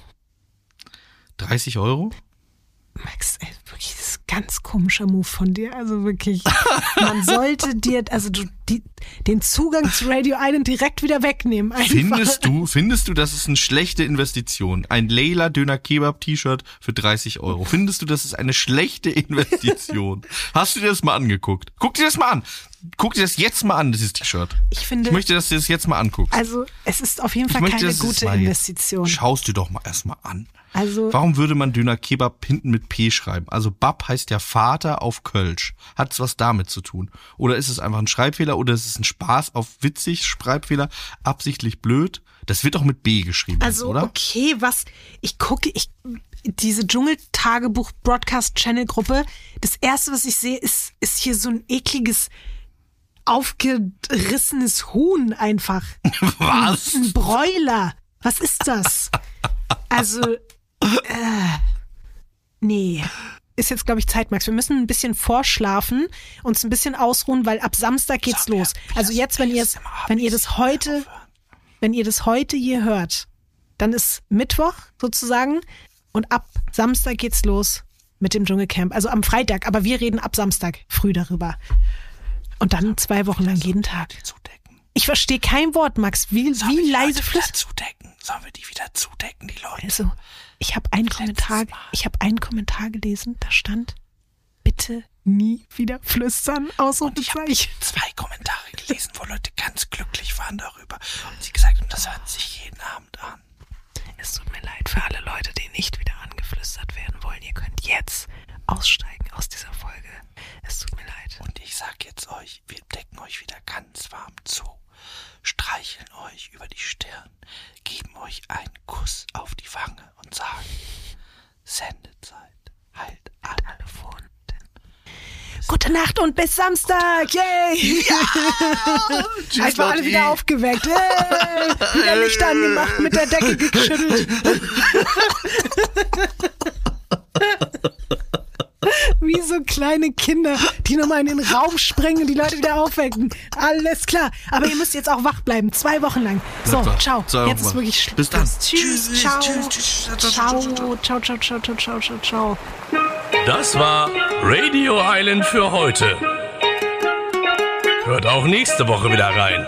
30 Euro? Max, ey, wirklich, das ist ganz komischer Move von dir. Also wirklich, man sollte dir, also du, die, den Zugang zu Radio Island direkt wieder wegnehmen. Einfach. Findest du, findest du, das ist eine schlechte Investition? Ein Leila Döner Kebab T-Shirt für 30 Euro. Findest du, das ist eine schlechte Investition? Hast du dir das mal angeguckt? Guck dir das mal an. Guck dir das jetzt mal an, dieses T-Shirt. Ich finde, Ich möchte, dass du das jetzt mal anguckst. also es ist auf jeden Fall möchte, keine gute Investition. Schaust du doch mal erstmal an. Also Warum würde man Döner Kebab hinten mit P schreiben? Also Bab heißt ja Vater auf Kölsch. Hat es was damit zu tun? Oder ist es einfach ein Schreibfehler oder ist es ein Spaß auf witzig, Schreibfehler, absichtlich blöd? Das wird doch mit B geschrieben, Also, oder? okay, was, ich gucke, ich, diese Dschungeltagebuch Broadcast Channel Gruppe, das erste, was ich sehe, ist, ist hier so ein ekliges, aufgerissenes Huhn einfach. Was? Ein Bräuler. Was ist das? Also, äh, nee. Ist jetzt, glaube ich, Zeit, Max. Wir müssen ein bisschen vorschlafen, uns ein bisschen ausruhen, weil ab Samstag geht's los. Also jetzt, wenn ihr es, wenn ihr das heute, wenn ihr das heute hier hört, dann ist Mittwoch sozusagen und ab Samstag geht's los mit dem Dschungelcamp. Also am Freitag, aber wir reden ab Samstag früh darüber. Und dann zwei Wochen lang jeden Tag. Zudecken. Ich verstehe kein Wort, Max. Wie, wie leise flüstert. zudecken? Sollen wir die wieder zudecken, die Leute? Also, ich habe einen Kommentar, ich habe einen Kommentar gelesen, da stand, bitte nie wieder flüstern, Ausrufezeichen. zwei Kommentare gelesen, wo Leute ganz glücklich waren darüber. Und sie gesagt haben, das hört sich jeden Abend an. Es tut mir leid für alle Leute, die nicht wieder angeflüstert werden wollen. Ihr könnt jetzt aussteigen aus dieser Folge. Es tut mir leid. Und ich sag jetzt euch, wir decken euch wieder ganz warm zu, streicheln euch über die Stirn, geben euch einen Kuss auf die Wange und sagen, Sendezeit, halt alle Wunden. Gute Nacht und bis Samstag. Yay! Tschüss, Einfach alle wieder aufgeweckt. Hey! Wieder Licht angemacht, mit der Decke geschüttelt. Wie so kleine Kinder, die nochmal in den Raum springen und die Leute wieder aufwecken. Alles klar. Aber ihr müsst jetzt auch wach bleiben. Zwei Wochen lang. So, ciao. Jetzt ist wirklich Schluss. Bis dann. Tschüss. Ciao. Ciao. Ciao, ciao, ciao, ciao, ciao, ciao, ciao. Das war Radio Island für heute. Hört auch nächste Woche wieder rein.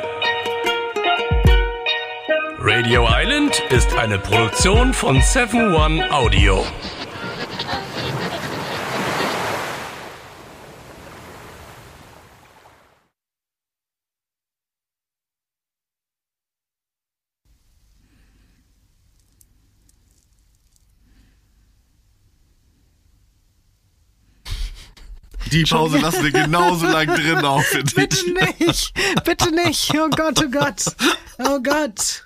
Radio Island ist eine Produktion von 7 One Audio. Die Pause lassen wir genauso lang drin auch für dich. Bitte nicht. Bitte nicht. Oh Gott, oh Gott. Oh Gott.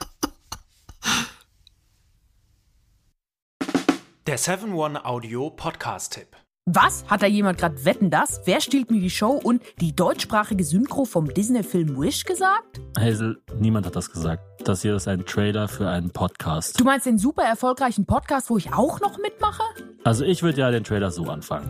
Der 7-One Audio Podcast-Tipp. Was? Hat da jemand gerade Wetten das? Wer stiehlt mir die Show und die deutschsprachige Synchro vom Disney-Film Wish gesagt? Hazel, niemand hat das gesagt. Das hier ist ein Trailer für einen Podcast. Du meinst den super erfolgreichen Podcast, wo ich auch noch mitmache? Also ich würde ja den Trailer so anfangen.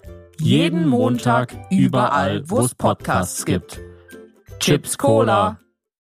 Jeden Montag überall, wo es Podcasts gibt. Chips Cola.